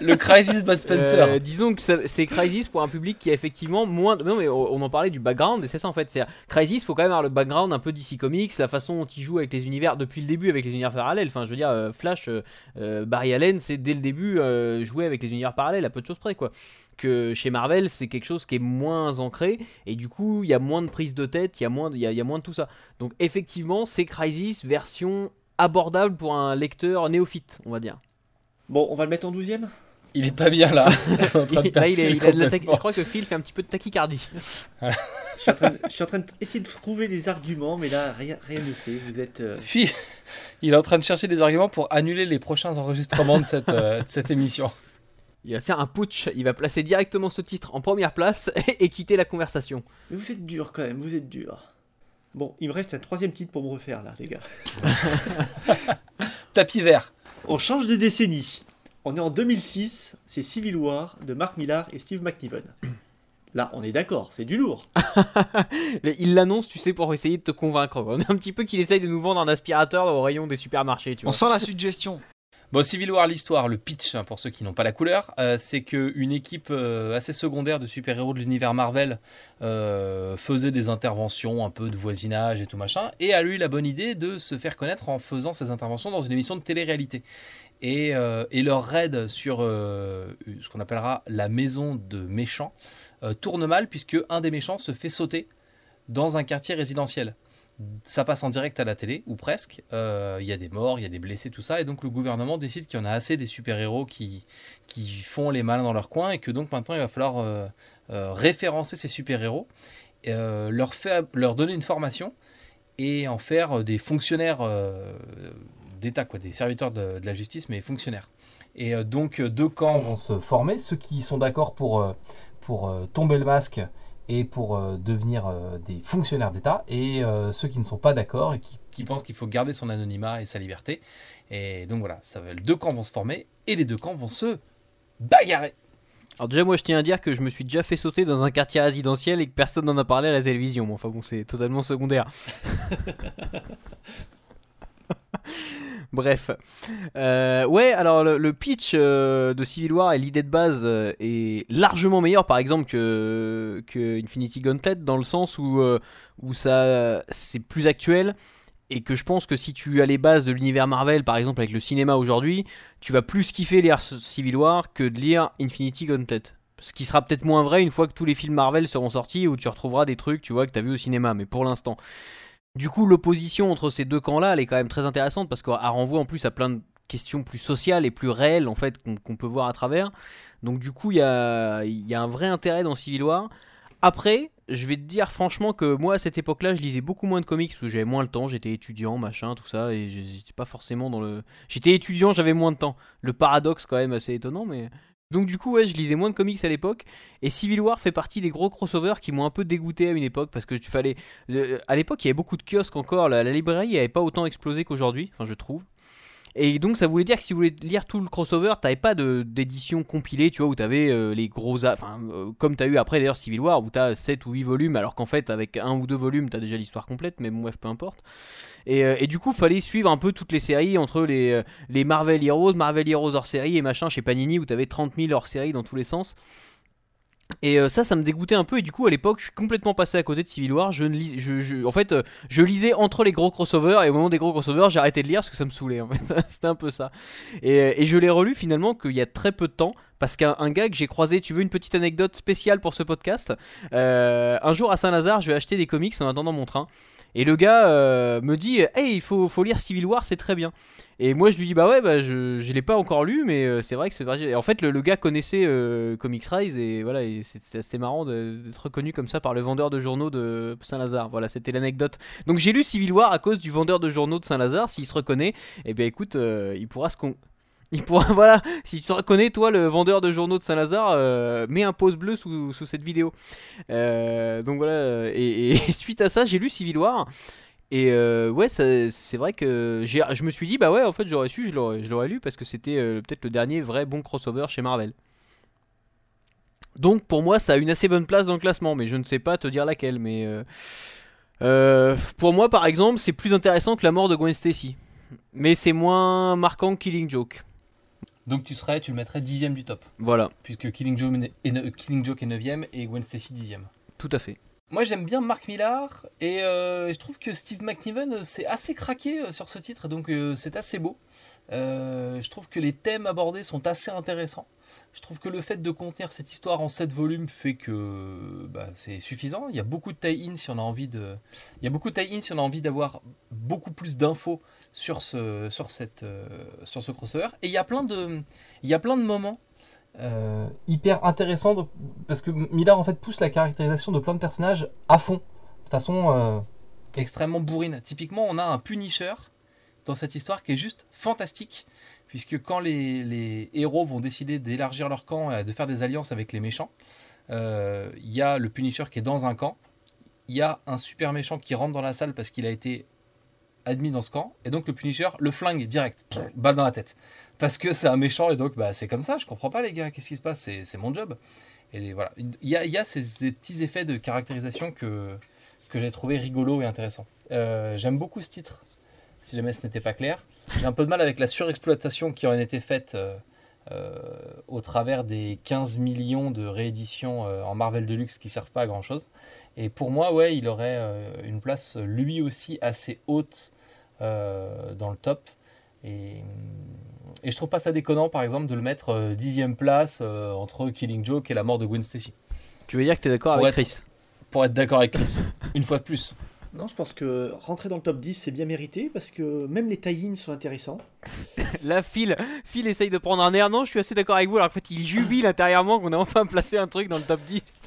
le Crisis Bud Spencer. Euh, disons que c'est Crisis pour un public qui a effectivement moins. Non, mais on en parlait du background, et c'est ça en fait. C'est Crisis, faut quand même avoir le background un peu DC Comics, la façon dont il joue avec les univers depuis le début avec les univers parallèles. Enfin, je veux dire, euh, Flash, euh, Barry Allen, c'est dès le début jouer avec les univers parallèles, à peu de choses près, quoi. Que chez Marvel, c'est quelque chose qui est moins ancré, et du coup, il y a moins de prise de tête, il y, a moins de- y a moins de tout ça. Donc, effectivement, c'est Crisis version abordable pour un lecteur néophyte, on va dire. Bon, on va le mettre en douzième? Il est pas bien là. Je crois que Phil fait un petit peu de tachycardie. je suis, en train de, je suis en train d'essayer de trouver des arguments, mais là, rien, rien ne fait. Vous êtes. euh, Fi- Il est en train de chercher des arguments pour annuler les prochains enregistrements de cette, euh, de cette émission. Il va faire un putsch, il va placer directement ce titre en première place et quitter la conversation. Mais vous êtes dur quand même, vous êtes dur. Bon, il me reste un troisième titre pour me refaire là, les gars. Tapis vert. On change de décennie. On est en 2006, c'est Civil War de Mark Millar et Steve McNiven. Là, on est d'accord, c'est du lourd. Mais Il l'annonce, tu sais, pour essayer de te convaincre. On est un petit peu qu'il essaye de nous vendre un aspirateur au rayon des supermarchés, tu On vois. sent la suggestion. Bon, Civil War, l'histoire, le pitch, hein, pour ceux qui n'ont pas la couleur, euh, c'est qu'une équipe euh, assez secondaire de super-héros de l'univers Marvel euh, faisait des interventions, un peu de voisinage et tout machin, et a eu la bonne idée de se faire connaître en faisant ces interventions dans une émission de télé-réalité. Et, leur raid sur ce qu'on appellera la maison de méchants tourne mal, puisque un des méchants se fait sauter dans un quartier résidentiel ça passe en direct à la télé, ou presque. Euh, Il y a des morts, il y a des blessés, tout ça. Et donc le gouvernement décide qu'il y en a assez des super-héros qui, qui font les malins dans leur coin et que donc maintenant il va falloir euh, euh, référencer ces super-héros, leur, leur donner une formation et en faire des fonctionnaires d'État, des serviteurs de, de la justice, mais fonctionnaires. Et donc deux camps vont se former, ceux qui sont d'accord pour, pour tomber le masque et pour euh, devenir euh, des fonctionnaires d'État, et euh, ceux qui ne sont pas d'accord et qui, qui pensent qu'il faut garder son anonymat et sa liberté. Et donc voilà, ça, va- les deux camps vont se former et les deux camps vont se bagarrer. Alors déjà, moi, je tiens à dire que je me suis déjà fait sauter dans un quartier résidentiel et que personne n'en a parlé à la télévision. Bon, enfin bon, c'est totalement secondaire. Bref. Euh, ouais, alors le, pitch euh, de Civil War et l'idée de base euh, est largement meilleur, par exemple, que, Infinity Gauntlet, dans le sens où, ça c'est plus actuel. Et que je pense que si tu as les bases de l'univers Marvel, par exemple avec le cinéma aujourd'hui, tu vas plus kiffer lire Civil War que de lire Infinity Gauntlet. Ce qui sera peut-être moins vrai une fois que tous les films Marvel seront sortis où tu retrouveras des trucs, tu vois, que tu as vu au cinéma. Mais pour l'instant. Du coup, l'opposition entre ces deux camps-là, elle est quand même très intéressante parce qu'elle renvoie en plus à plein de questions plus sociales et plus réelles en fait qu'on peut voir à travers. Donc du coup, il y a, y a un vrai intérêt dans Civil War. Après, je vais te dire franchement que moi à cette époque-là, je lisais beaucoup moins de comics parce que j'avais moins le temps, j'étais étudiant, machin, tout ça, et j'étais pas forcément dans le. J'étais étudiant, j'avais moins de temps. Le paradoxe quand même assez étonnant, mais. Donc du coup, je lisais moins de comics à l'époque, et Civil War fait partie des gros crossovers qui m'ont un peu dégoûté à une époque parce que tu fallait. euh, à l'époque, il y avait beaucoup de kiosques encore, la, la librairie n'avait pas autant explosé qu'aujourd'hui, enfin je trouve. Et donc ça voulait dire que si vous voulez lire tout le crossover, t'avais pas d'édition compilée, tu vois, où t'avais euh, les gros... Enfin, euh, comme t'as eu après d'ailleurs Civil War, où t'as 7 ou 8 volumes, alors qu'en fait avec un ou deux volumes, t'as déjà l'histoire complète, mais bon, bref, peu importe. Et, euh, et du coup, fallait suivre un peu toutes les séries entre les, les Marvel Heroes, Marvel Heroes hors série et machin chez Panini, où t'avais 30 000 hors série dans tous les sens. Et euh, ça, ça me dégoûtait un peu. Et du coup, à l'époque, je suis complètement passé à côté de Civil War. Je en fait, euh, je lisais entre les gros crossovers. Et au moment des gros crossovers, j'ai arrêté de lire parce que ça me saoulait. En fait. C'était un peu ça. Et, euh, et je l'ai relu finalement qu'il y a très peu de temps. Parce qu'un un gars que j'ai croisé, tu veux une petite anecdote spéciale pour ce podcast? Un jour à Saint-Lazare, je vais acheter des comics en attendant mon train. Et le gars euh, me dit Hey, il faut, lire Civil War, c'est très bien. Et moi je lui dis Bah ouais, bah, je, je l'ai pas encore lu, mais euh, c'est vrai que c'est parti. En fait, le, gars connaissait euh, Comics Rise et voilà, c'était marrant d'être reconnu comme ça par le vendeur de journaux de Saint-Lazare. Voilà, c'était l'anecdote. Donc j'ai lu Civil War à cause du vendeur de journaux de Saint-Lazare. S'il se reconnaît, et bien écoute, il pourra se con. Voilà, si tu te reconnais, toi, le vendeur de journaux de Saint-Lazare, euh, mets un pouce bleu sous, cette vidéo. Euh, donc voilà, et, et suite à ça, j'ai lu Civil War. Et euh, ouais, c'est vrai que je me suis dit, bah ouais, en fait, j'aurais su, je l'aurais lu parce que c'était euh, peut-être le dernier vrai bon crossover chez Marvel. Donc pour moi, ça a une assez bonne place dans le classement, mais je ne sais pas te dire laquelle. Mais euh, euh, pour moi, par exemple, c'est plus intéressant que la mort de Gwen Stacy. Mais c'est moins marquant que Killing Joke. Donc tu serais, tu le mettrais dixième du top, Voilà, puisque Killing Joke est, ne- Killing Joke est 9 et Gwen Stacy dixième. tout à fait. Moi j'aime bien Mark Millar et euh, je trouve que Steve McNiven euh, s'est assez craqué euh, sur ce titre, donc euh, c'est assez beau. Euh, je trouve que les thèmes abordés sont assez intéressants. Je trouve que le fait de contenir cette histoire en 7 volumes fait que bah, c'est suffisant. Il y a beaucoup de tie-in si on a envie de, il y a beaucoup de tie-in si on a envie d'avoir beaucoup plus d'infos sur ce, sur cette, euh, sur ce crossover. Et il y a plein de, il y a plein de moments euh, hyper intéressants parce que Millard en fait pousse la caractérisation de plein de personnages à fond, de façon extrêmement bourrine. Typiquement, on a un Punisher dans cette histoire qui est juste fantastique, puisque quand les, héros vont décider d'élargir leur camp et de faire des alliances avec les méchants, euh, il y a le Punisher qui est dans un camp, il y a un super méchant qui rentre dans la salle parce qu'il a été admis dans ce camp, et donc le Punisher le flingue direct, balle dans la tête, parce que c'est un méchant, et donc bah, c'est comme ça, je comprends pas les gars, qu'est-ce qui se passe, c'est mon job. Et voilà, il y a, ces petits effets de caractérisation que, que j'ai trouvé rigolo et intéressant. Euh, J'aime beaucoup ce titre, si jamais ce n'était pas clair. J'ai un peu de mal avec la surexploitation qui en a été faite euh, euh, au travers des 15 millions de rééditions euh, en Marvel Deluxe qui servent pas à grand chose. Et pour moi, ouais, il aurait euh, une place lui aussi assez haute dans le top. Et, et je trouve pas ça déconnant, par exemple, de le mettre dixième place entre Killing Joke et la mort de Gwen Stacy. Tu veux dire que tu es d'accord avec être- Chris? Pour être d'accord avec Chris, une fois de plus. Non, je pense que rentrer dans le top 10, c'est bien mérité parce que même les tie-ins sont intéressants. Là, Phil, Phil essaye de prendre un air. Non, je suis assez d'accord avec vous. Alors qu'en fait, il jubile intérieurement qu'on ait enfin placé un truc dans le top 10.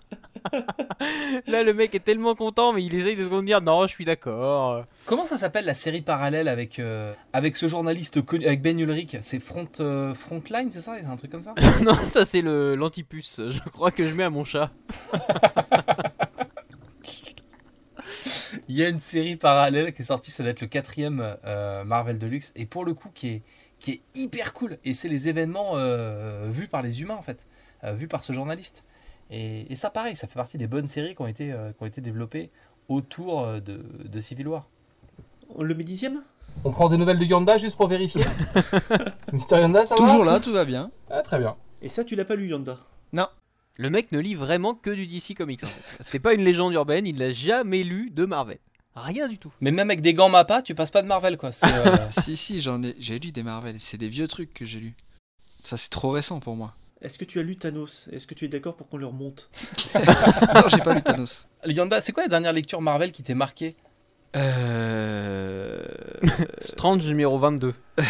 Là, le mec est tellement content, mais il essaye de se dire Non, je suis d'accord. Comment ça s'appelle la série parallèle avec, euh, avec ce journaliste connu, avec Ben Ulrich? C'est Front, euh, Frontline, c'est ça? C'est un truc comme ça? Non, ça, c'est le l'antipuce. Je crois que je mets à mon chat. Il y a une série parallèle qui est sortie, ça doit être le quatrième euh, Marvel Deluxe, et pour le coup qui est, qui est hyper cool. Et c'est les événements euh, vus par les humains en fait, euh, vus par ce journaliste. Et, et ça pareil, ça fait partie des bonnes séries qui ont été, euh, qui ont été développées autour de, de Civil War. Le met dixième On prend des nouvelles de Yanda juste pour vérifier Mister Yanda, ça Toujours là, tout va bien. Ah, Très bien. Et ça, tu l'as pas lu, Yanda? Le mec ne lit vraiment que du DC Comics. En fait. C'était pas une légende urbaine, il l'a jamais lu de Marvel. Rien du tout. Mais même avec des gants Mappa, tu passes pas de Marvel quoi. C'est, euh, si, si, j'en ai, j'ai lu des Marvel. C'est des vieux trucs que j'ai lus. Ça, c'est trop récent pour moi. Est-ce que tu as lu Thanos? Est-ce que tu es d'accord pour qu'on le remonte? Non, j'ai pas lu Thanos. Yanda, c'est quoi la dernière lecture Marvel qui t'est marqué Euh... Strange numéro 22.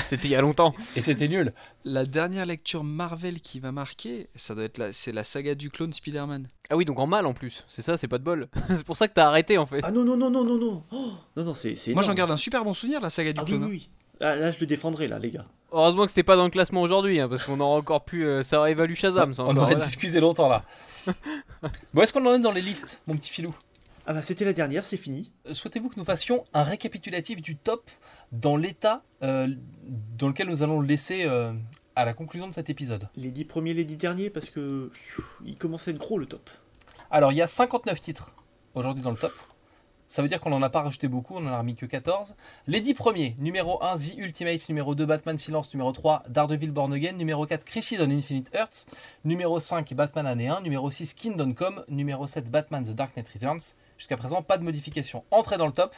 C'était il y a longtemps. Et c'était nul. La dernière lecture Marvel qui m'a marqué, ça doit être la, c'est la saga du clone Spider-Man. Ah oui, donc en mal en plus. C'est ça, c'est pas de bol. c'est pour ça que t'as arrêté en fait. Ah non, non, non, non, non, non Oh, Non, non, c'est c'est Moi, j'en garde un super bon souvenir la saga du Ah oui, clone. oui, hein. oui. Là, je le défendrai, là, les gars. Heureusement que c'était pas dans le classement aujourd'hui, hein, parce qu'on aurait encore pu. euh, ça aurait évalué Shazam. Ça, On aurait voilà. discuté longtemps là. bon, est-ce qu'on en est dans les listes, mon petit filou? Ah bah, c'était la dernière, c'est fini. Souhaitez-vous que nous fassions un récapitulatif du top dans l'état euh, dans lequel nous allons le laisser euh, à la conclusion de cet épisode? Les dix premiers, les dix derniers, parce que pfiou, il commence à être gros, le top. Alors, il y a 59 titres aujourd'hui dans le top. Ça veut dire qu'on n'en a pas rajouté beaucoup, on n'en a remis que 14. Les 10 premiers, numéro 1, The Ultimates, numéro 2, Batman Silence, numéro 3, Daredevil Born Again, numéro 4, Crisis on Infinite Earths, numéro 5, Batman Année 1, numéro 6, Kingdom Come, numéro 7, Batman The Dark Knight Returns. Jusqu'à présent, pas de modification. Entrée dans le top,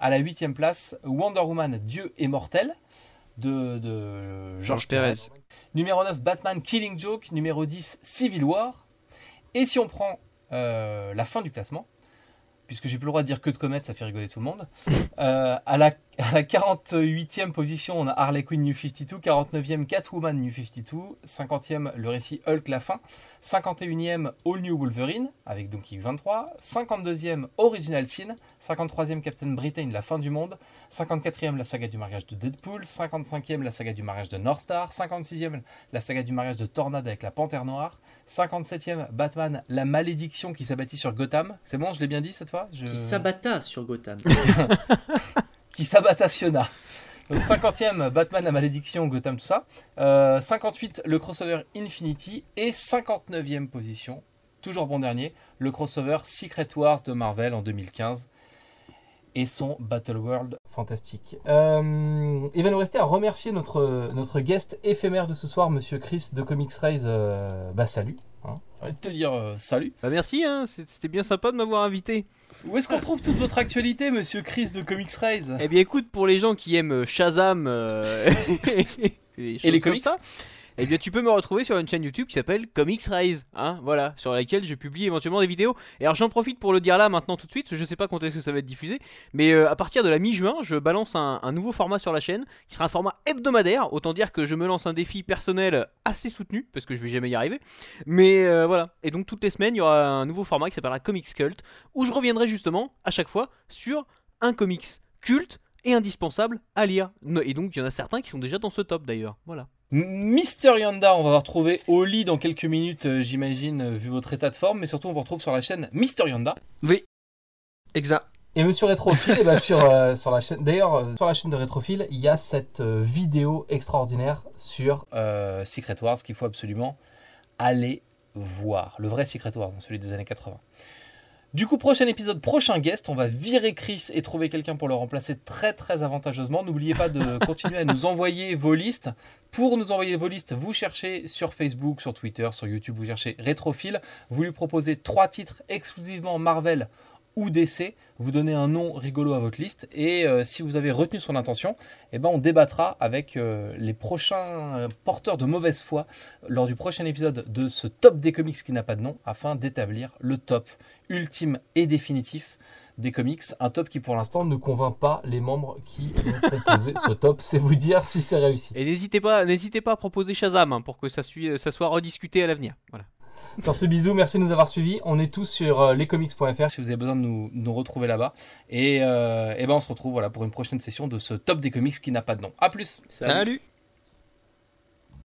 à la 8 place, Wonder Woman, Dieu est mortel, de, de Georges Pérez. Numéro 9, Batman Killing Joke. Numéro 10, Civil War. Et si on prend euh, la fin du classement, puisque j'ai plus le droit de dire que de comètes, ça fait rigoler tout le monde, euh, à la 48e position, on a Harley Quinn New 52, 49e Catwoman New 52, 50e le récit Hulk la fin, 51e All New Wolverine avec Donkey X 23, 52e Original Sin, 53e Captain Britain La fin du monde, 54e la saga du mariage de Deadpool, 55e la saga du mariage de North Star, 56e la saga du mariage de Tornade avec la Panthère Noire, 57e Batman La malédiction qui s'abattit sur Gotham. C'est bon, je l'ai bien dit cette fois? Je- Qui s'abatta sur Gotham. qui s'abatationna. Donc 50e Batman la malédiction Gotham tout ça. Euh, 58 le crossover Infinity et 59e position, toujours bon dernier, le crossover Secret Wars de Marvel en 2015 et son Battle World Fantastique. Euh, il va nous rester à remercier notre, notre guest éphémère de ce soir, Monsieur Chris de Comics Rise. Euh, bah salut. Hein. J'ai envie de te dire euh, salut. Bah merci, hein, c'était bien sympa de m'avoir invité. Où est-ce qu'on trouve toute votre actualité, Monsieur Chris de Comics Rise? Eh bien écoute, pour les gens qui aiment euh, Shazam euh, et, les comics? ça, eh bien tu peux me retrouver sur une chaîne YouTube qui s'appelle Comics Rise, hein, voilà, sur laquelle je publie éventuellement des vidéos. Et alors j'en profite pour le dire là maintenant tout de suite, je sais pas quand est-ce que ça va être diffusé, mais euh, à partir de la mi-juin, je balance un, nouveau format sur la chaîne qui sera un format hebdomadaire. Autant dire que je me lance un défi personnel assez soutenu parce que je vais jamais y arriver. Mais euh, voilà, et donc toutes les semaines il y aura un nouveau format qui s'appellera Comics Cult où je reviendrai justement à chaque fois sur un comics culte et indispensable à lire. Et donc il y en a certains qui sont déjà dans ce top d'ailleurs. Voilà. Mister Yanda, on va vous retrouver au lit dans quelques minutes, euh, j'imagine, euh, vu votre état de forme, mais surtout on vous retrouve sur la chaîne Mister Yanda. Oui, exact. Et Monsieur Rétrophile, eh ben, sur, euh, sur la chaîne. D'ailleurs, euh, sur la chaîne de Rétrophile, il y a cette euh, vidéo extraordinaire sur euh, Secret Wars qu'il faut absolument aller voir. Le vrai Secret Wars, hein, celui des années 80. Du coup, prochain épisode, prochain guest, on va virer Chris et trouver quelqu'un pour le remplacer très très avantageusement. N'oubliez pas de continuer à nous envoyer vos listes. Pour nous envoyer vos listes, vous cherchez sur Facebook, sur Twitter, sur YouTube, vous cherchez Rétrophile. Vous lui proposez trois titres exclusivement Marvel ou DC. Vous donnez un nom rigolo à votre liste et euh, si vous avez retenu son intention, eh ben on débattra avec euh, les prochains porteurs de mauvaise foi lors du prochain épisode de ce top des comics qui n'a pas de nom afin d'établir le top ultime et définitif des comics. Un top qui pour l'instant ne convainc pas les membres qui ont composé ce top. C'est vous dire si c'est réussi. Et n'hésitez pas, n'hésitez pas à proposer Shazam hein, pour que ça, suit- ça soit rediscuté à l'avenir. Voilà. Sur ce bisou, merci de nous avoir suivis. On est tous sur euh, lescomics.fr si vous avez besoin de nous, nous retrouver là-bas. Et, euh, eh ben on se retrouve voilà, pour une prochaine session de ce top des comics qui n'a pas de nom. A plus Salut. Salut.